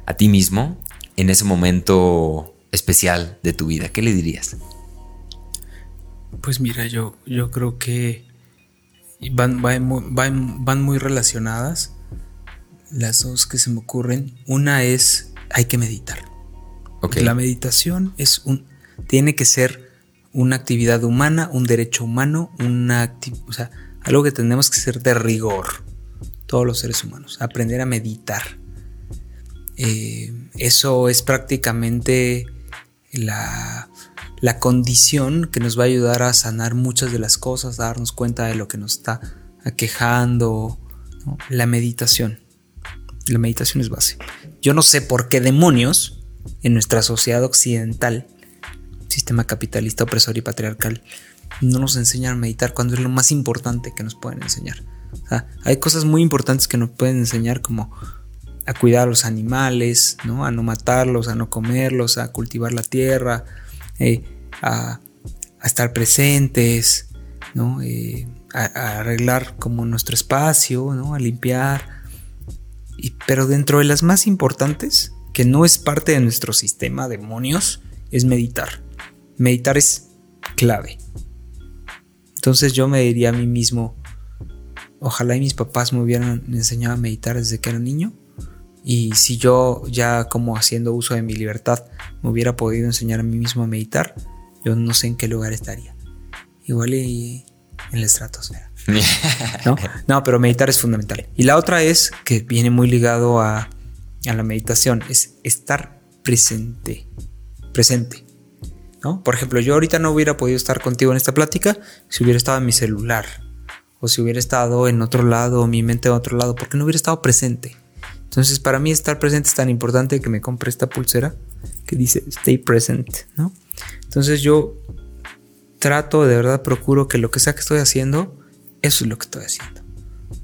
a ti mismo, en ese momento especial de tu vida? ¿Qué le dirías? Pues mira, yo, yo creo que van, van, muy relacionadas las dos que se me ocurren. Una es, hay que meditar. La meditación es un, tiene que ser una actividad humana, un derecho humano, una o sea, algo que tenemos que ser de rigor, todos los seres humanos, aprender a meditar. Eh, eso es prácticamente la, la condición que nos va a ayudar a sanar muchas de las cosas, a darnos cuenta de lo que nos está aquejando. La meditación. La meditación es base. Yo no sé por qué demonios en nuestra sociedad occidental, sistema capitalista, opresor y patriarcal, no nos enseñan a meditar cuando es lo más importante que nos pueden enseñar. hay cosas muy importantes que nos pueden enseñar como a cuidar a los animales, a no matarlos, a no comerlos, a cultivar la tierra, eh, a, estar presentes, ¿no? Eh, a, arreglar como nuestro espacio, ¿no? a limpiar. Pero dentro de las más importantes, que no es parte de nuestro sistema de demonios, es meditar. Meditar es clave. Entonces yo me diría a mí mismo, ojalá y mis papás me hubieran enseñado a meditar desde que era niño y si yo ya como haciendo uso de mi libertad me hubiera podido enseñar a mí mismo a meditar, yo no sé en qué lugar estaría. Igual y en la estratosfera. ¿No? no, pero meditar es fundamental. Y la otra es que viene muy ligado a, a la meditación, es estar presente. Presente. ¿No? Por ejemplo, yo ahorita no hubiera podido estar contigo en esta plática si hubiera estado en mi celular o si hubiera estado en otro lado, mi mente en otro lado, porque no hubiera estado presente. Entonces, para mí estar presente es tan importante que me compre esta pulsera que dice Stay Present, ¿no? Entonces yo trato, de verdad, procuro que lo que sea que estoy haciendo, eso es lo que estoy haciendo.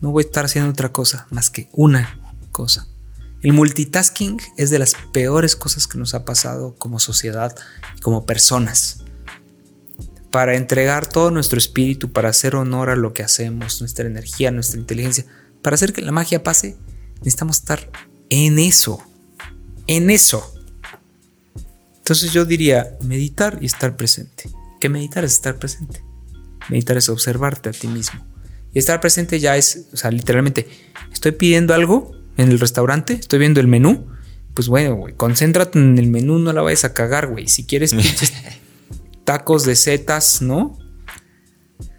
No voy a estar haciendo otra cosa más que una cosa. El multitasking es de las peores cosas que nos ha pasado como sociedad como personas. Para entregar todo nuestro espíritu, para hacer honor a lo que hacemos, nuestra energía, nuestra inteligencia, para hacer que la magia pase, necesitamos estar en eso. En eso. Entonces yo diría meditar y estar presente. Que meditar es estar presente. Meditar es observarte a ti mismo. Y estar presente ya es, o sea, literalmente, estoy pidiendo algo en el restaurante, estoy viendo el menú. Pues bueno, güey, concéntrate en el menú, no la vayas a cagar, güey. Si quieres pinches tacos de setas, ¿no?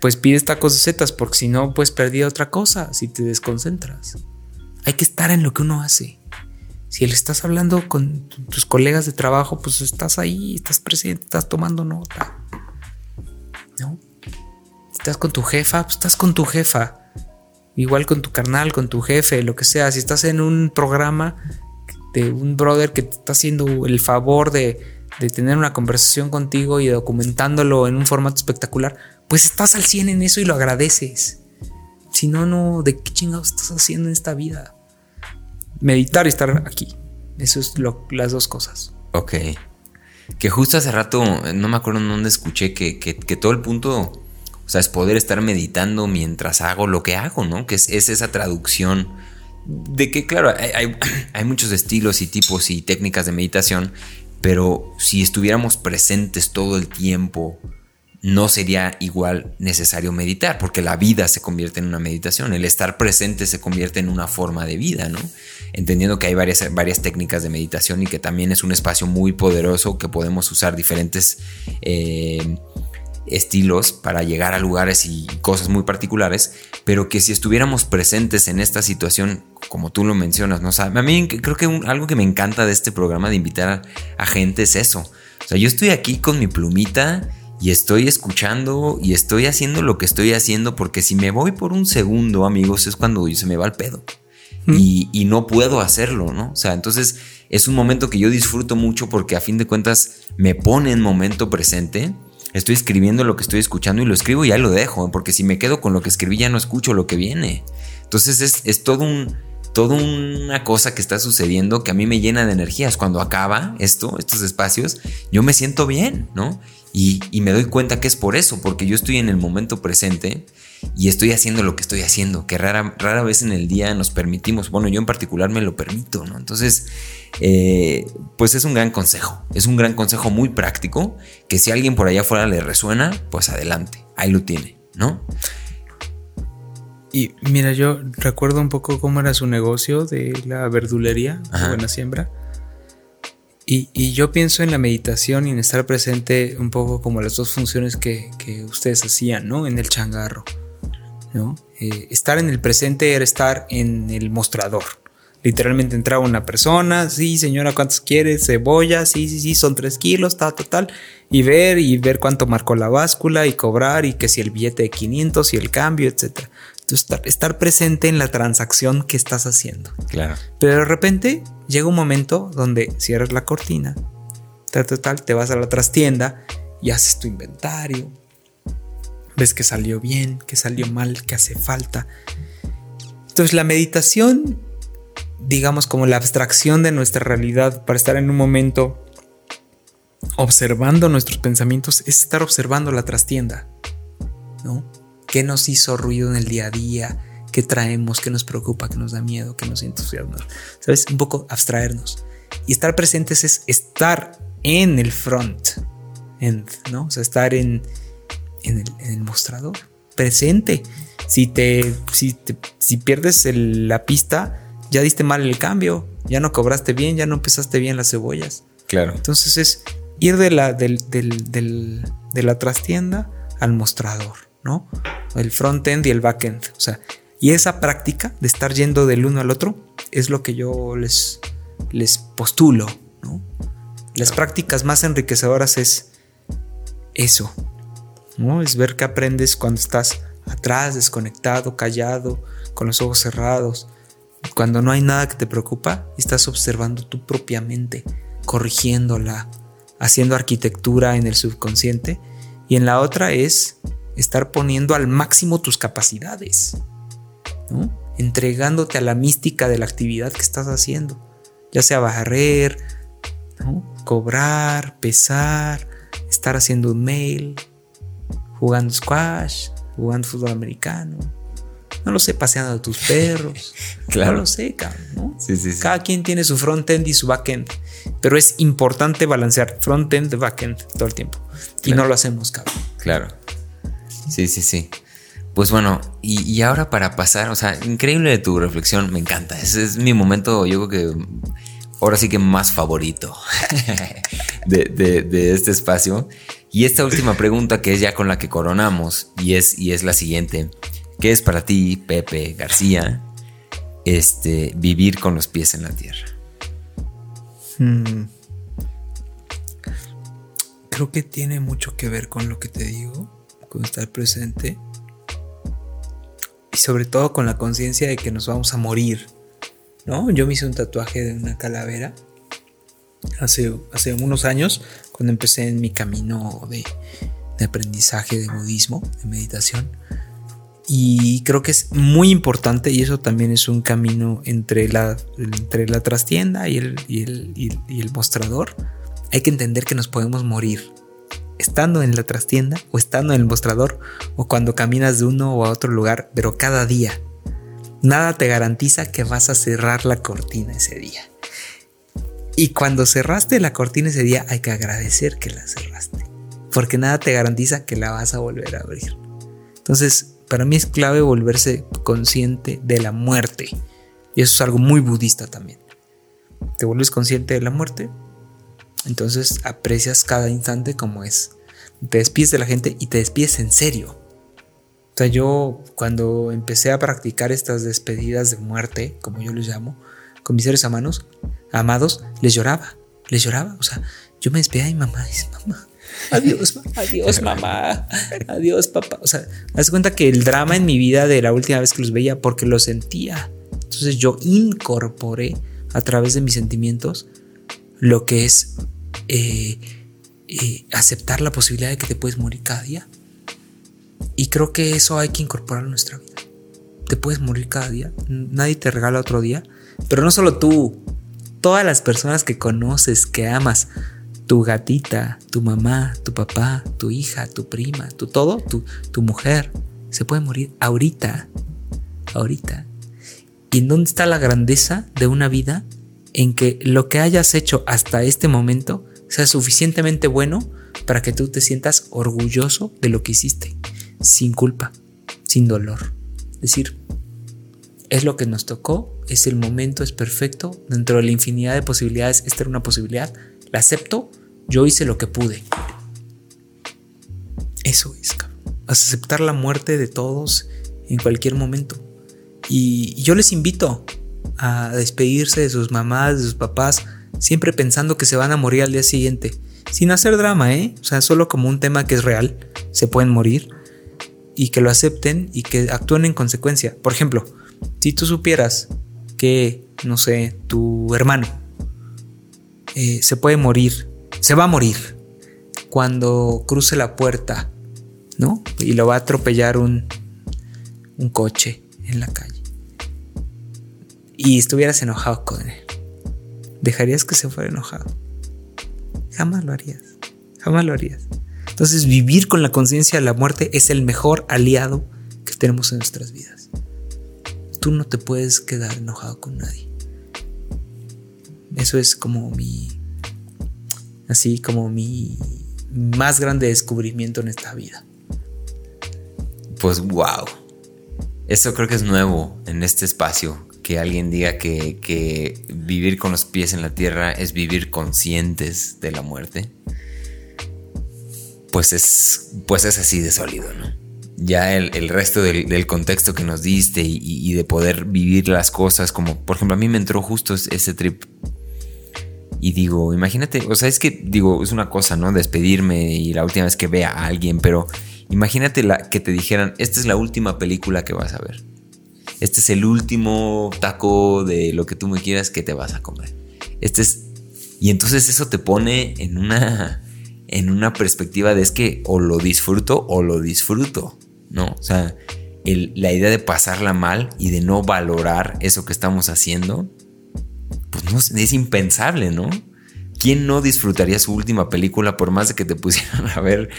Pues pides tacos de setas, porque si no, pues perdí otra cosa si te desconcentras. Hay que estar en lo que uno hace. Si le estás hablando con tus colegas de trabajo, pues estás ahí, estás presente, estás tomando nota. ¿No? Estás con tu jefa, pues estás con tu jefa. Igual con tu carnal, con tu jefe, lo que sea. Si estás en un programa de un brother que te está haciendo el favor de, de tener una conversación contigo y documentándolo en un formato espectacular, pues estás al 100 en eso y lo agradeces. Si no, no, ¿de qué chingados estás haciendo en esta vida? meditar y estar aquí. Eso es lo, las dos cosas. Ok. Que justo hace rato, no me acuerdo en dónde escuché que, todo el punto, o sea, es poder estar meditando mientras hago lo que hago, ¿no? Que es, esa traducción de que, claro, hay, hay, muchos estilos y tipos y técnicas de meditación, pero si estuviéramos presentes todo el tiempo, no sería igual necesario meditar, porque la vida se convierte en una meditación, el estar presente se convierte en una forma de vida, ¿no? Entendiendo que hay varias, varias técnicas de meditación y que también es un espacio muy poderoso que podemos usar diferentes eh, estilos para llegar a lugares y cosas muy particulares, pero que si estuviéramos presentes en esta situación, como tú lo mencionas, ¿no? a mí creo que algo que me encanta de este programa de invitar a gente es eso. O sea, yo estoy aquí con mi plumita y estoy escuchando y estoy haciendo lo que estoy haciendo porque si me voy por un segundo, amigos, es cuando se me va el pedo. Y, y, no puedo hacerlo, ¿no? O sea, entonces es un momento que yo disfruto mucho porque a fin de cuentas me pone en momento presente estoy escribiendo lo que estoy escuchando y lo escribo y ya lo dejo, porque si me quedo con lo que escribí ya no escucho lo que viene. Entonces es, es todo un, toda una cosa que está sucediendo que a mí me llena de energías. Cuando acaba esto, estos espacios, yo me siento bien, ¿no? Y, y, me doy cuenta que es por eso, porque yo estoy en el momento presente y estoy haciendo lo que estoy haciendo, que rara, rara vez en el día nos permitimos, bueno, yo en particular me lo permito, ¿no? Entonces, eh, pues es un gran consejo, es un gran consejo muy práctico, que si a alguien por allá afuera le resuena, pues adelante, ahí lo tiene, ¿no? Y mira, yo recuerdo un poco cómo era su negocio de la verdulería, Buena Siembra. Y, yo pienso en la meditación y en estar presente un poco como las dos funciones que, que ustedes hacían, ¿no? En el changarro. ¿no? Eh, estar en el presente era estar en el mostrador. Literalmente entraba una persona, sí, señora, ¿cuántos quiere? Cebolla, sí, sí, sí, son tres kilos, tal, tal, Y ver y ver cuánto marcó la báscula y cobrar y que si el billete de 500 y el cambio, etc. Entonces, estar, presente en la transacción que estás haciendo. Claro. Pero de repente llega un momento donde cierras la cortina, tal, tal, tal, te vas a la trastienda y haces tu inventario, ves que salió bien, que salió mal, que hace falta. Entonces la meditación, digamos como la abstracción de nuestra realidad para estar en un momento observando nuestros pensamientos, es estar observando la trastienda, ¿no? ¿Qué nos hizo ruido en el día a día? ¿Qué traemos? ¿Qué nos preocupa? ¿Qué nos da miedo? ¿Qué nos entusiasma? ¿Sabes? Un poco abstraernos. Y estar presentes es estar en el front, ¿no? O sea, estar en, en el, mostrador, presente. Si te, si, si pierdes la pista, ya diste mal el cambio, ya no cobraste bien, ya no pesaste bien las cebollas. Claro. Entonces es ir de la, del, de la trastienda al mostrador, ¿no? El front-end y el back-end. O sea, y esa práctica de estar yendo del uno al otro es lo que yo les, les postulo, ¿no? Las prácticas más enriquecedoras es eso, ¿no? Es ver que aprendes cuando estás atrás, desconectado, callado, con los ojos cerrados, cuando no hay nada que te preocupa y estás observando tu propia mente, corrigiéndola, haciendo arquitectura en el subconsciente. Y en la otra es estar poniendo al máximo tus capacidades, entregándote a la mística de la actividad que estás haciendo, ya sea barrer, cobrar, pesar, estar haciendo un mail, jugando squash, jugando fútbol americano. No lo sé, paseando a tus perros. claro. No lo sé, cabrón. Cada quien tiene su front-end y su back-end. Pero es importante balancear front-end, back-end todo el tiempo. Y no lo hacemos, cabrón. Claro. Sí, sí, sí. Pues bueno, y, ahora para pasar, o sea, increíble tu reflexión, me encanta. Ese es mi momento, yo creo que ahora sí que más favorito de, de este espacio. Y esta última pregunta que es ya con la que coronamos y es, y es la siguiente. ¿Qué es para ti, Pepe García, este, vivir con los pies en la tierra? Hmm. Creo que tiene mucho que ver con lo que te digo, con estar presente y sobre todo con la conciencia de que nos vamos a morir. ¿no? Yo me hice un tatuaje de una calavera hace, hace unos años, cuando empecé en mi camino de, aprendizaje de budismo, de meditación. Y creo que es muy importante, y eso también es un camino entre la, entre la trastienda y el, y el, y el mostrador. Hay que entender que nos podemos morir estando en la trastienda o estando en el mostrador o cuando caminas de uno o a otro lugar, pero cada día. Nada te garantiza que vas a cerrar la cortina ese día. Y cuando cerraste la cortina ese día, hay que agradecer que la cerraste. Porque nada te garantiza que la vas a volver a abrir. Entonces, para mí es clave volverse consciente de la muerte. Y eso es algo muy budista también. Te vuelves consciente de la muerte. Entonces aprecias cada instante como es. Te despides de la gente y te despides en serio. O sea, yo cuando empecé a practicar estas despedidas de muerte, como yo les llamo, con mis seres amados, amados, les lloraba, les lloraba. O sea, yo me despedía y mamá dice, mamá, adiós, adiós, mamá, adiós, papá. O sea, haz cuenta que el drama en mi vida de la última vez que los veía, porque lo sentía. Entonces yo incorporé a través de mis sentimientos lo que es eh, eh, aceptar la posibilidad de que te puedes morir cada día. Y creo que eso hay que incorporar a nuestra vida. Te puedes morir cada día, nadie te regala otro día, pero no solo tú, todas las personas que conoces, que amas, tu gatita, tu mamá, tu papá, tu hija, tu prima, tu todo, tu, tu mujer, se puede morir ahorita, ahorita. ¿Y en dónde está la grandeza de una vida en que lo que hayas hecho hasta este momento sea suficientemente bueno para que tú te sientas orgulloso de lo que hiciste, sin culpa, sin dolor? Es decir, es lo que nos tocó, es el momento, es perfecto, dentro de la infinidad de posibilidades, esta era una posibilidad, la acepto, yo hice lo que pude. Eso es, cabrón. Aceptar la muerte de todos en cualquier momento. Y yo les invito a despedirse de sus mamás, de sus papás, siempre pensando que se van a morir al día siguiente. Sin hacer drama, ¿eh? O sea, solo como un tema que es real. Se pueden morir. Y que lo acepten y que actúen en consecuencia. Por ejemplo, si tú supieras que, no sé, tu hermano eh, se puede morir, se va a morir cuando cruce la puerta, ¿no? Y lo va a atropellar un, un coche en la calle. Y estuvieras enojado con él. ¿Dejarías que se fuera enojado? Jamás lo harías. Jamás lo harías. Entonces vivir con la conciencia de la muerte es el mejor aliado que tenemos en nuestras vidas. Tú no te puedes quedar enojado con nadie. Eso es como mi... Así como mi más grande descubrimiento en esta vida. Pues wow. Eso creo que es nuevo en este espacio. Que alguien diga que, que vivir con los pies en la tierra es vivir conscientes de la muerte. Pues es, pues es así de sólido, ¿no? ya el, resto del, contexto que nos diste y, de poder vivir las cosas, como por ejemplo a mí me entró justo ese trip. Y digo, imagínate, o sea, es que digo, es una cosa, ¿no? Despedirme y la última vez que vea a alguien, pero imagínate que te dijeran, esta es la última película que vas a ver. Este es el último taco de lo que tú me quieras que te vas a comer. Este es... Y entonces eso te pone en una, en una perspectiva de es que o lo disfruto o lo disfruto. ¿no? O sea, la idea de pasarla mal y de no valorar eso que estamos haciendo, pues no, es impensable, ¿no? ¿Quién no disfrutaría su última película por más de que te pusieran a ver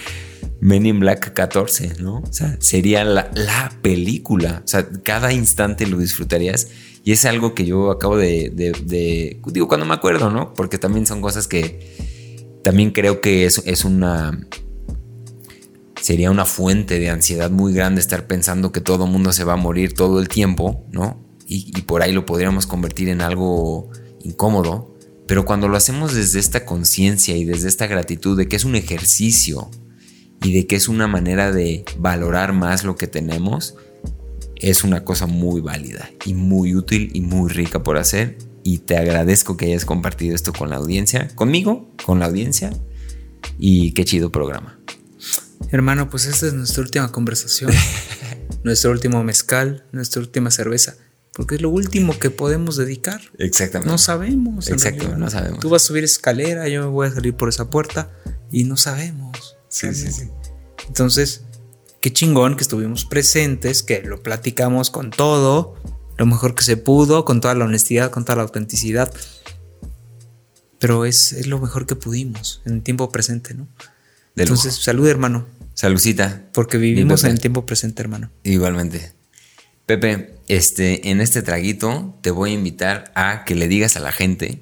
Men in Black 14, ¿no? O sea, sería la, película. O sea, cada instante lo disfrutarías. Y es algo que yo acabo de, de, digo, cuando me acuerdo, ¿no? Porque también son cosas que también creo que es, es una sería una fuente de ansiedad muy grande estar pensando que todo el mundo se va a morir todo el tiempo, ¿no? Y, por ahí lo podríamos convertir en algo incómodo. Pero cuando lo hacemos desde esta conciencia y desde esta gratitud de que es un ejercicio y de que es una manera de valorar más lo que tenemos, es una cosa muy válida y muy útil y muy rica por hacer. Y te agradezco que hayas compartido esto con la audiencia, conmigo, con la audiencia. Y qué chido programa. Hermano, pues esta es nuestra última conversación, nuestro último mezcal, nuestra última cerveza. Porque es lo último que podemos dedicar. Exactamente. No sabemos. Exacto, no sabemos. Tú vas a subir escalera, yo me voy a salir por esa puerta y no sabemos. Sí, sí, sí. Entonces, qué chingón que estuvimos presentes, que lo platicamos con todo, lo mejor que se pudo, con toda la honestidad, con toda la autenticidad. Pero es, es lo mejor que pudimos en el tiempo presente, ¿no? Entonces, salud, hermano. Salucita. Porque vivimos en el tiempo presente, hermano. Igualmente. Pepe, este, en este traguito te voy a invitar a que le digas a la gente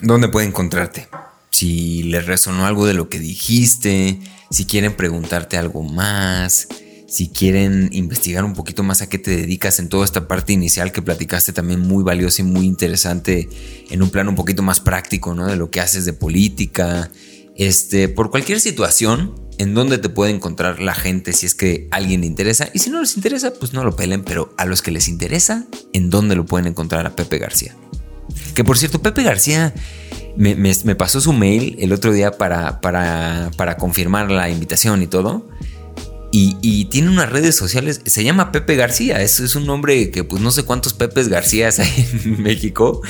dónde puede encontrarte. Si les resonó algo de lo que dijiste, si quieren preguntarte algo más, si quieren investigar un poquito más a qué te dedicas en toda esta parte inicial que platicaste también muy valiosa y muy interesante en un plano un poquito más práctico, ¿no? De lo que haces de política, este, por cualquier situación en donde te puede encontrar la gente si es que alguien le interesa y si no les interesa, pues no lo pelen, pero a los que les interesa, ¿en dónde lo pueden encontrar a Pepe García? Que por cierto, Pepe García me, pasó su mail el otro día para, confirmar la invitación y todo. Y, tiene unas redes sociales, se llama Pepe García, es, es un nombre que pues no sé cuántos Pepes García hay en México.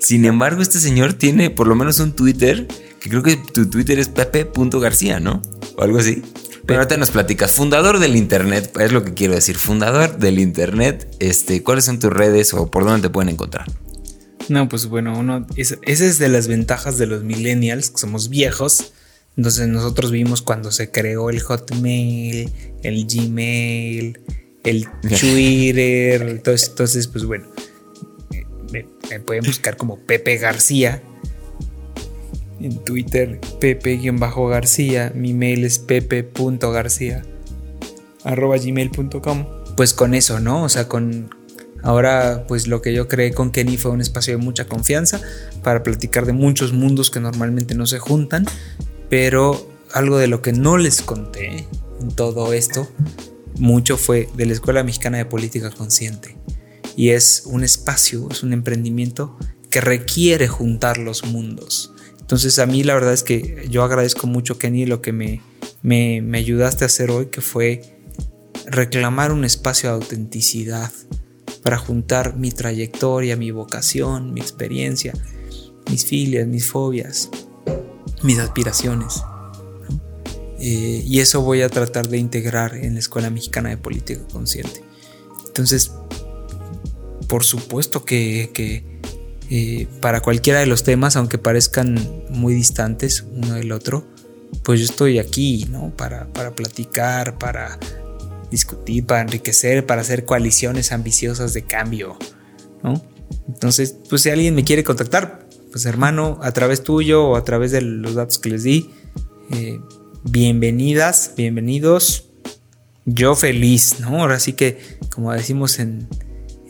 Sin embargo, este señor tiene por lo menos un Twitter Que creo que tu Twitter es pepe.garcía, ¿no? O algo así. Pero ahorita nos platicas. Fundador del Internet, es lo que quiero decir. Fundador del Internet, este, ¿cuáles son tus redes o por dónde te pueden encontrar? No, pues bueno, uno, esa es de las ventajas de los millennials, que somos viejos. Entonces nosotros vimos cuando se creó el Hotmail, el Gmail, el Twitter, entonces, entonces pues bueno, me, pueden buscar como Pepe García. En Twitter, Pepe-García. Mi mail es pepe.garcía arroba gmail.com. Pues con eso, ¿no? O sea, con, Ahora, pues lo que yo creé con Kenny fue un espacio de mucha confianza para platicar de muchos mundos que normalmente no se juntan, pero algo de lo que no les conté en todo esto mucho fue de la Escuela Mexicana de Política Consciente. Y es un espacio, es un emprendimiento que requiere juntar los mundos. Entonces a mí la verdad es que yo agradezco mucho, Kenny, lo que me, me, me ayudaste a hacer hoy, que fue reclamar un espacio de autenticidad, para juntar mi trayectoria, mi vocación, mi experiencia, mis filias, mis fobias, mis aspiraciones. Eh, y eso voy a tratar de integrar en la Escuela Mexicana de Política Consciente. Entonces, por supuesto que, eh, para cualquiera de los temas, aunque parezcan muy distantes uno del otro, pues yo estoy aquí, ¿no? Para, para platicar, para discutir, para enriquecer, para hacer coaliciones ambiciosas de cambio, ¿no? Entonces, pues si alguien me quiere contactar, pues hermano, a través tuyo o a través de los datos que les di, eh, bienvenidas, bienvenidos. Yo feliz, ¿no? Ahora sí que, como decimos en,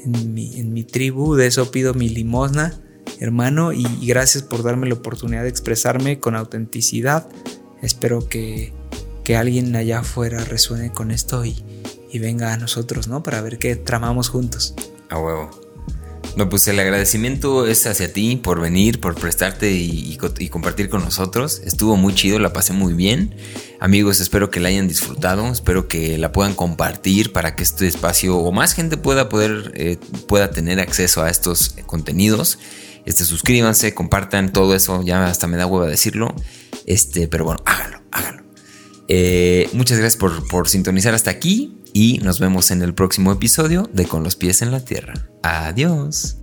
mi, tribu, de eso pido mi limosna, hermano, y gracias por darme la oportunidad de expresarme con autenticidad. Espero que que alguien allá afuera resuene con esto y, venga a nosotros, ¿no? Para ver qué tramamos juntos. A huevo. No, pues el agradecimiento es hacia ti por venir, por prestarte y, compartir con nosotros. Estuvo muy chido, la pasé muy bien. Amigos, espero que la hayan disfrutado, espero que la puedan compartir para que este espacio o más gente pueda poder eh, pueda tener acceso a estos contenidos. Este, suscríbanse, compartan todo eso, ya hasta me da hueva decirlo. Este, pero bueno, háganlo, háganlo. Eh, muchas gracias por, por sintonizar hasta aquí y nos vemos en el próximo episodio de Con los pies en la tierra. Adiós.